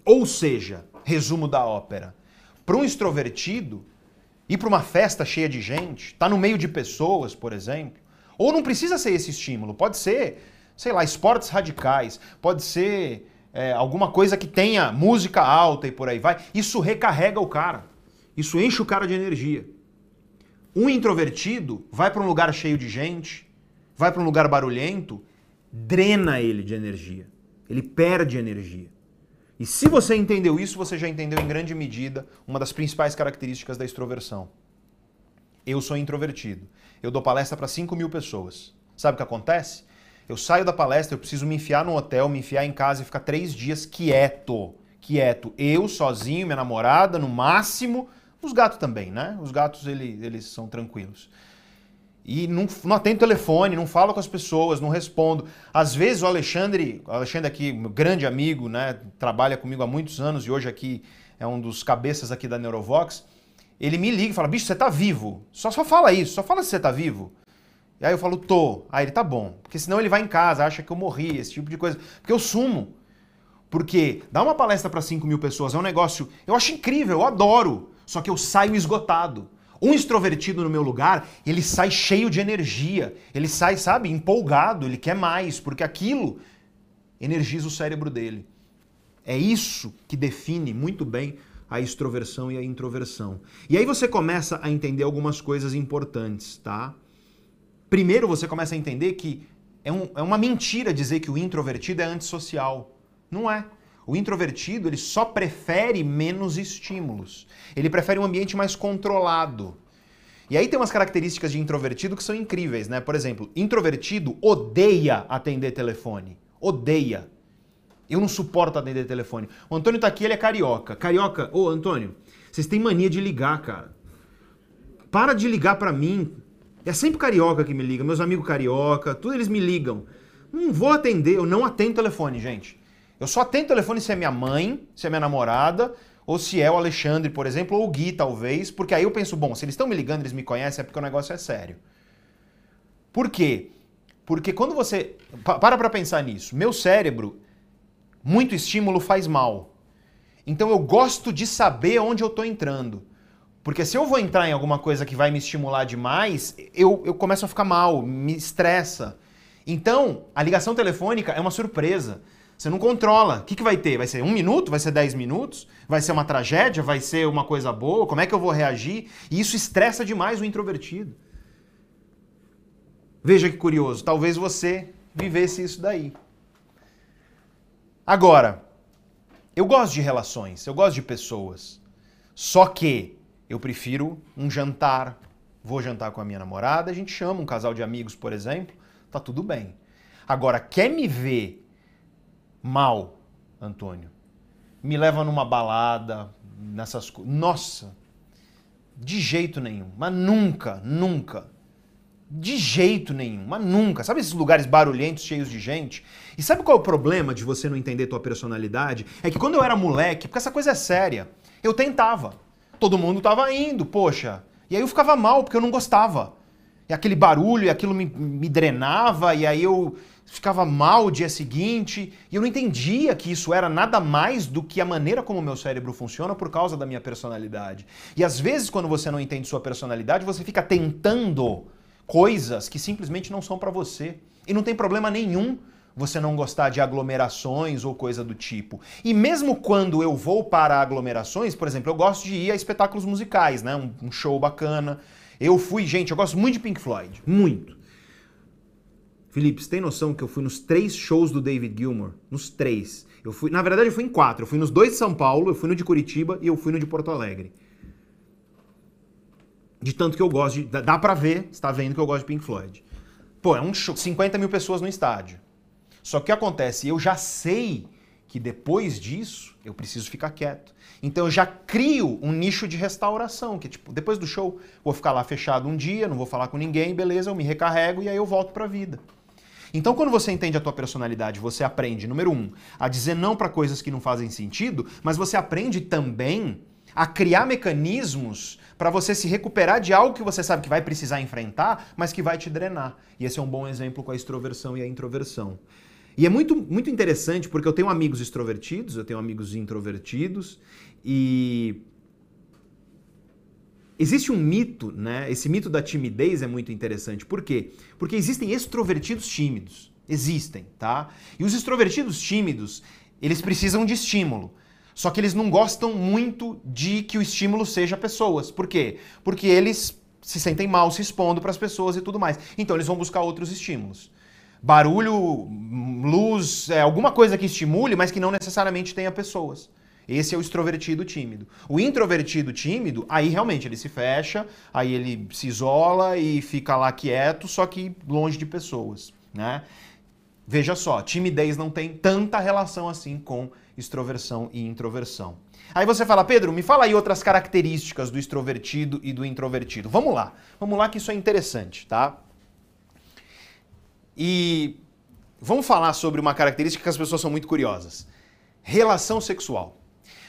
Ou seja, resumo da ópera, para um extrovertido, ir para uma festa cheia de gente, estar tá no meio de pessoas, por exemplo, ou não precisa ser esse estímulo, pode ser, sei lá, esportes radicais, pode ser é, alguma coisa que tenha música alta e por aí vai. Isso recarrega o cara. Isso enche o cara de energia. Um introvertido vai para um lugar cheio de gente, vai para um lugar barulhento, drena ele de energia. Ele perde energia. E se você entendeu isso, você já entendeu em grande medida uma das principais características da extroversão. Eu sou introvertido eu dou palestra para 5 mil pessoas. Sabe o que acontece? Eu saio da palestra, eu preciso me enfiar no hotel, me enfiar em casa e ficar três dias quieto. Quieto. Eu, sozinho, minha namorada, no máximo. Os gatos também, né? Os gatos, eles, eles são tranquilos. E não, não atendo telefone, não falo com as pessoas, não respondo. Às vezes o Alexandre, o Alexandre aqui, meu grande amigo, né? Trabalha comigo há muitos anos e hoje aqui é um dos cabeças aqui da Neurovox ele me liga e fala, bicho, você tá vivo. Só, só fala isso, só fala se você tá vivo. E aí eu falo, tô. Aí ele tá bom. Porque senão ele vai em casa, acha que eu morri, esse tipo de coisa. Porque eu sumo. Porque dar uma palestra para 5 mil pessoas é um negócio. Eu acho incrível, eu adoro. Só que eu saio esgotado. Um extrovertido no meu lugar, ele sai cheio de energia. Ele sai, sabe, empolgado, ele quer mais, porque aquilo energiza o cérebro dele. É isso que define muito bem a extroversão e a introversão. E aí você começa a entender algumas coisas importantes, tá? Primeiro você começa a entender que é, um, é uma mentira dizer que o introvertido é antissocial. Não é. O introvertido ele só prefere menos estímulos. Ele prefere um ambiente mais controlado. E aí tem umas características de introvertido que são incríveis, né? Por exemplo, introvertido odeia atender telefone. Odeia. Eu não suporto atender telefone. O Antônio tá aqui, ele é carioca. Carioca, ô Antônio, vocês têm mania de ligar, cara. Para de ligar para mim. É sempre carioca que me liga, meus amigos carioca, tudo eles me ligam. Não vou atender, eu não atendo telefone, gente. Eu só atendo telefone se é minha mãe, se é minha namorada, ou se é o Alexandre, por exemplo, ou o Gui, talvez, porque aí eu penso, bom, se eles estão me ligando, eles me conhecem, é porque o negócio é sério. Por quê? Porque quando você. Para pra pensar nisso. Meu cérebro, muito estímulo faz mal. Então eu gosto de saber onde eu estou entrando. Porque se eu vou entrar em alguma coisa que vai me estimular demais, eu, eu começo a ficar mal, me estressa. Então, a ligação telefônica é uma surpresa. Você não controla. O que, que vai ter? Vai ser um minuto? Vai ser dez minutos? Vai ser uma tragédia? Vai ser uma coisa boa? Como é que eu vou reagir? E isso estressa demais o introvertido. Veja que curioso, talvez você vivesse isso daí. Agora, eu gosto de relações, eu gosto de pessoas. Só que eu prefiro um jantar. Vou jantar com a minha namorada, a gente chama um casal de amigos, por exemplo, tá tudo bem. Agora, quer me ver mal, Antônio? Me leva numa balada, nessas coisas. Nossa, de jeito nenhum. Mas nunca, nunca. De jeito nenhum, mas nunca. Sabe esses lugares barulhentos, cheios de gente? E sabe qual é o problema de você não entender tua personalidade? É que quando eu era moleque, porque essa coisa é séria, eu tentava. Todo mundo tava indo, poxa. E aí eu ficava mal, porque eu não gostava. E aquele barulho, e aquilo me, me drenava, e aí eu ficava mal o dia seguinte, e eu não entendia que isso era nada mais do que a maneira como o meu cérebro funciona por causa da minha personalidade. E às vezes, quando você não entende sua personalidade, você fica tentando coisas que simplesmente não são para você. E não tem problema nenhum você não gostar de aglomerações ou coisa do tipo. E mesmo quando eu vou para aglomerações, por exemplo, eu gosto de ir a espetáculos musicais, né? Um, um show bacana. Eu fui, gente, eu gosto muito de Pink Floyd. Muito. Felipe, você tem noção que eu fui nos três shows do David Gilmour? Nos três. Eu fui, na verdade, eu fui em quatro. Eu fui nos dois de São Paulo, eu fui no de Curitiba e eu fui no de Porto Alegre. De tanto que eu gosto de. Dá pra ver, você tá vendo que eu gosto de Pink Floyd. Pô, é um show, 50 mil pessoas no estádio. Só que o que acontece? Eu já sei que depois disso eu preciso ficar quieto. Então eu já crio um nicho de restauração, que tipo, depois do show, vou ficar lá fechado um dia, não vou falar com ninguém, beleza, eu me recarrego e aí eu volto pra vida. Então, quando você entende a tua personalidade, você aprende, número um, a dizer não para coisas que não fazem sentido, mas você aprende também a criar mecanismos para você se recuperar de algo que você sabe que vai precisar enfrentar, mas que vai te drenar. E esse é um bom exemplo com a extroversão e a introversão. E é muito, muito interessante porque eu tenho amigos extrovertidos, eu tenho amigos introvertidos e existe um mito, né? Esse mito da timidez é muito interessante. Por quê? Porque existem extrovertidos tímidos. Existem, tá? E os extrovertidos tímidos, eles precisam de estímulo. Só que eles não gostam muito de que o estímulo seja pessoas. Por quê? Porque eles se sentem mal se expondo para as pessoas e tudo mais. Então eles vão buscar outros estímulos. Barulho, luz, é, alguma coisa que estimule, mas que não necessariamente tenha pessoas. Esse é o extrovertido tímido. O introvertido tímido, aí realmente ele se fecha, aí ele se isola e fica lá quieto, só que longe de pessoas, né? Veja só, timidez não tem tanta relação assim com extroversão e introversão. Aí você fala, Pedro, me fala aí outras características do extrovertido e do introvertido. Vamos lá, vamos lá que isso é interessante, tá? E vamos falar sobre uma característica que as pessoas são muito curiosas: relação sexual.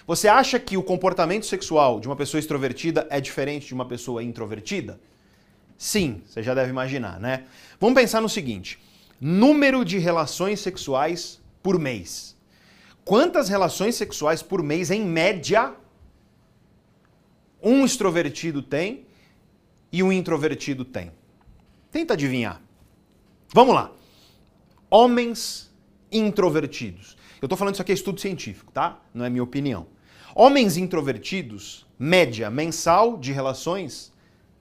Você acha que o comportamento sexual de uma pessoa extrovertida é diferente de uma pessoa introvertida? Sim, você já deve imaginar, né? Vamos pensar no seguinte: número de relações sexuais por mês quantas relações sexuais por mês, em média, um extrovertido tem e um introvertido tem. Tenta adivinhar. Vamos lá. Homens introvertidos. Eu estou falando isso aqui é estudo científico, tá? Não é minha opinião. Homens introvertidos, média mensal de relações,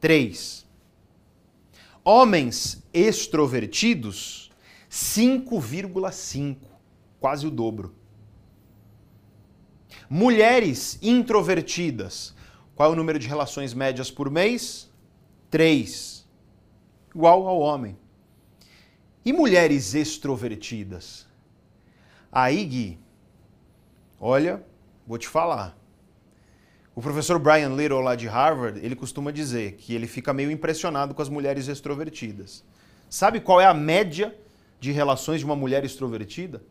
3. Homens extrovertidos, 5,5. Quase o dobro. Mulheres introvertidas. Qual é o número de relações médias por mês? Três. Igual ao homem. E mulheres extrovertidas? Aí, Gui, olha, vou te falar. O professor Brian Little, lá de Harvard, ele costuma dizer que ele fica meio impressionado com as mulheres extrovertidas. Sabe qual é a média de relações de uma mulher extrovertida?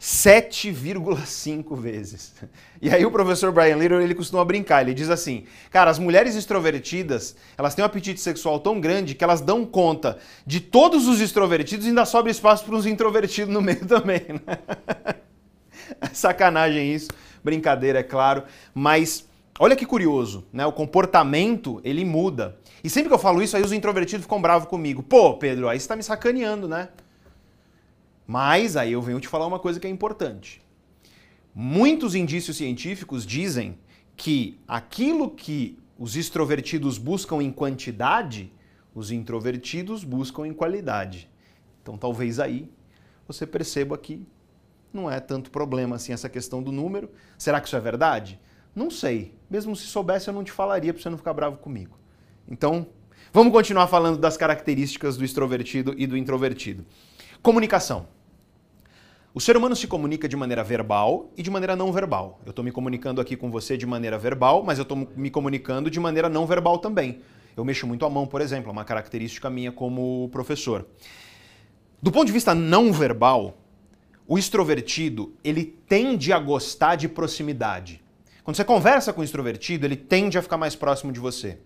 7,5 vezes. E aí o professor Brian Little, ele costuma brincar, ele diz assim, cara, as mulheres extrovertidas, elas têm um apetite sexual tão grande que elas dão conta de todos os extrovertidos e ainda sobra espaço para uns introvertidos no meio também, né? Sacanagem isso, brincadeira, é claro, mas olha que curioso, né? O comportamento, ele muda. E sempre que eu falo isso, aí os introvertidos ficam bravos comigo. Pô, Pedro, aí você tá me sacaneando, né? Mas aí eu venho te falar uma coisa que é importante. Muitos indícios científicos dizem que aquilo que os extrovertidos buscam em quantidade, Os introvertidos buscam em qualidade. Então talvez aí você perceba que não é tanto problema assim essa questão do número. Será que isso é verdade? Não sei. Mesmo se soubesse, eu não te falaria para você não ficar bravo comigo. Então, vamos continuar falando das características do extrovertido e do introvertido. Comunicação. O ser humano se comunica de maneira verbal e de maneira não verbal. Eu estou me comunicando aqui com você de maneira verbal, mas eu estou me comunicando de maneira não verbal também. Eu mexo muito a mão, por exemplo, é uma característica minha como professor. Do ponto de vista não verbal, o extrovertido ele tende a gostar de proximidade. Quando você conversa com o extrovertido, ele tende a ficar mais próximo de você.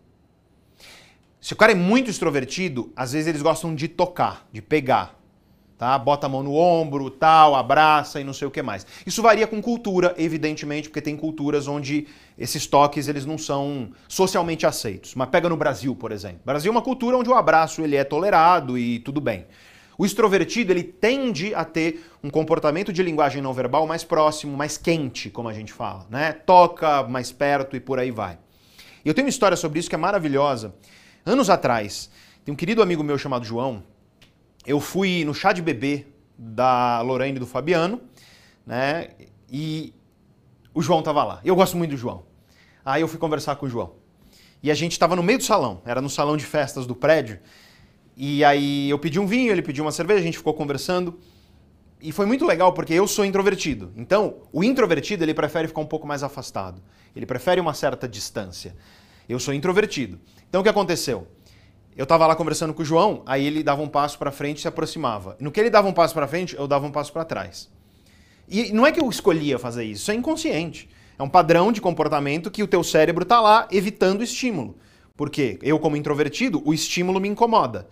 Se o cara é muito extrovertido, às vezes eles gostam de tocar, de pegar tá? Bota a mão no ombro, tal, abraça e não sei o que mais. Isso varia com cultura, evidentemente, porque tem culturas onde esses toques eles não são socialmente aceitos. Mas pega no Brasil, por exemplo. Brasil é uma cultura onde o abraço ele é tolerado e tudo bem. O extrovertido ele tende a ter um comportamento de linguagem não verbal mais próximo, mais quente, como a gente fala, né? Toca mais perto e por aí vai. Eu tenho uma história sobre isso que é maravilhosa. Anos atrás, tem um querido amigo meu chamado João, eu fui no chá de bebê da Lorraine e do Fabiano, né? E o João tava lá. Eu gosto muito do João. Aí eu fui conversar com o João. E a gente estava no meio do salão, era no salão de festas do prédio. E aí eu pedi um vinho, ele pediu uma cerveja, a gente ficou conversando. E foi muito legal porque eu sou introvertido. Então, o introvertido ele prefere ficar um pouco mais afastado. Ele prefere uma certa distância. Eu sou introvertido. Então o que aconteceu? Eu tava lá conversando com o João, aí ele dava um passo para frente e se aproximava. No que ele dava um passo para frente, eu dava um passo para trás. E não é que eu escolhia fazer isso, isso é inconsciente. É um padrão de comportamento que o teu cérebro tá lá evitando estímulo. Porque eu como introvertido, o estímulo me incomoda.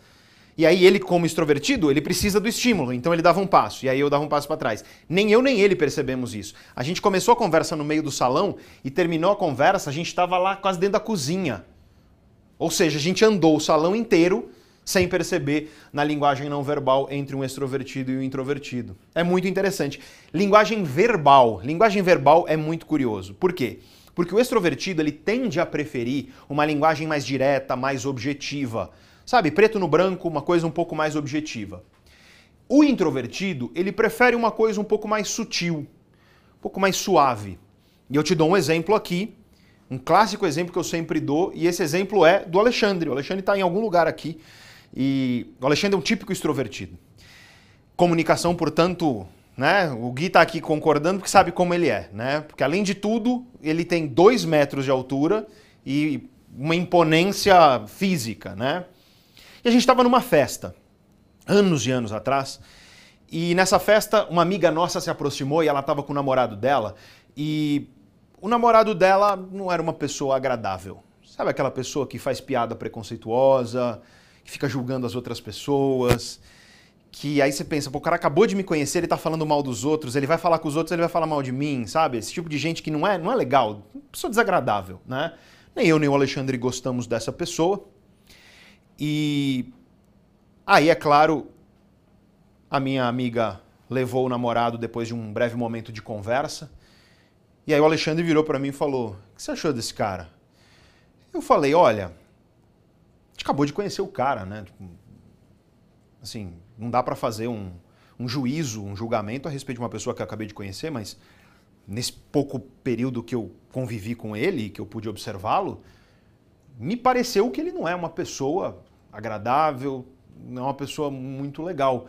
E aí ele como extrovertido, ele precisa do estímulo, então ele dava um passo, e aí eu dava um passo para trás. Nem eu nem ele percebemos isso. A gente começou a conversa no meio do salão e terminou a conversa, a gente estava lá quase dentro da cozinha. Ou seja, a gente andou o salão inteiro sem perceber na linguagem não verbal entre um extrovertido e um introvertido. É muito interessante. Linguagem verbal. Linguagem verbal é muito curioso. Por quê? Porque o extrovertido ele tende a preferir uma linguagem mais direta, mais objetiva. Sabe, preto no branco, uma coisa um pouco mais objetiva. O introvertido, ele prefere uma coisa um pouco mais sutil, um pouco mais suave. E eu te dou um exemplo aqui um clássico exemplo que eu sempre dou, e esse exemplo é do Alexandre. O Alexandre está em algum lugar aqui, e o Alexandre é um típico extrovertido. Comunicação, portanto, né? O Gui está aqui concordando porque sabe como ele é, né? Porque além de tudo, ele tem dois metros de altura e uma imponência física, né? E a gente estava numa festa, anos e anos atrás, e nessa festa uma amiga nossa se aproximou e ela estava com o namorado dela, e o namorado dela não era uma pessoa agradável. Sabe aquela pessoa que faz piada preconceituosa, que fica julgando as outras pessoas, que aí você pensa, pô, o cara acabou de me conhecer, ele tá falando mal dos outros, ele vai falar com os outros, ele vai falar mal de mim, sabe? Esse tipo de gente que não é, não é legal, pessoa desagradável, né? Nem eu nem o Alexandre gostamos dessa pessoa. E aí, é claro, a minha amiga levou o namorado depois de um breve momento de conversa e aí o Alexandre virou para mim e falou: O que você achou desse cara? Eu falei: Olha, a gente acabou de conhecer o cara, né? Tipo, assim, não dá para fazer um, um juízo, um julgamento a respeito de uma pessoa que eu acabei de conhecer, mas nesse pouco período que eu convivi com ele, que eu pude observá-lo, me pareceu que ele não é uma pessoa agradável, não é uma pessoa muito legal.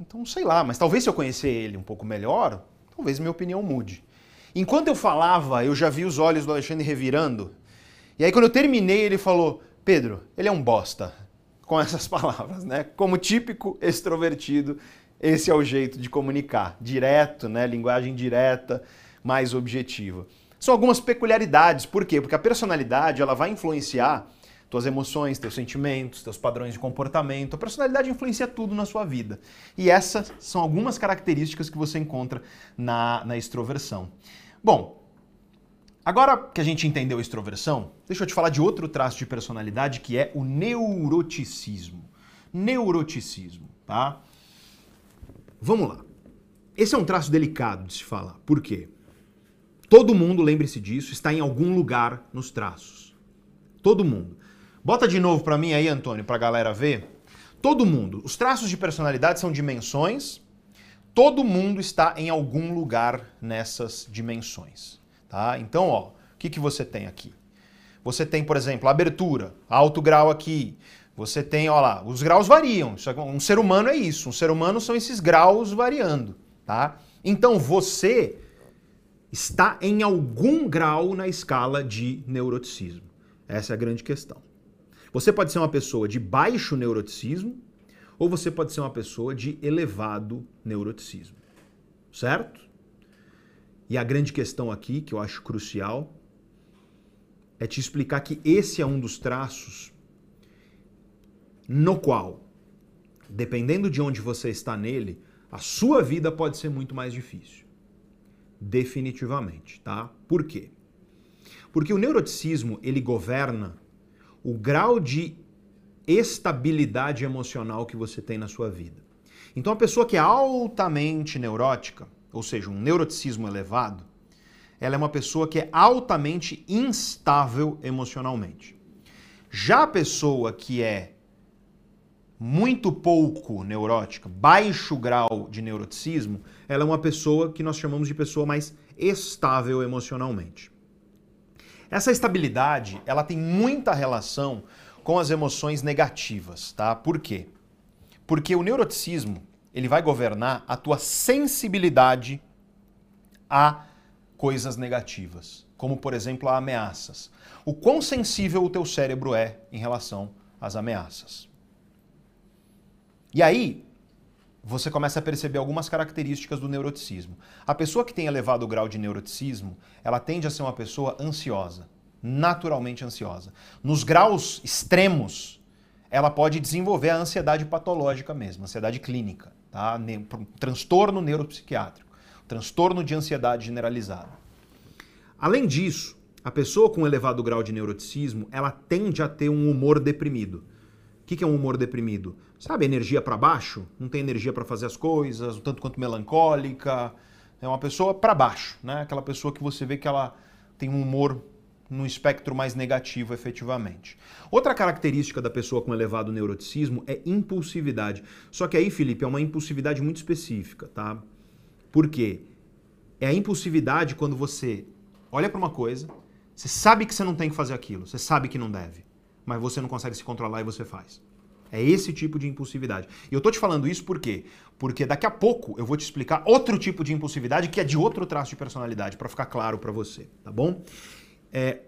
Então, sei lá, mas talvez se eu conhecer ele um pouco melhor, talvez minha opinião mude. Enquanto eu falava, eu já vi os olhos do Alexandre revirando. E aí, quando eu terminei, ele falou: Pedro, ele é um bosta. Com essas palavras, né? Como típico extrovertido, esse é o jeito de comunicar. Direto, né? Linguagem direta, mais objetiva. São algumas peculiaridades. Por quê? Porque a personalidade ela vai influenciar tuas emoções, teus sentimentos, teus padrões de comportamento. A personalidade influencia tudo na sua vida. E essas são algumas características que você encontra na, na extroversão. Bom, agora que a gente entendeu a extroversão, deixa eu te falar de outro traço de personalidade que é o neuroticismo. Neuroticismo, tá? Vamos lá. Esse é um traço delicado de se falar. Por quê? Todo mundo, lembre-se disso, está em algum lugar nos traços. Todo mundo. Bota de novo para mim aí, Antônio, para a galera ver. Todo mundo, os traços de personalidade são dimensões. Todo mundo está em algum lugar nessas dimensões, tá? Então, ó, o que, que você tem aqui? Você tem, por exemplo, abertura, alto grau aqui. Você tem, ó lá, os graus variam. Um ser humano é isso. Um ser humano são esses graus variando, tá? Então você está em algum grau na escala de neuroticismo. Essa é a grande questão. Você pode ser uma pessoa de baixo neuroticismo ou você pode ser uma pessoa de elevado neuroticismo. Certo? E a grande questão aqui, que eu acho crucial, é te explicar que esse é um dos traços no qual, dependendo de onde você está nele, a sua vida pode ser muito mais difícil. Definitivamente, tá? Por quê? Porque o neuroticismo, ele governa o grau de estabilidade emocional que você tem na sua vida. Então, a pessoa que é altamente neurótica, ou seja, um neuroticismo elevado, ela é uma pessoa que é altamente instável emocionalmente. Já a pessoa que é muito pouco neurótica, baixo grau de neuroticismo, ela é uma pessoa que nós chamamos de pessoa mais estável emocionalmente. Essa estabilidade, ela tem muita relação com as emoções negativas, tá? Por quê? Porque o neuroticismo, ele vai governar a tua sensibilidade a coisas negativas, como por exemplo a ameaças. O quão sensível o teu cérebro é em relação às ameaças. E aí, você começa a perceber algumas características do neuroticismo. A pessoa que tem elevado grau de neuroticismo, ela tende a ser uma pessoa ansiosa, naturalmente ansiosa. Nos graus extremos, ela pode desenvolver a ansiedade patológica mesmo, ansiedade clínica, tá? transtorno neuropsiquiátrico, transtorno de ansiedade generalizada. Além disso, a pessoa com elevado grau de neuroticismo, ela tende a ter um humor deprimido que, que é um humor deprimido? Sabe, energia para baixo, não tem energia para fazer as coisas, um tanto quanto melancólica. É uma pessoa para baixo, né? Aquela pessoa que você vê que ela tem um humor no espectro mais negativo, efetivamente. Outra característica da pessoa com elevado neuroticismo é impulsividade. Só que aí, Felipe, é uma impulsividade muito específica, tá? Por quê? É a impulsividade quando você olha para uma coisa, você sabe que você não tem que fazer aquilo, você sabe que não deve mas você não consegue se controlar e você faz. É esse tipo de impulsividade. E eu tô te falando isso por quê? Porque daqui a pouco eu vou te explicar outro tipo de impulsividade que é de outro traço de personalidade, para ficar claro para você, tá bom? É,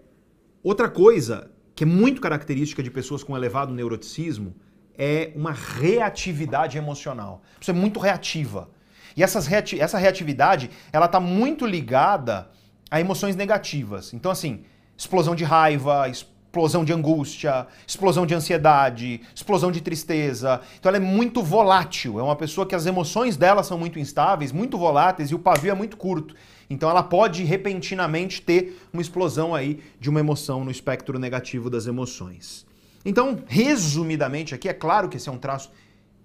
outra coisa que é muito característica de pessoas com elevado neuroticismo é uma reatividade emocional. Você é muito reativa. E essas reati essa reatividade, ela tá muito ligada a emoções negativas. Então, assim, explosão de raiva, explosão de angústia, explosão de ansiedade, explosão de tristeza. Então ela é muito volátil, é uma pessoa que as emoções dela são muito instáveis, muito voláteis e o pavio é muito curto. Então ela pode repentinamente ter uma explosão aí de uma emoção no espectro negativo das emoções. Então, resumidamente aqui, é claro que esse é um traço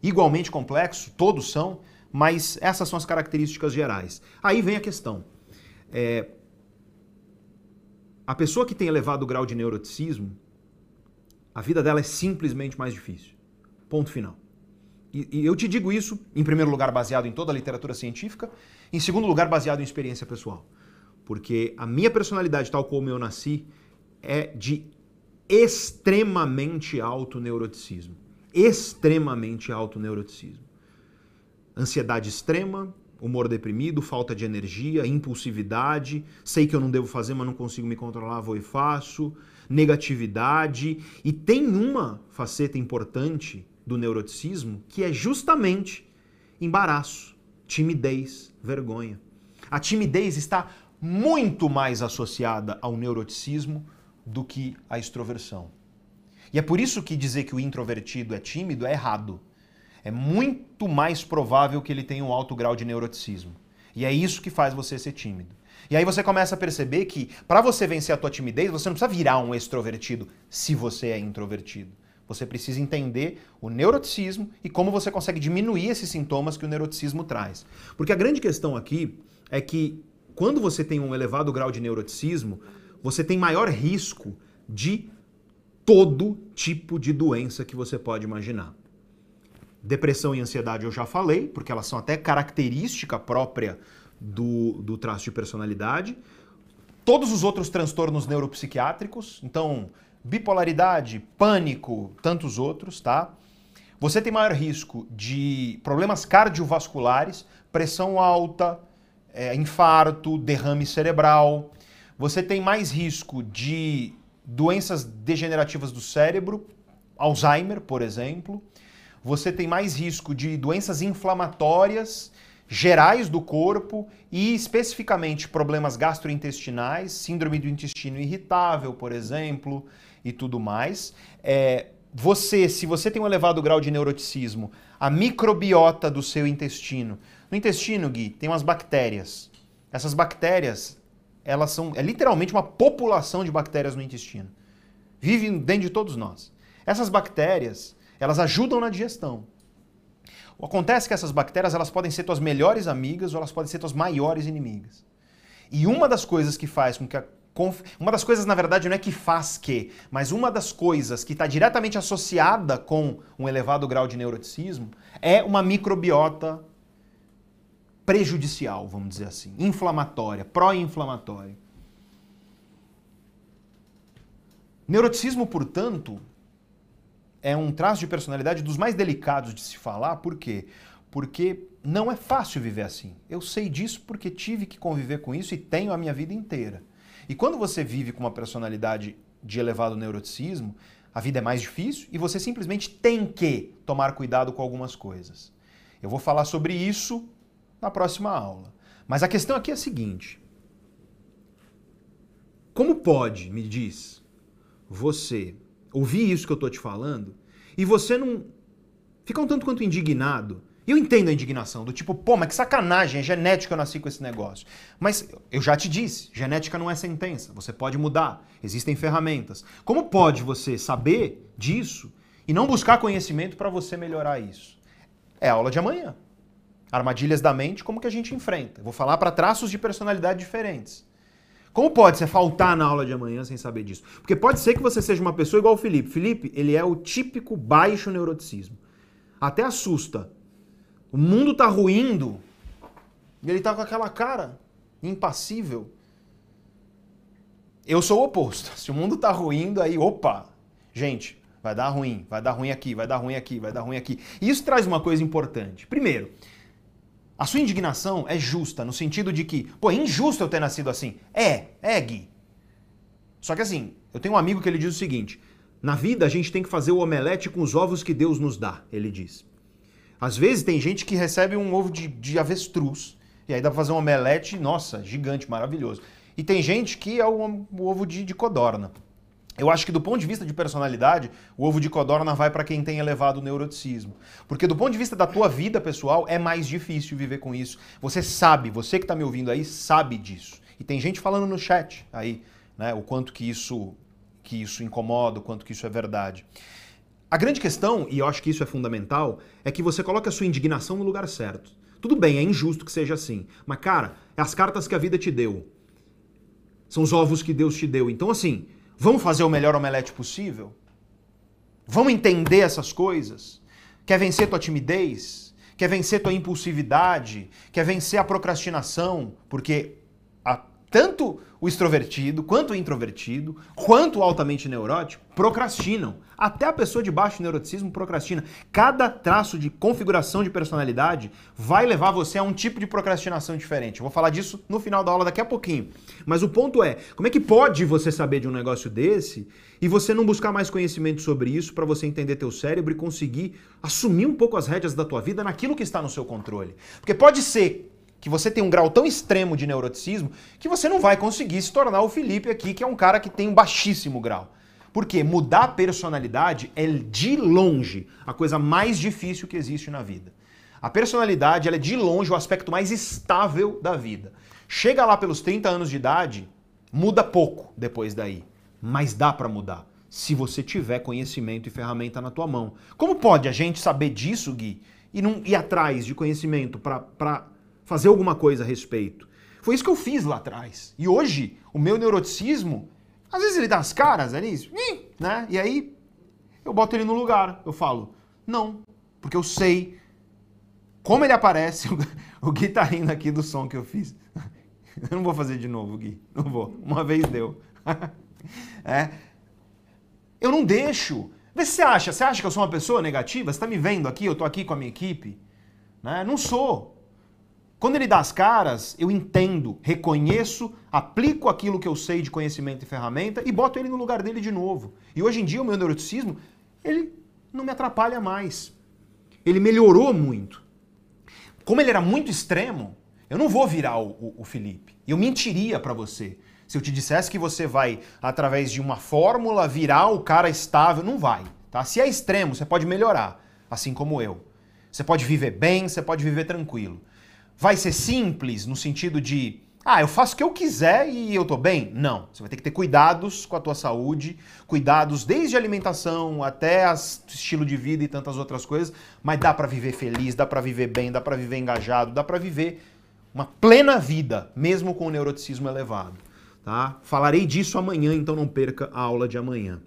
igualmente complexo, todos são, mas essas são as características gerais. Aí vem a questão. É, a pessoa que tem elevado grau de neuroticismo, a vida dela é simplesmente mais difícil. Ponto final. E, e, eu te digo isso, em primeiro lugar, baseado em toda a literatura científica, em segundo lugar, baseado em experiência pessoal. Porque a minha personalidade, tal como eu nasci, é de extremamente alto neuroticismo. Extremamente alto neuroticismo. Ansiedade extrema, humor deprimido, falta de energia, impulsividade, sei que eu não devo fazer, mas não consigo me controlar, vou e faço, negatividade. E tem uma faceta importante do neuroticismo que é justamente embaraço, timidez, vergonha. A timidez está muito mais associada ao neuroticismo do que à extroversão. E é por isso que dizer que o introvertido é tímido é errado é muito mais provável que ele tenha um alto grau de neuroticismo. E é isso que faz você ser tímido. E aí você começa a perceber que para você vencer a tua timidez, você não precisa virar um extrovertido se você é introvertido. Você precisa entender o neuroticismo e como você consegue diminuir esses sintomas que o neuroticismo traz. Porque a grande questão aqui é que quando você tem um elevado grau de neuroticismo, você tem maior risco de todo tipo de doença que você pode imaginar. Depressão e ansiedade eu já falei, porque elas são até característica própria do, do traço de personalidade. Todos os outros transtornos neuropsiquiátricos, então bipolaridade, pânico, tantos outros, tá? Você tem maior risco de problemas cardiovasculares, pressão alta, é, infarto, derrame cerebral. Você tem mais risco de doenças degenerativas do cérebro, Alzheimer, por exemplo. Você tem mais risco de doenças inflamatórias gerais do corpo e especificamente problemas gastrointestinais, síndrome do intestino irritável, por exemplo, e tudo mais. É, você, se você tem um elevado grau de neuroticismo, a microbiota do seu intestino. No intestino, Gui, tem umas bactérias. Essas bactérias, elas são é literalmente uma população de bactérias no intestino. Vive dentro de todos nós. Essas bactérias, elas ajudam na digestão. Acontece que essas bactérias, elas podem ser tuas melhores amigas ou elas podem ser tuas maiores inimigas. E uma das coisas que faz com que a uma das coisas, na verdade, não é que faz que, mas uma das coisas que está diretamente associada com um elevado grau de neuroticismo é uma microbiota prejudicial, vamos dizer assim, inflamatória, pró-inflamatória. Neuroticismo, portanto, é um traço de personalidade dos mais delicados de se falar, por quê? Porque não é fácil viver assim. Eu sei disso porque tive que conviver com isso e tenho a minha vida inteira. E quando você vive com uma personalidade de elevado neuroticismo, a vida é mais difícil e você simplesmente tem que tomar cuidado com algumas coisas. Eu vou falar sobre isso na próxima aula. Mas a questão aqui é a seguinte: como pode, me diz, você ouvir isso que eu estou te falando e você não ficar um tanto quanto indignado e eu entendo a indignação, do tipo, pô, mas que sacanagem, é genética eu nasci com esse negócio. Mas eu já te disse, genética não é sentença, você pode mudar, existem ferramentas. Como pode você saber disso e não buscar conhecimento para você melhorar isso? É a aula de amanhã. Armadilhas da mente, como que a gente enfrenta? vou falar para traços de personalidade diferentes. Como pode você faltar na aula de amanhã sem saber disso? Porque pode ser que você seja uma pessoa igual o Felipe. Felipe, ele é o típico baixo neuroticismo. Até assusta o mundo tá ruindo. E ele tá com aquela cara impassível. Eu sou o oposto. Se o mundo tá ruindo, aí, opa, gente, vai dar ruim, vai dar ruim aqui, vai dar ruim aqui, vai dar ruim aqui. E isso traz uma coisa importante. Primeiro, a sua indignação é justa, no sentido de que, pô, é injusto eu ter nascido assim. É, é, Gui. Só que assim, eu tenho um amigo que ele diz o seguinte: na vida a gente tem que fazer o omelete com os ovos que Deus nos dá, ele diz. Às vezes tem gente que recebe um ovo de, de avestruz, e aí dá pra fazer um omelete, nossa, gigante, maravilhoso. E tem gente que é o, o ovo de, de codorna. Eu acho que do ponto de vista de personalidade, o ovo de codorna vai para quem tem elevado neuroticismo. Porque do ponto de vista da tua vida pessoal, é mais difícil viver com isso. Você sabe, você que está me ouvindo aí, sabe disso. E tem gente falando no chat aí, né, o quanto que isso que isso incomoda, o quanto que isso é verdade. A grande questão, e eu acho que isso é fundamental, é que você coloque a sua indignação no lugar certo. Tudo bem, é injusto que seja assim. Mas, cara, é as cartas que a vida te deu. São os ovos que Deus te deu. Então, assim, vamos fazer o melhor omelete possível? Vamos entender essas coisas? Quer vencer tua timidez? Quer vencer tua impulsividade? Quer vencer a procrastinação? Porque tanto o extrovertido, quanto o introvertido, quanto o altamente neurótico, procrastinam. Até a pessoa de baixo neuroticismo procrastina. Cada traço de configuração de personalidade vai levar você a um tipo de procrastinação diferente. Eu vou falar disso no final da aula daqui a pouquinho. Mas o ponto é, como é que pode você saber de um negócio desse e você não buscar mais conhecimento sobre isso para você entender teu cérebro e conseguir assumir um pouco as rédeas da tua vida naquilo que está no seu controle? Porque pode ser que você tem um grau tão extremo de neuroticismo que você não vai conseguir se tornar o Felipe aqui, que é um cara que tem um baixíssimo grau. Porque mudar a personalidade é de longe a coisa mais difícil que existe na vida. A personalidade é de longe o aspecto mais estável da vida. Chega lá pelos 30 anos de idade, muda pouco depois daí, mas dá para mudar se você tiver conhecimento e ferramenta na tua mão. Como pode a gente saber disso, Gui, e não ir atrás de conhecimento para fazer alguma coisa a respeito. Foi isso que eu fiz lá atrás. E hoje, o meu neuroticismo, às vezes ele dá as caras ali, né? E aí eu boto ele no lugar. Eu falo, não, porque eu sei como ele aparece. O Gui tá rindo aqui do som que eu fiz. Eu não vou fazer de novo, Gui. Não vou. Uma vez deu. É. Eu não deixo. Vê se você acha. Você acha que eu sou uma pessoa negativa? Você tá me vendo aqui? Eu tô aqui com a minha equipe? Né? Não sou. Quando ele dá as caras, eu entendo, reconheço, aplico aquilo que eu sei de conhecimento e ferramenta e boto ele no lugar dele de novo. E hoje em dia o meu neuroticismo, ele não me atrapalha mais. Ele melhorou muito. Como ele era muito extremo, eu não vou virar o, o, o Felipe. Eu mentiria para você. Se eu te dissesse que você vai, através de uma fórmula, virar o cara estável, não vai. Tá? Se é extremo, você pode melhorar, assim como eu. Você pode viver bem, você pode viver tranquilo. Vai ser simples no sentido de, ah, eu faço o que eu quiser e eu tô bem? Não. Você vai ter que ter cuidados com a tua saúde, cuidados desde alimentação até as, estilo de vida e tantas outras coisas, mas dá para viver feliz, dá para viver bem, dá para viver engajado, dá para viver uma plena vida, mesmo com o neuroticismo elevado. Tá? Falarei disso amanhã, então não perca a aula de amanhã.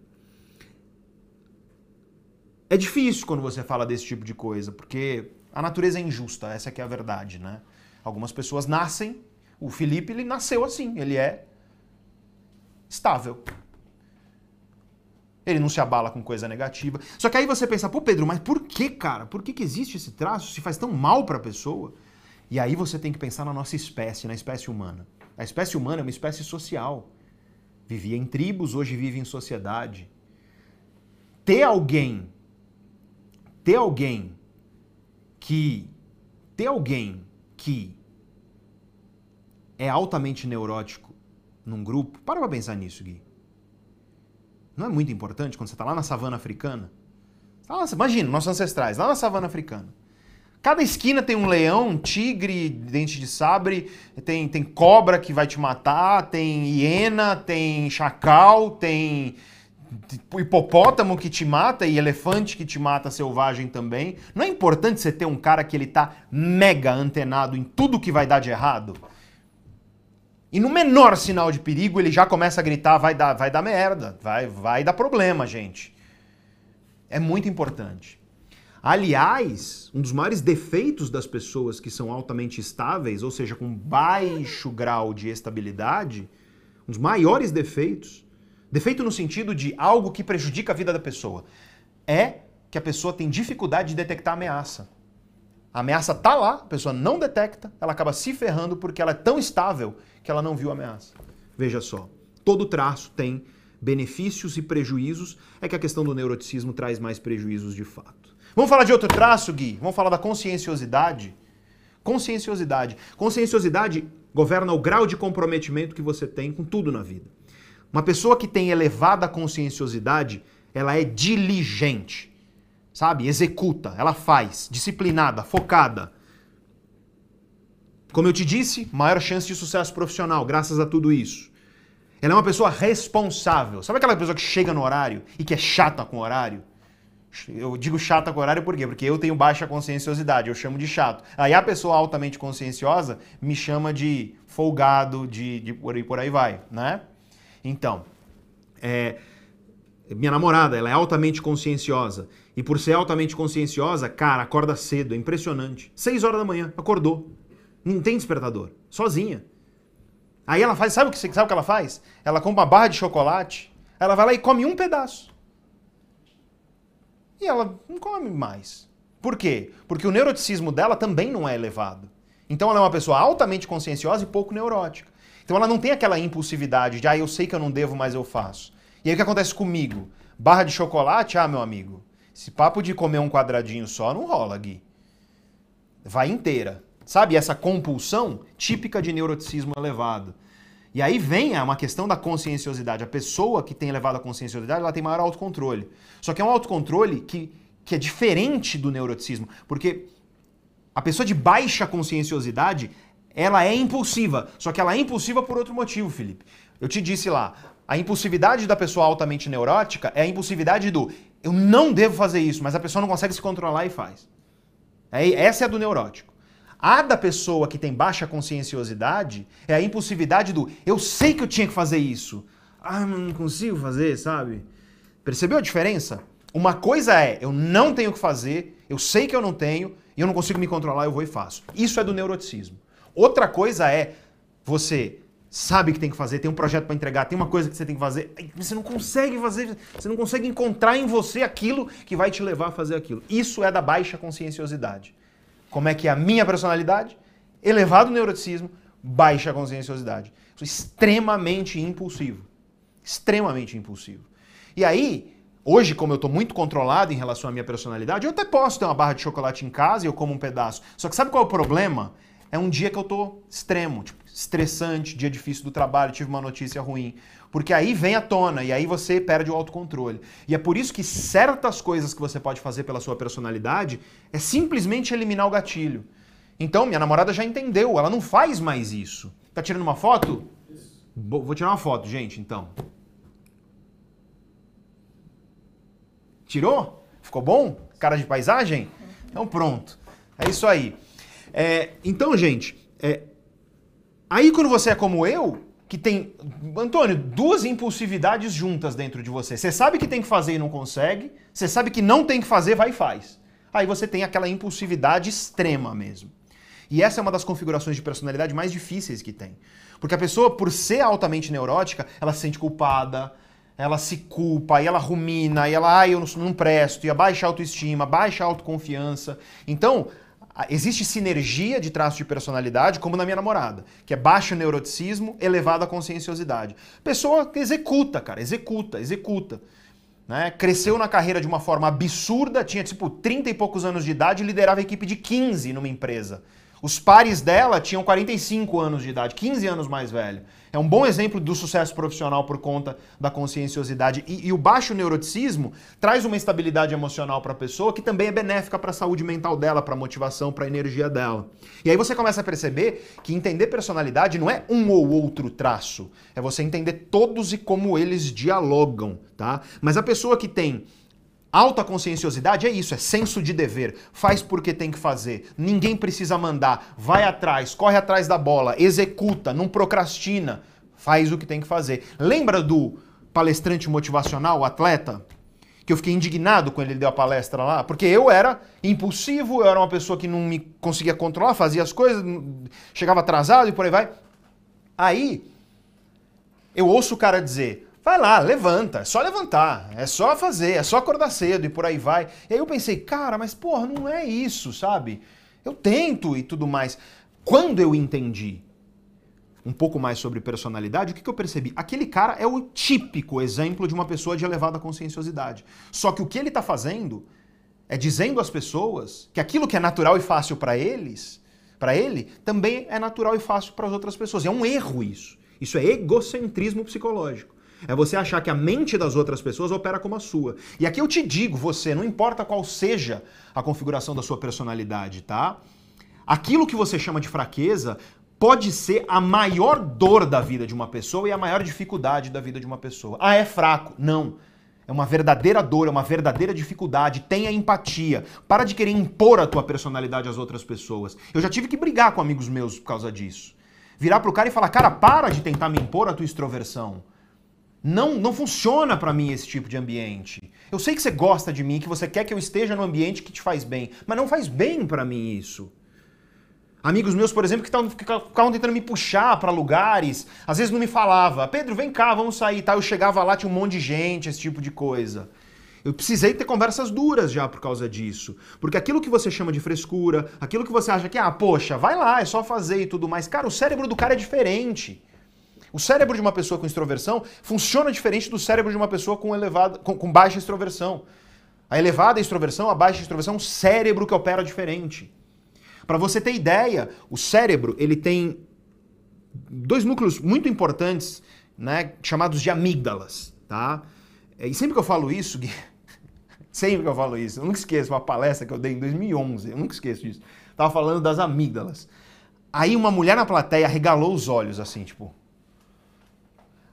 É difícil quando você fala desse tipo de coisa, porque a natureza é injusta, essa é a verdade, né? Algumas pessoas nascem, o Felipe ele nasceu assim, ele é estável. Ele não se abala com coisa negativa. Só que aí você pensa, pô Pedro, mas por que, cara? Por que, que existe esse traço? Se faz tão mal para a pessoa? E aí você tem que pensar na nossa espécie, na espécie humana. A espécie humana é uma espécie social. Vivia em tribos, hoje vive em sociedade. Ter alguém, ter alguém que, ter alguém que é altamente neurótico num grupo, para pra pensar nisso, Gui. Não é muito importante quando você está lá na savana africana? Tá imagina, nossos ancestrais, lá na savana africana. Cada esquina tem um leão, um tigre, dente de sabre, tem, tem cobra que vai te matar, tem hiena, tem chacal, tem hipopótamo que te mata e elefante que te mata selvagem também. Não é importante você ter um cara que ele tá mega antenado em tudo que vai dar de errado? E no menor sinal de perigo ele já começa a gritar, vai dar, vai dar merda, vai, vai dar problema, gente. É muito importante. Aliás, um dos maiores defeitos das pessoas que são altamente estáveis, ou seja, com baixo grau de estabilidade, um dos maiores defeitos, defeito no sentido de algo que prejudica a vida da pessoa, é que a pessoa tem dificuldade de detectar a ameaça. A ameaça tá lá, a pessoa não detecta, ela acaba se ferrando porque ela é tão estável que ela não viu a ameaça. Veja só, todo traço tem benefícios e prejuízos, é que a questão do neuroticismo traz mais prejuízos de fato. Vamos falar de outro traço, Gui? Vamos falar da conscienciosidade? Conscienciosidade. Conscienciosidade governa o grau de comprometimento que você tem com tudo na vida. Uma pessoa que tem elevada conscienciosidade, ela é diligente, sabe? Executa, ela faz, disciplinada, focada. Como eu te disse, maior chance de sucesso profissional, graças a tudo isso. Ela é uma pessoa responsável. Sabe aquela pessoa que chega no horário e que é chata com o horário? Eu digo chata com horário por quê? Porque eu tenho baixa conscienciosidade, eu chamo de chato. Aí a pessoa altamente conscienciosa me chama de folgado, de, de por, aí, por aí vai, né? Então, é, minha namorada, ela é altamente conscienciosa. E por ser altamente conscienciosa, cara, acorda cedo, é impressionante. Seis horas da manhã, acordou. Não tem despertador, sozinha. Aí ela faz, sabe o que, sabe o que ela faz? Ela compra uma barra de chocolate, ela vai lá e come um pedaço e ela não come mais. Por quê? Porque o neuroticismo dela também não é elevado. Então ela é uma pessoa altamente conscienciosa e pouco neurótica. Então ela não tem aquela impulsividade de, ah, eu sei que eu não devo, mas eu faço. E aí o que acontece comigo? Barra de chocolate, ah, meu amigo, esse papo de comer um quadradinho só não rola, Gui. Vai inteira. Sabe essa compulsão típica de neuroticismo elevado? E aí vem uma questão da conscienciosidade. A pessoa que tem elevada conscienciosidade, ela tem maior autocontrole. Só que é um autocontrole que, que é diferente do neuroticismo, porque a pessoa de baixa conscienciosidade, ela é impulsiva. Só que ela é impulsiva por outro motivo, Felipe. Eu te disse lá, a impulsividade da pessoa altamente neurótica é a impulsividade do eu não devo fazer isso, mas a pessoa não consegue se controlar e faz. É, essa é a do neurótico. A da pessoa que tem baixa conscienciosidade é a impulsividade do eu sei que eu tinha que fazer isso. Ah, não consigo fazer, sabe? Percebeu a diferença? Uma coisa é, eu não tenho que fazer, eu sei que eu não tenho, e eu não consigo me controlar, eu vou e faço. Isso é do neuroticismo. Outra coisa é, você sabe que tem que fazer, tem um projeto para entregar, tem uma coisa que você tem que fazer, você não consegue fazer, você não consegue encontrar em você aquilo que vai te levar a fazer aquilo. Isso é da baixa conscienciosidade. Como é que é a minha personalidade? Elevado neuroticismo, baixa conscienciosidade. Sou extremamente impulsivo. Extremamente impulsivo. E aí, hoje, como eu estou muito controlado em relação à minha personalidade, eu até posso ter uma barra de chocolate em casa e eu como um pedaço. Só que sabe qual é o problema? É um dia que eu tô extremo, tipo, estressante, dia difícil do trabalho, tive uma notícia ruim. Porque aí vem à tona e aí você perde o autocontrole. E é por isso que certas coisas que você pode fazer pela sua personalidade é simplesmente eliminar o gatilho. Então, minha namorada já entendeu, ela não faz mais isso. Tá tirando uma foto? Vou tirar uma foto, gente, então. Tirou? Ficou bom? Cara de paisagem? Então pronto. É isso aí. É, então, gente, é, aí quando você é como eu, que tem, Antônio, duas impulsividades juntas dentro de você. Você sabe que tem que fazer e não consegue, você sabe que não tem que fazer, vai e faz. Aí você tem aquela impulsividade extrema mesmo. E essa é uma das configurações de personalidade mais difíceis que tem. Porque a pessoa, por ser altamente neurótica, ela se sente culpada, ela se culpa, e ela rumina, e ela, ah, eu não, presto, e a autoestima, baixa autoconfiança. Então, existe sinergia de traços de personalidade, como na minha namorada, que é baixo neuroticismo, elevada conscienciosidade. Pessoa que executa, cara, executa, executa. Né? Cresceu na carreira de uma forma absurda, tinha tipo 30 e poucos anos de idade e liderava a equipe de 15 numa empresa. Os pares dela tinham 45 anos de idade, 15 anos mais velho. É um bom exemplo do sucesso profissional por conta da conscienciosidade. E, e o baixo neuroticismo traz uma estabilidade emocional para a pessoa que também é benéfica para a saúde mental dela, para a motivação, para a energia dela. E aí você começa a perceber que entender personalidade não é um ou outro traço, é você entender todos e como eles dialogam, tá? Mas a pessoa que tem Alta conscienciosidade é isso, é senso de dever. Faz porque tem que fazer. Ninguém precisa mandar. Vai atrás, corre atrás da bola, executa, não procrastina. Faz o que tem que fazer. Lembra do palestrante motivacional, o atleta? Que eu fiquei indignado quando ele deu a palestra lá, porque eu era impulsivo, eu era uma pessoa que não me conseguia controlar, fazia as coisas, chegava atrasado e por aí vai. Aí, eu ouço o cara dizer: Vai lá, levanta, é só levantar, é só fazer, é só acordar cedo e por aí vai. E aí eu pensei, cara, mas porra, não é isso, sabe? Eu tento e tudo mais. Quando eu entendi um pouco mais sobre personalidade, o que, que eu percebi? Aquele cara é o típico exemplo de uma pessoa de elevada conscienciosidade. Só que o que ele está fazendo é dizendo às pessoas que aquilo que é natural e fácil para eles, para ele, também é natural e fácil para as outras pessoas. É um erro isso. Isso é egocentrismo psicológico. É você achar que a mente das outras pessoas opera como a sua. E aqui eu te digo, você, não importa qual seja a configuração da sua personalidade, tá? Aquilo que você chama de fraqueza pode ser a maior dor da vida de uma pessoa e a maior dificuldade da vida de uma pessoa. Ah, é fraco. Não. É uma verdadeira dor, é uma verdadeira dificuldade. Tenha empatia. Para de querer impor a tua personalidade às outras pessoas. Eu já tive que brigar com amigos meus por causa disso. Virar pro cara e falar: "Cara, para de tentar me impor a tua extroversão. Não, não funciona para mim esse tipo de ambiente. Eu sei que você gosta de mim, que você quer que eu esteja no ambiente que te faz bem, mas não faz bem para mim isso. Amigos meus, por exemplo, que ficavam tentando me puxar para lugares, às vezes não me falava, Pedro, vem cá, vamos sair, tá? Eu chegava lá, tinha um monte de gente, esse tipo de coisa. Eu precisei ter conversas duras já por causa disso. Porque aquilo que você chama de frescura, aquilo que você acha que, ah, poxa, vai lá, é só fazer e tudo mais. Cara, o cérebro do cara é diferente. O cérebro de uma pessoa com extroversão funciona diferente do cérebro de uma pessoa com, elevada, com, com baixa extroversão. A elevada extroversão, a baixa extroversão, é um cérebro que opera diferente. Para você ter ideia, o cérebro ele tem dois núcleos muito importantes, né, chamados de amígdalas, tá? E sempre que eu falo isso, sempre que eu falo isso, eu nunca esqueço uma palestra que eu dei em 2011, eu nunca esqueço disso. Tava falando das amígdalas. Aí uma mulher na plateia regalou os olhos assim, tipo,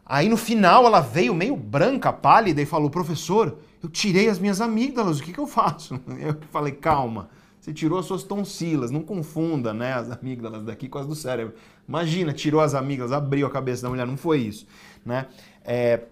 Aí no final ela veio meio branca, pálida e falou: professor, eu tirei as minhas amígdalas, o que, que eu faço? Eu falei: calma, você tirou as suas tonsilas, não confunda né, as amígdalas daqui com as do cérebro. Imagina, tirou as amígdalas, abriu a cabeça da mulher, não foi isso. Né? É,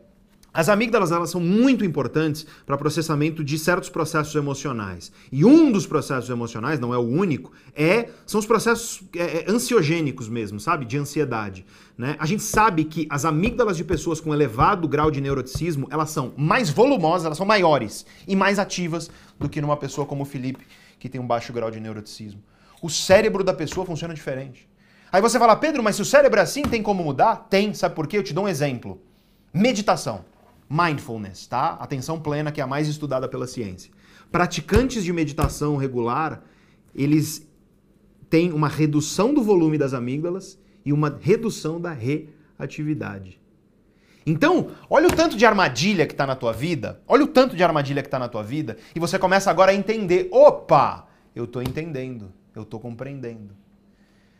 As amígdalas elas são muito importantes para processamento de certos processos emocionais. E um dos processos emocionais, não é o único, é são os processos é, é, ansiogênicos mesmo, sabe? De ansiedade. Né? A gente sabe que as amígdalas de pessoas com elevado grau de neuroticismo, elas são mais volumosas, elas são maiores e mais ativas do que numa pessoa como o Felipe, que tem um baixo grau de neuroticismo. O cérebro da pessoa funciona diferente. Aí você fala, Pedro, mas se o cérebro é assim, tem como mudar? Tem, sabe por quê? Eu te dou um exemplo. Meditação mindfulness, tá? Atenção plena, que é a mais estudada pela ciência. Praticantes de meditação regular, eles têm uma redução do volume das amígdalas e uma redução da reatividade. Então, olha o tanto de armadilha que está na tua vida, olha o tanto de armadilha que está na tua vida, e você começa agora a entender, opa, eu estou entendendo, eu estou compreendendo.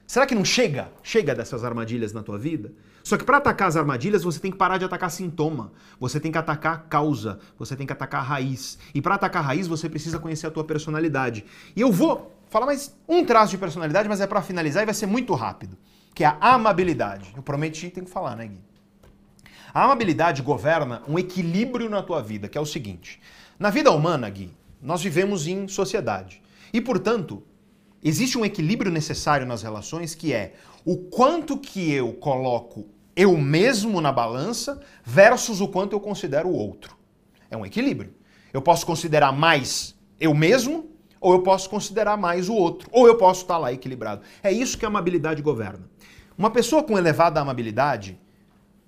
Será que não chega? Chega dessas armadilhas na tua vida? Só que para atacar as armadilhas, você tem que parar de atacar sintoma. Você tem que atacar a causa. Você tem que atacar a raiz. E para atacar a raiz, você precisa conhecer a tua personalidade. E eu vou falar mais um traço de personalidade, mas é para finalizar e vai ser muito rápido. Que é a amabilidade. Eu prometi, tem que falar, né, Gui? A amabilidade governa um equilíbrio na tua vida, que é o seguinte. Na vida humana, Gui, nós vivemos em sociedade. E, portanto, existe um equilíbrio necessário nas relações que é o quanto que eu coloco eu mesmo na balança versus o quanto eu considero o outro. É um equilíbrio. Eu posso considerar mais eu mesmo ou eu posso considerar mais o outro, ou eu posso estar lá equilibrado. É isso que a amabilidade governa. Uma pessoa com elevada amabilidade,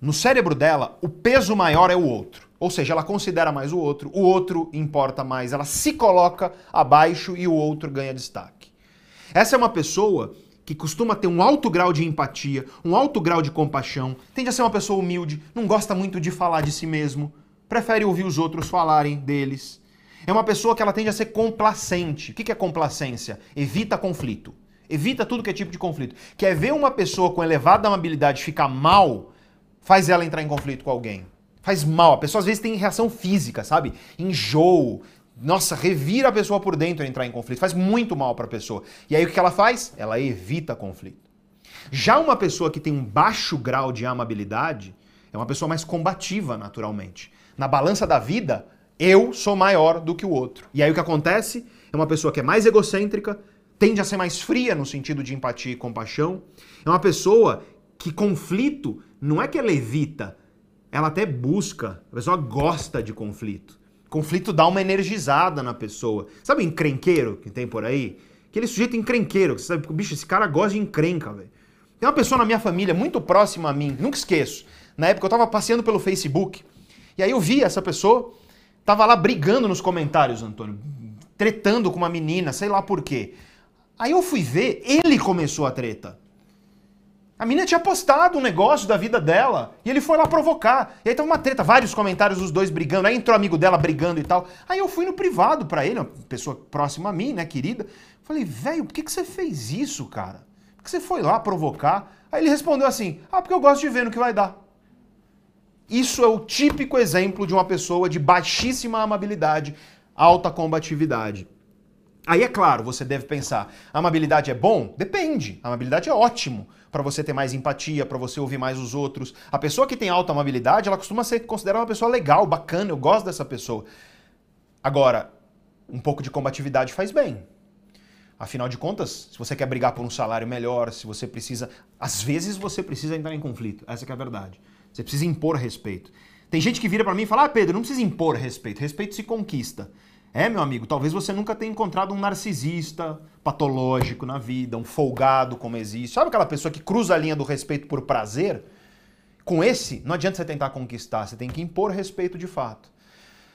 no cérebro dela, o peso maior é o outro. Ou seja, ela considera mais o outro, o outro importa mais, ela se coloca abaixo e o outro ganha destaque. Essa é uma pessoa que costuma ter um alto grau de empatia, um alto grau de compaixão, tende a ser uma pessoa humilde, não gosta muito de falar de si mesmo, prefere ouvir os outros falarem deles. É uma pessoa que ela tende a ser complacente. O que é complacência? Evita conflito. Evita tudo que é tipo de conflito. Quer ver uma pessoa com elevada amabilidade ficar mal, faz ela entrar em conflito com alguém. Faz mal. A pessoa às vezes tem reação física, sabe? Enjoo, nossa, revira a pessoa por dentro entrar em conflito. Faz muito mal para a pessoa. E aí o que ela faz? Ela evita conflito. Já uma pessoa que tem um baixo grau de amabilidade é uma pessoa mais combativa, naturalmente. Na balança da vida, eu sou maior do que o outro. E aí o que acontece? É uma pessoa que é mais egocêntrica, tende a ser mais fria no sentido de empatia e compaixão. É uma pessoa que conflito não é que ela evita, ela até busca. A pessoa gosta de conflito. Conflito dá uma energizada na pessoa. Sabe encrenqueiro que tem por aí? Aquele sujeito encrenqueiro, que você sabe, bicho, esse cara gosta de encrenca, velho. Tem uma pessoa na minha família muito próxima a mim, nunca esqueço. Na época eu tava passeando pelo Facebook, e aí eu vi essa pessoa, tava lá brigando nos comentários, Antônio, tretando com uma menina, sei lá por quê. Aí eu fui ver, ele começou a treta. A menina tinha postado um negócio da vida dela e ele foi lá provocar. E aí tava uma treta, vários comentários dos dois brigando. Aí entrou amigo dela brigando e tal. Aí eu fui no privado para ele, uma pessoa próxima a mim, né, querida. Falei, velho, por que, que você fez isso, cara? Por que você foi lá provocar? Aí ele respondeu assim: ah, porque eu gosto de ver no que vai dar. Isso é o típico exemplo de uma pessoa de baixíssima amabilidade, alta combatividade. Aí é claro, você deve pensar, amabilidade é bom? Depende. amabilidade é ótimo para você ter mais empatia, para você ouvir mais os outros. A pessoa que tem alta amabilidade, ela costuma ser considerada uma pessoa legal, bacana, eu gosto dessa pessoa. Agora, um pouco de combatividade faz bem. Afinal de contas, se você quer brigar por um salário melhor, se você precisa, às vezes você precisa entrar em conflito. Essa é a verdade. Você precisa impor respeito. Tem gente que vira para mim e fala: "Ah, Pedro, não precisa impor respeito. Respeito se conquista". É, meu amigo, talvez você nunca tenha encontrado um narcisista patológico na vida, um folgado como existe. Sabe aquela pessoa que cruza a linha do respeito por prazer? Com esse, não adianta você tentar conquistar, você tem que impor respeito de fato.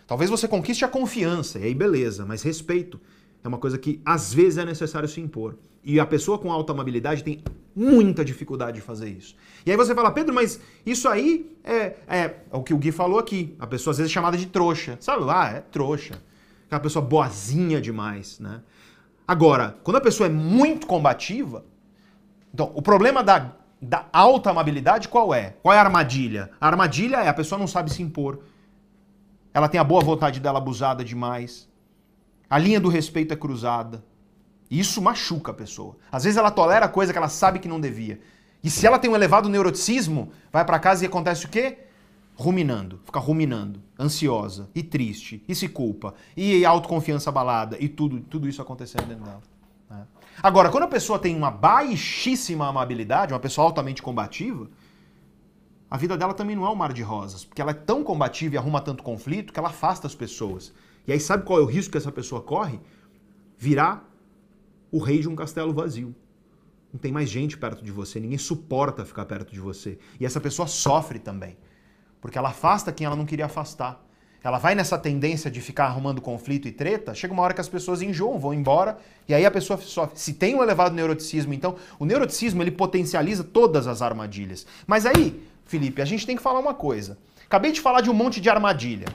Talvez você conquiste a confiança, e aí beleza, mas respeito é uma coisa que às vezes é necessário se impor. E a pessoa com alta amabilidade tem muita dificuldade de fazer isso. E aí você fala, Pedro, mas isso aí é, é, é o que o Gui falou aqui. A pessoa às vezes é chamada de trouxa. Sabe lá, é trouxa aquela pessoa boazinha demais, né? Agora, quando a pessoa é muito combativa, então, o problema da, da alta amabilidade qual é? Qual é a armadilha? A armadilha é a pessoa não sabe se impor. Ela tem a boa vontade dela abusada demais. A linha do respeito é cruzada. E isso machuca a pessoa. Às vezes ela tolera coisa que ela sabe que não devia. E se ela tem um elevado neuroticismo, vai para casa e acontece o quê? Ruminando, fica ruminando, ansiosa e triste, e se culpa, e autoconfiança abalada, e tudo, tudo isso acontecendo dentro dela. Né? Agora, quando a pessoa tem uma baixíssima amabilidade, uma pessoa altamente combativa, a vida dela também não é um mar de rosas, porque ela é tão combativa e arruma tanto conflito que ela afasta as pessoas. E aí sabe qual é o risco que essa pessoa corre? Virar o rei de um castelo vazio. Não tem mais gente perto de você, ninguém suporta ficar perto de você. E essa pessoa sofre também, porque ela afasta quem ela não queria afastar. Ela vai nessa tendência de ficar arrumando conflito e treta, chega uma hora que as pessoas enjoam, vão embora, e aí a pessoa sofre. Se tem um elevado neuroticismo, então, o neuroticismo ele potencializa todas as armadilhas. Mas aí, Felipe, a gente tem que falar uma coisa. Acabei de falar de um monte de armadilha.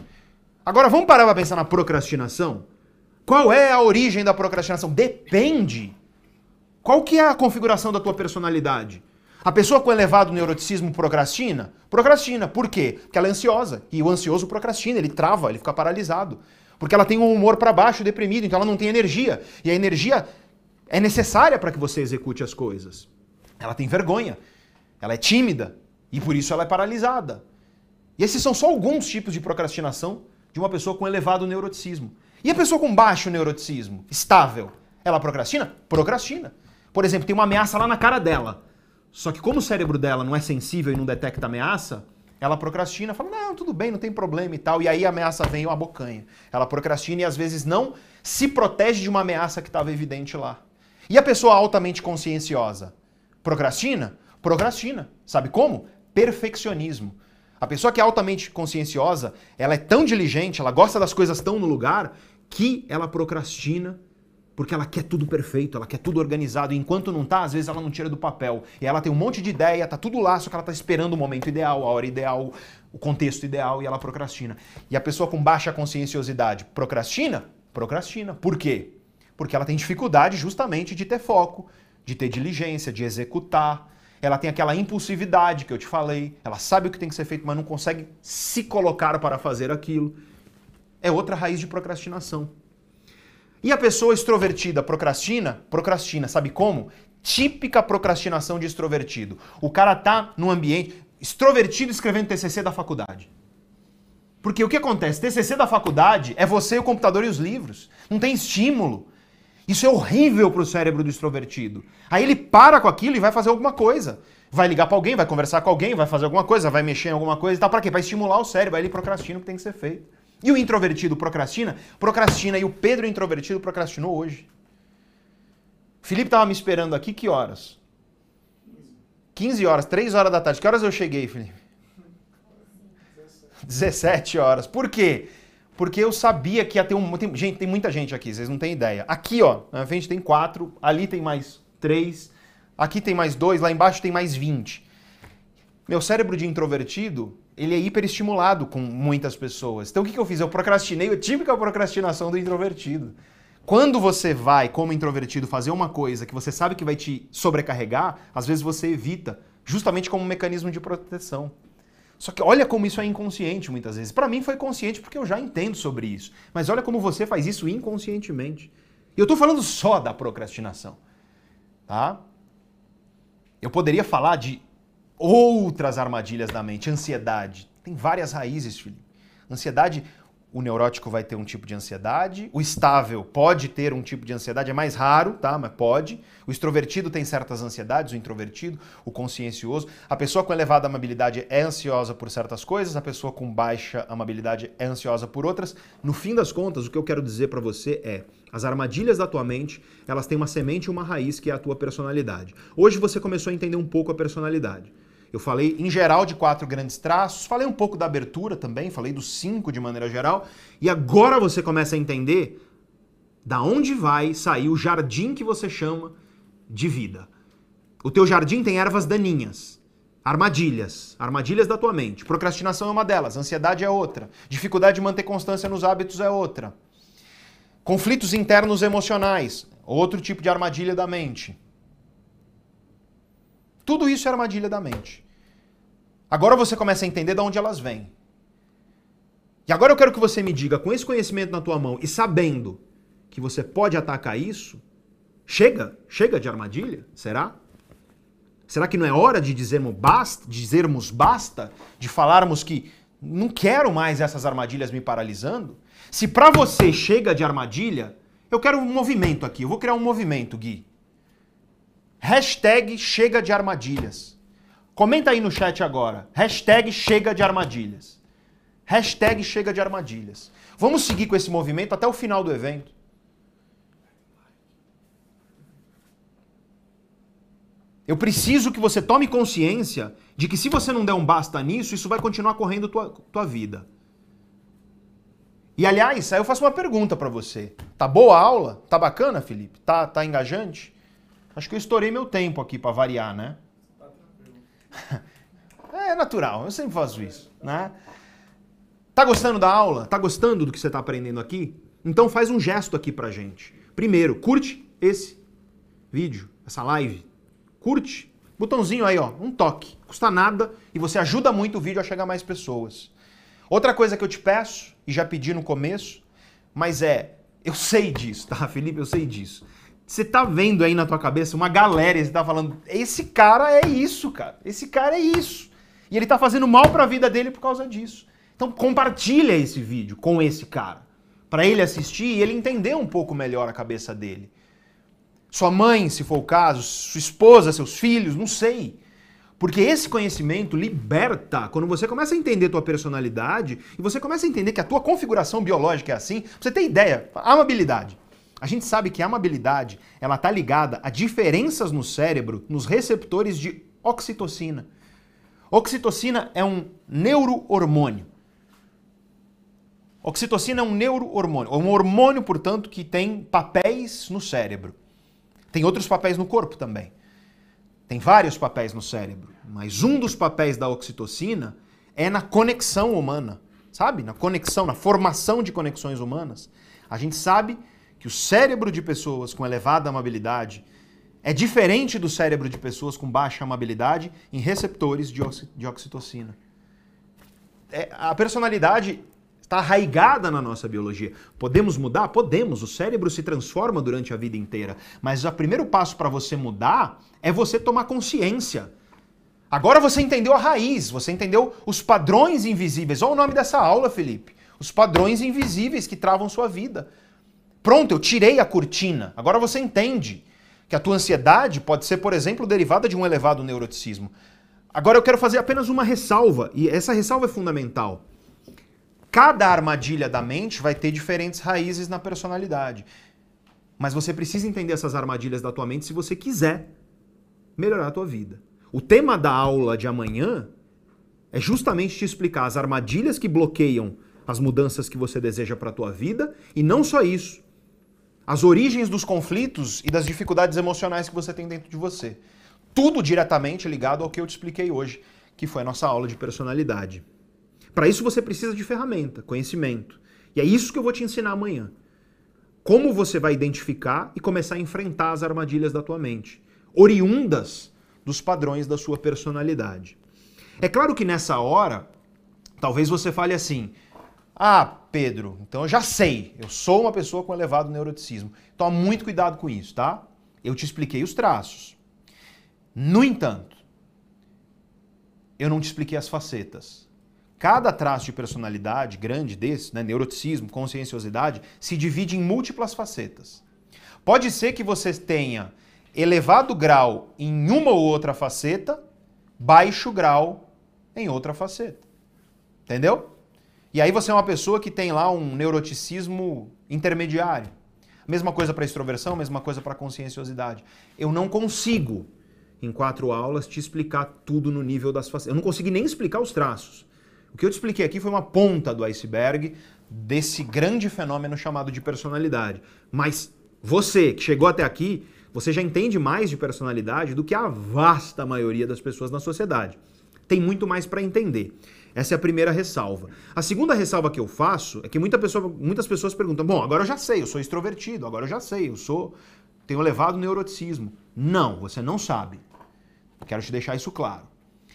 Agora vamos parar para pensar na procrastinação? Qual é a origem da procrastinação? Depende. Qual que é a configuração da tua personalidade? A pessoa com elevado neuroticismo procrastina? Procrastina. Por quê? Porque ela é ansiosa. E o ansioso procrastina, ele trava, ele fica paralisado. Porque ela tem um humor para baixo, deprimido, então ela não tem energia. E a energia é necessária para que você execute as coisas. Ela tem vergonha. Ela é tímida. E por isso ela é paralisada. E esses são só alguns tipos de procrastinação de uma pessoa com elevado neuroticismo. E a pessoa com baixo neuroticismo, estável, ela procrastina? Procrastina. Por exemplo, tem uma ameaça lá na cara dela. Só que como o cérebro dela não é sensível e não detecta ameaça, ela procrastina, fala, não, tudo bem, não tem problema e tal. E aí a ameaça vem uma bocanha. Ela procrastina e às vezes não se protege de uma ameaça que estava evidente lá. E a pessoa altamente conscienciosa? Procrastina? Procrastina. Sabe como? Perfeccionismo. A pessoa que é altamente conscienciosa, ela é tão diligente, ela gosta das coisas tão no lugar, que ela procrastina porque ela quer tudo perfeito, ela quer tudo organizado, e enquanto não tá, às vezes ela não tira do papel. E ela tem um monte de ideia, tá tudo lá, só que ela tá esperando o momento ideal, a hora ideal, o contexto ideal, e ela procrastina. E a pessoa com baixa conscienciosidade procrastina? Procrastina. Por quê? Porque ela tem dificuldade justamente de ter foco, de ter diligência, de executar. Ela tem aquela impulsividade que eu te falei, ela sabe o que tem que ser feito, mas não consegue se colocar para fazer aquilo. É outra raiz de procrastinação. E a pessoa extrovertida procrastina? Procrastina, sabe como? Típica procrastinação de extrovertido. O cara tá num ambiente extrovertido escrevendo TCC da faculdade. Porque o que acontece? TCC da faculdade é você, o computador e os livros. Não tem estímulo. Isso é horrível para o cérebro do extrovertido. Aí ele para com aquilo e vai fazer alguma coisa. Vai ligar para alguém, vai conversar com alguém, vai fazer alguma coisa, vai mexer em alguma coisa e. Para quê? Para estimular o cérebro. Aí ele procrastina o que tem que ser feito. E o introvertido procrastina? Procrastina. E o Pedro introvertido procrastinou hoje. Felipe estava me esperando aqui que horas? 15 horas, 3 horas da tarde. Que horas eu cheguei, Felipe? 17 horas. Por quê? Porque eu sabia que ia ter um. Tem, gente, tem muita gente aqui, vocês não têm ideia. Aqui, ó, na frente tem quatro, ali tem mais três, aqui tem mais dois, lá embaixo tem mais 20. Meu cérebro de introvertido, ele é hiperestimulado com muitas pessoas. Então o que, eu fiz? Eu procrastinei, a típica procrastinação do introvertido. Quando você vai, como introvertido, fazer uma coisa que você sabe que vai te sobrecarregar, às vezes você evita, justamente como um mecanismo de proteção. Só que olha como isso é inconsciente muitas vezes. Para mim foi consciente porque eu já entendo sobre isso. Mas olha como você faz isso inconscientemente. E eu estou falando só da procrastinação. Tá? Eu poderia falar de outras armadilhas da mente. Ansiedade. Tem várias raízes, Felipe. Ansiedade, o neurótico vai ter um tipo de ansiedade. O estável pode ter um tipo de ansiedade, é mais raro, tá? Mas pode. O extrovertido tem certas ansiedades, o introvertido, o consciencioso. A pessoa com elevada amabilidade é ansiosa por certas coisas, a pessoa com baixa amabilidade é ansiosa por outras. No fim das contas, o que eu quero dizer para você é: as armadilhas da tua mente, elas têm uma semente e uma raiz que é a tua personalidade. Hoje você começou a entender um pouco a personalidade. Eu falei em geral de quatro grandes traços, falei um pouco da abertura também, falei dos cinco de maneira geral, e agora você começa a entender da onde vai sair o jardim que você chama de vida. O teu jardim tem ervas daninhas, armadilhas, armadilhas da tua mente. Procrastinação é uma delas, ansiedade é outra, dificuldade de manter constância nos hábitos é outra. Conflitos internos emocionais, outro tipo de armadilha da mente. Tudo isso é armadilha da mente. Agora você começa a entender de onde elas vêm. E agora eu quero que você me diga, com esse conhecimento na tua mão e sabendo que você pode atacar isso, chega? Chega de armadilha? Será? Será que não é hora de dizermos basta, dizermos basta, de falarmos que Não quero mais essas armadilhas me paralisando. Se para você chega de armadilha, eu quero um movimento aqui. Eu vou criar um movimento, Gui. Hashtag chega de armadilhas. Comenta aí no chat agora. Hashtag chega de armadilhas. Hashtag chega de armadilhas. Vamos seguir com esse movimento até o final do evento. Eu preciso que você tome consciência de que se você não der um basta nisso, isso vai continuar correndo tua, tua vida. E aliás, aí eu faço uma pergunta para você. Tá boa a aula? Tá bacana, Felipe? Tá, tá engajante? Acho que eu estourei meu tempo aqui para variar, né? É natural, eu sempre faço isso, né? Tá gostando da aula? Tá gostando do que você tá aprendendo aqui? Então faz um gesto aqui pra gente. Primeiro, curte esse vídeo, essa live. Curte. Botãozinho aí, ó, um toque. Custa nada e você ajuda muito o vídeo a chegar a mais pessoas. Outra coisa que eu te peço, e já pedi no começo, mas é, eu sei disso, tá, Felipe? Eu sei disso. Você tá vendo aí na tua cabeça uma galera, e você tá falando, esse cara é isso, cara. Esse cara é isso. E ele tá fazendo mal para a vida dele por causa disso. Então compartilha esse vídeo com esse cara, para ele assistir e ele entender um pouco melhor a cabeça dele. Sua mãe, se for o caso, sua esposa, seus filhos, não sei. Porque esse conhecimento liberta quando você começa a entender tua personalidade e você começa a entender que a tua configuração biológica é assim. Você ter ideia, amabilidade. A gente sabe que a amabilidade ela está ligada a diferenças no cérebro nos receptores de oxitocina. Oxitocina é um neurohormônio. Oxitocina é um neurohormônio, um hormônio, portanto, que tem papéis no cérebro. Tem outros papéis no corpo também. Tem vários papéis no cérebro, mas um dos papéis da oxitocina é na conexão humana, sabe? Na conexão, na formação de conexões humanas. A gente sabe que o cérebro de pessoas com elevada amabilidade é diferente do cérebro de pessoas com baixa amabilidade em receptores de, oxi de oxitocina. É, a personalidade está arraigada na nossa biologia. Podemos mudar? Podemos. O cérebro se transforma durante a vida inteira. Mas o primeiro passo para você mudar é você tomar consciência. Agora você entendeu a raiz, você entendeu os padrões invisíveis. Olha o nome dessa aula, Felipe. Os padrões invisíveis que travam sua vida. Pronto, eu tirei a cortina. Agora você entende que a tua ansiedade pode ser, por exemplo, derivada de um elevado neuroticismo. Agora eu quero fazer apenas uma ressalva, e essa ressalva é fundamental. Cada armadilha da mente vai ter diferentes raízes na personalidade. Mas você precisa entender essas armadilhas da tua mente se você quiser melhorar a tua vida. O tema da aula de amanhã é justamente te explicar as armadilhas que bloqueiam as mudanças que você deseja para a tua vida e não só isso, as origens dos conflitos e das dificuldades emocionais que você tem dentro de você. Tudo diretamente ligado ao que eu te expliquei hoje, que foi a nossa aula de personalidade. Para isso você precisa de ferramenta, conhecimento. E é isso que eu vou te ensinar amanhã. Como você vai identificar e começar a enfrentar as armadilhas da tua mente, oriundas dos padrões da sua personalidade. É claro que nessa hora, talvez você fale assim: "Ah, Pedro, então eu já sei, eu sou uma pessoa com elevado neuroticismo. Toma muito cuidado com isso, tá? Eu te expliquei os traços. No entanto, eu não te expliquei as facetas. Cada traço de personalidade grande desse, né, neuroticismo, conscienciosidade, se divide em múltiplas facetas. Pode ser que você tenha elevado grau em uma ou outra faceta, baixo grau em outra faceta. Entendeu? E aí você é uma pessoa que tem lá um neuroticismo intermediário. Mesma coisa para extroversão, mesma coisa para conscienciosidade. Eu não consigo, em quatro aulas, te explicar tudo no nível das facetas. Eu não consegui nem explicar os traços. O que eu te expliquei aqui foi uma ponta do iceberg desse grande fenômeno chamado de personalidade. Mas você que chegou até aqui, você já entende mais de personalidade do que a vasta maioria das pessoas na sociedade. Tem muito mais para entender. Essa é a primeira ressalva. A segunda ressalva que eu faço é que muita pessoa, muitas pessoas perguntam: bom, agora eu já sei, eu sou extrovertido, agora eu já sei, eu sou tenho elevado neuroticismo. Não, você não sabe. Quero te deixar isso claro.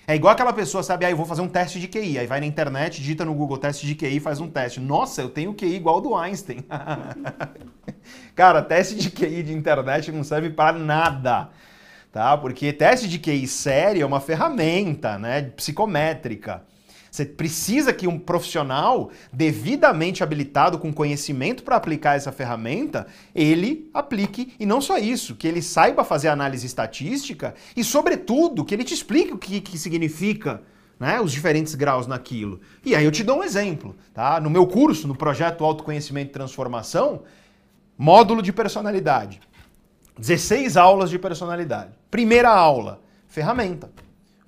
É igual aquela pessoa, sabe, ah, eu vou fazer um teste de QI, aí vai na internet, digita no Google teste de QI, faz um teste. Nossa, eu tenho QI igual do Einstein. Cara, teste de QI de internet não serve para nada, tá? Porque teste de QI sério é uma ferramenta, né, psicométrica. Você precisa que um profissional devidamente habilitado com conhecimento para aplicar essa ferramenta, ele aplique e não só isso, que ele saiba fazer análise estatística e, sobretudo, que ele te explique o que, que significa né, os diferentes graus naquilo. E aí eu te dou um exemplo. Tá? No meu curso, no projeto Autoconhecimento e Transformação, módulo de personalidade. 16 aulas de personalidade. Primeira aula, ferramenta.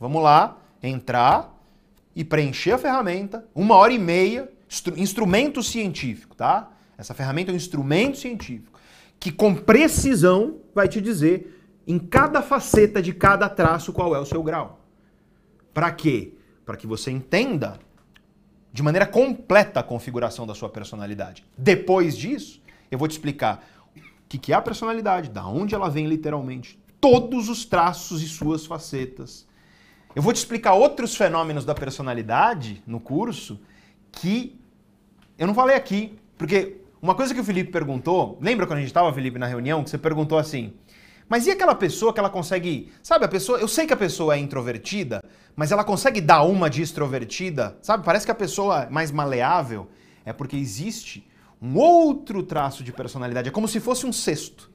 Vamos lá, entrar e preencher a ferramenta, uma hora e meia, instru instrumento científico, tá? Essa ferramenta é um instrumento científico que com precisão vai te dizer em cada faceta de cada traço qual é o seu grau. Para quê? Para que você entenda de maneira completa a configuração da sua personalidade. Depois disso, eu vou te explicar o que é a personalidade, da onde ela vem literalmente, todos os traços e suas facetas, eu vou te explicar outros fenômenos da personalidade no curso que eu não falei aqui, porque uma coisa que o Felipe perguntou, lembra quando a gente estava, Felipe, na reunião, que você perguntou assim, mas e aquela pessoa que ela consegue, sabe, a pessoa, eu sei que a pessoa é introvertida, mas ela consegue dar uma de extrovertida, sabe? Parece que a pessoa é mais maleável, é porque existe um outro traço de personalidade, é como se fosse um cesto,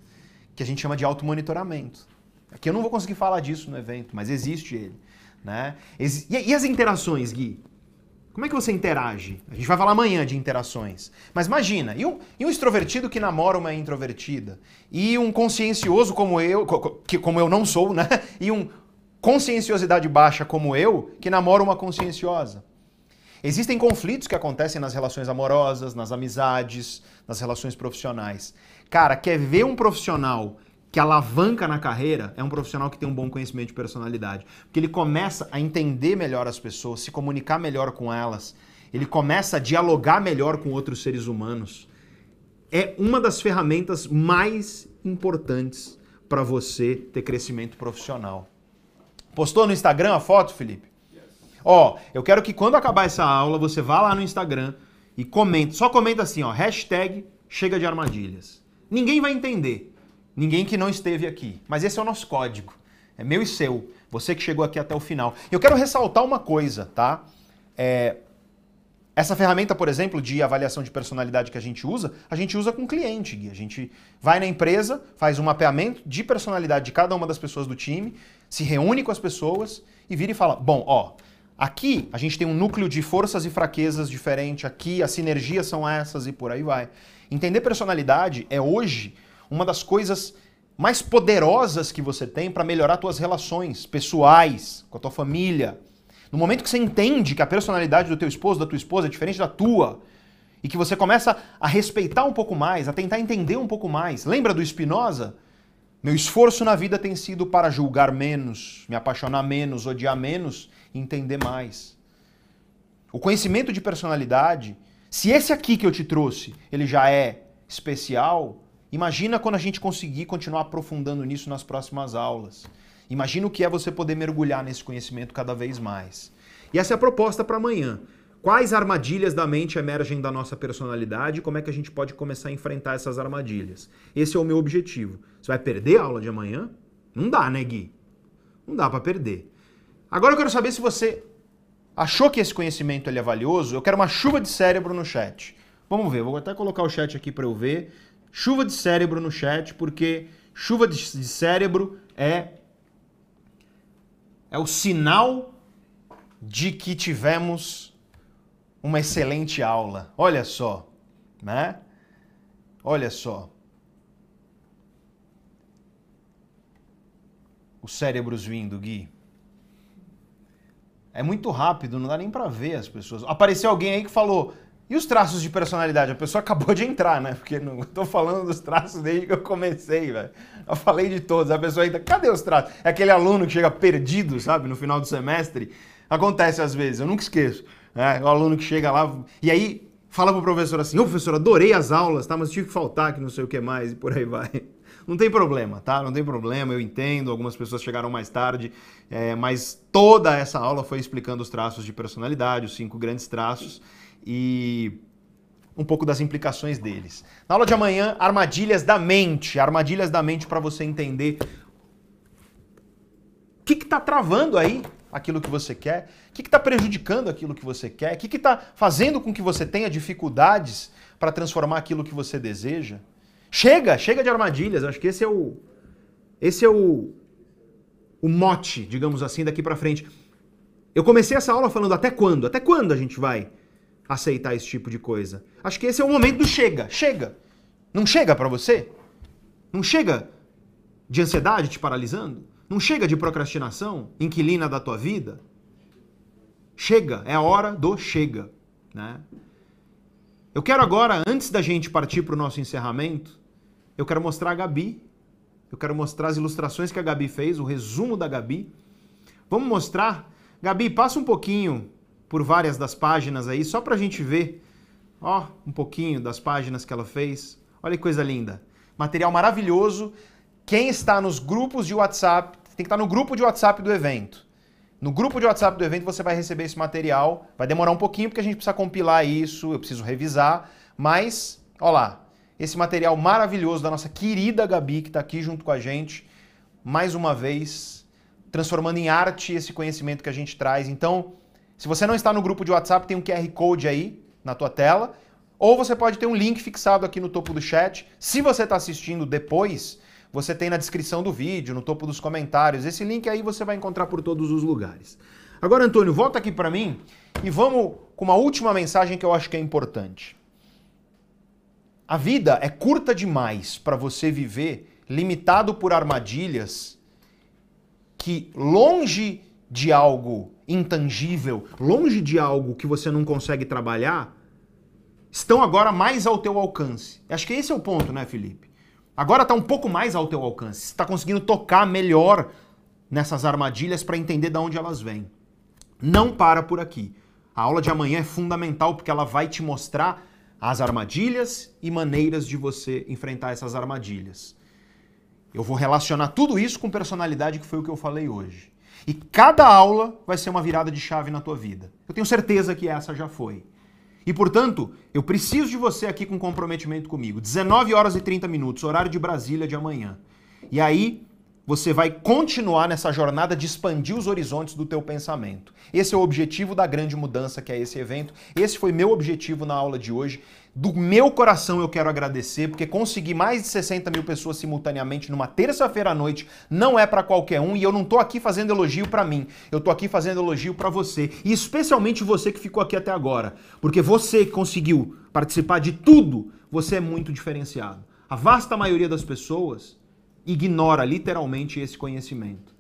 que a gente chama de automonitoramento. Aqui eu não vou conseguir falar disso no evento, mas existe ele. Né? E as interações, Gui? Como é que você interage? A gente vai falar amanhã de interações. Mas imagina, e um, e um extrovertido que namora uma introvertida? E um consciencioso como eu, que como eu não sou, né? E um conscienciosidade baixa como eu, que namora uma conscienciosa? Existem conflitos que acontecem nas relações amorosas, nas amizades, nas relações profissionais. Cara, quer ver um profissional que alavanca na carreira é um profissional que tem um bom conhecimento de personalidade. Porque ele começa a entender melhor as pessoas, se comunicar melhor com elas, ele começa a dialogar melhor com outros seres humanos. É uma das ferramentas mais importantes para você ter crescimento profissional. Postou no Instagram a foto, Felipe? Ó, eu quero que quando acabar essa aula você vá lá no Instagram e comente. Só comenta assim, ó, hashtag chega de armadilhas. Ninguém vai entender. Ninguém que não esteve aqui. Mas esse é o nosso código. É meu e seu. Você que chegou aqui até o final. Eu quero ressaltar uma coisa, tá? É, essa ferramenta, por exemplo, de avaliação de personalidade que a gente usa, a gente usa com cliente, Gui. A gente vai na empresa, faz um mapeamento de personalidade de cada uma das pessoas do time, se reúne com as pessoas e vira e fala: bom, ó, aqui a gente tem um núcleo de forças e fraquezas diferente, aqui as sinergias são essas e por aí vai. Entender personalidade é hoje uma das coisas mais poderosas que você tem para melhorar suas relações pessoais, com a tua família. No momento que você entende que a personalidade do teu esposo, da tua esposa é diferente da tua, e que você começa a respeitar um pouco mais, a tentar entender um pouco mais. Lembra do Spinoza? Meu esforço na vida tem sido para julgar menos, me apaixonar menos, odiar menos entender mais. O conhecimento de personalidade, se esse aqui que eu te trouxe, ele já é especial, Imagina quando a gente conseguir continuar aprofundando nisso nas próximas aulas. Imagina o que é você poder mergulhar nesse conhecimento cada vez mais. E essa é a proposta para amanhã. Quais armadilhas da mente emergem da nossa personalidade como é que a gente pode começar a enfrentar essas armadilhas? Esse é o meu objetivo. Você vai perder a aula de amanhã? Não dá, né, Gui? Não dá para perder. Agora eu quero saber se você achou que esse conhecimento ele é valioso. Eu quero uma chuva de cérebro no chat. Vamos ver, vou até colocar o chat aqui para eu ver. Chuva de cérebro no chat, porque chuva de, cérebro é é o sinal de que tivemos uma excelente aula. Olha só, né? Olha só. Os cérebros vindo, Gui. É muito rápido, não dá nem para ver as pessoas. Apareceu alguém aí que falou: e os traços de personalidade? A pessoa acabou de entrar, né? Porque não estou falando dos traços desde que eu comecei, velho. Eu falei de todos. A pessoa ainda, cadê os traços? É aquele aluno que chega perdido, sabe, no final do semestre. Acontece às vezes, eu nunca esqueço. É, o aluno que chega lá e aí fala pro professor assim: Ô professor, adorei as aulas, tá? Mas tive que faltar, que não sei o que mais, e por aí vai. Não tem problema, tá? Não tem problema, eu entendo. Algumas pessoas chegaram mais tarde, é, mas toda essa aula foi explicando os traços de personalidade, os cinco grandes traços e um pouco das implicações deles. Na aula de amanhã, armadilhas da mente. Armadilhas da mente para você entender o que está travando aí aquilo que você quer? O que está prejudicando aquilo que você quer? O que está fazendo com que você tenha dificuldades para transformar aquilo que você deseja? Chega, chega de armadilhas. Acho que esse é o esse é o o mote, digamos assim, daqui para frente. Eu comecei essa aula falando até quando? Até quando a gente vai aceitar esse tipo de coisa? Acho que esse é o momento do chega. Chega. Não chega para você? Não chega de ansiedade te paralisando? Não chega de procrastinação, inquilina da tua vida? Chega, é a hora do chega, né? Eu quero agora, antes da gente partir para o nosso encerramento, eu quero mostrar a Gabi. Eu quero mostrar as ilustrações que a Gabi fez, o resumo da Gabi. Vamos mostrar? Gabi, passa um pouquinho por várias das páginas aí, só para a gente ver, ó, um pouquinho das páginas que ela fez. Olha que coisa linda. Material maravilhoso. Quem está nos grupos de WhatsApp, tem que estar no grupo de WhatsApp do evento. No grupo de WhatsApp do evento você vai receber esse material. Vai demorar um pouquinho porque a gente precisa compilar isso, eu preciso revisar, mas, ó lá, esse material maravilhoso da nossa querida Gabi, que está aqui junto com a gente, mais uma vez, transformando em arte esse conhecimento que a gente traz. Então, se você não está no grupo de WhatsApp, tem um QR Code aí na tua tela, ou você pode ter um link fixado aqui no topo do chat. Se você está assistindo depois, você tem na descrição do vídeo, no topo dos comentários. Esse link aí você vai encontrar por todos os lugares. Agora, Antônio, volta aqui para mim e vamos com uma última mensagem que eu acho que é importante. A vida é curta demais para você viver limitado por armadilhas que, longe de algo intangível, longe de algo que você não consegue trabalhar, estão agora mais ao teu alcance. Acho que esse é o ponto, né, Felipe? Agora está um pouco mais ao teu alcance. Você está conseguindo tocar melhor nessas armadilhas para entender de onde elas vêm. Não para por aqui. A aula de amanhã é fundamental porque ela vai te mostrar as armadilhas e maneiras de você enfrentar essas armadilhas. Eu vou relacionar tudo isso com personalidade, que foi o que eu falei hoje. E cada aula vai ser uma virada de chave na tua vida. Eu tenho certeza que essa já foi. E portanto, eu preciso de você aqui com comprometimento comigo. 19 horas e 30 minutos, horário de Brasília de amanhã. E aí você vai continuar nessa jornada de expandir os horizontes do teu pensamento. Esse é o objetivo da grande mudança que é esse evento. Esse foi meu objetivo na aula de hoje. Do meu coração eu quero agradecer, porque conseguir mais de 60 mil pessoas simultaneamente numa terça-feira à noite não é para qualquer um e eu não tô aqui fazendo elogio para mim, eu tô aqui fazendo elogio para você e especialmente você que ficou aqui até agora, porque você que conseguiu participar de tudo, você é muito diferenciado. A vasta maioria das pessoas ignora literalmente esse conhecimento.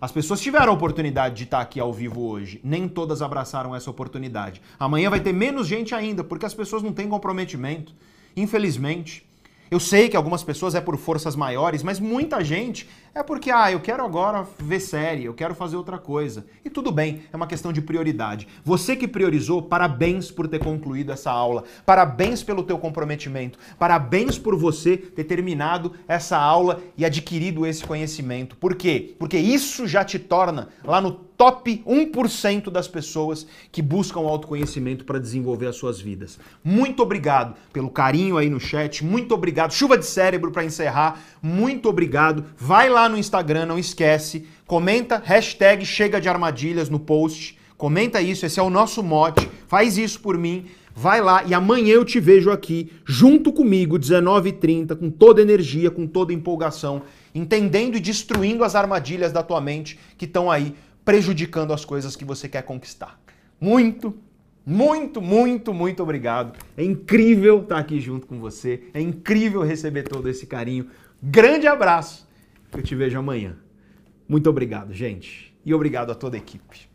As pessoas tiveram a oportunidade de estar aqui ao vivo hoje, nem todas abraçaram essa oportunidade. Amanhã vai ter menos gente ainda, porque as pessoas não têm comprometimento. Infelizmente. Eu sei que algumas pessoas é por forças maiores, mas muita gente é porque, ah, eu quero agora ver série, eu quero fazer outra coisa. E tudo bem, é uma questão de prioridade. Você que priorizou, parabéns por ter concluído essa aula. Parabéns pelo teu comprometimento. Parabéns por você ter terminado essa aula e adquirido esse conhecimento. Por quê? Porque isso já te torna lá no top 1% das pessoas que buscam autoconhecimento para desenvolver as suas vidas. Muito obrigado pelo carinho aí no chat, muito obrigado. Chuva de cérebro para encerrar, muito obrigado. Vai no Instagram, não esquece, comenta hashtag chega de armadilhas no post, comenta isso, esse é o nosso mote, faz isso por mim. Vai lá e amanhã eu te vejo aqui, junto comigo, 19h30, com toda energia, com toda empolgação, entendendo e destruindo as armadilhas da tua mente que estão aí prejudicando as coisas que você quer conquistar. Muito, muito, muito, muito obrigado. É incrível estar aqui junto com você. É incrível receber todo esse carinho. Grande abraço. Eu te vejo amanhã. Muito obrigado, gente. E obrigado a toda a equipe.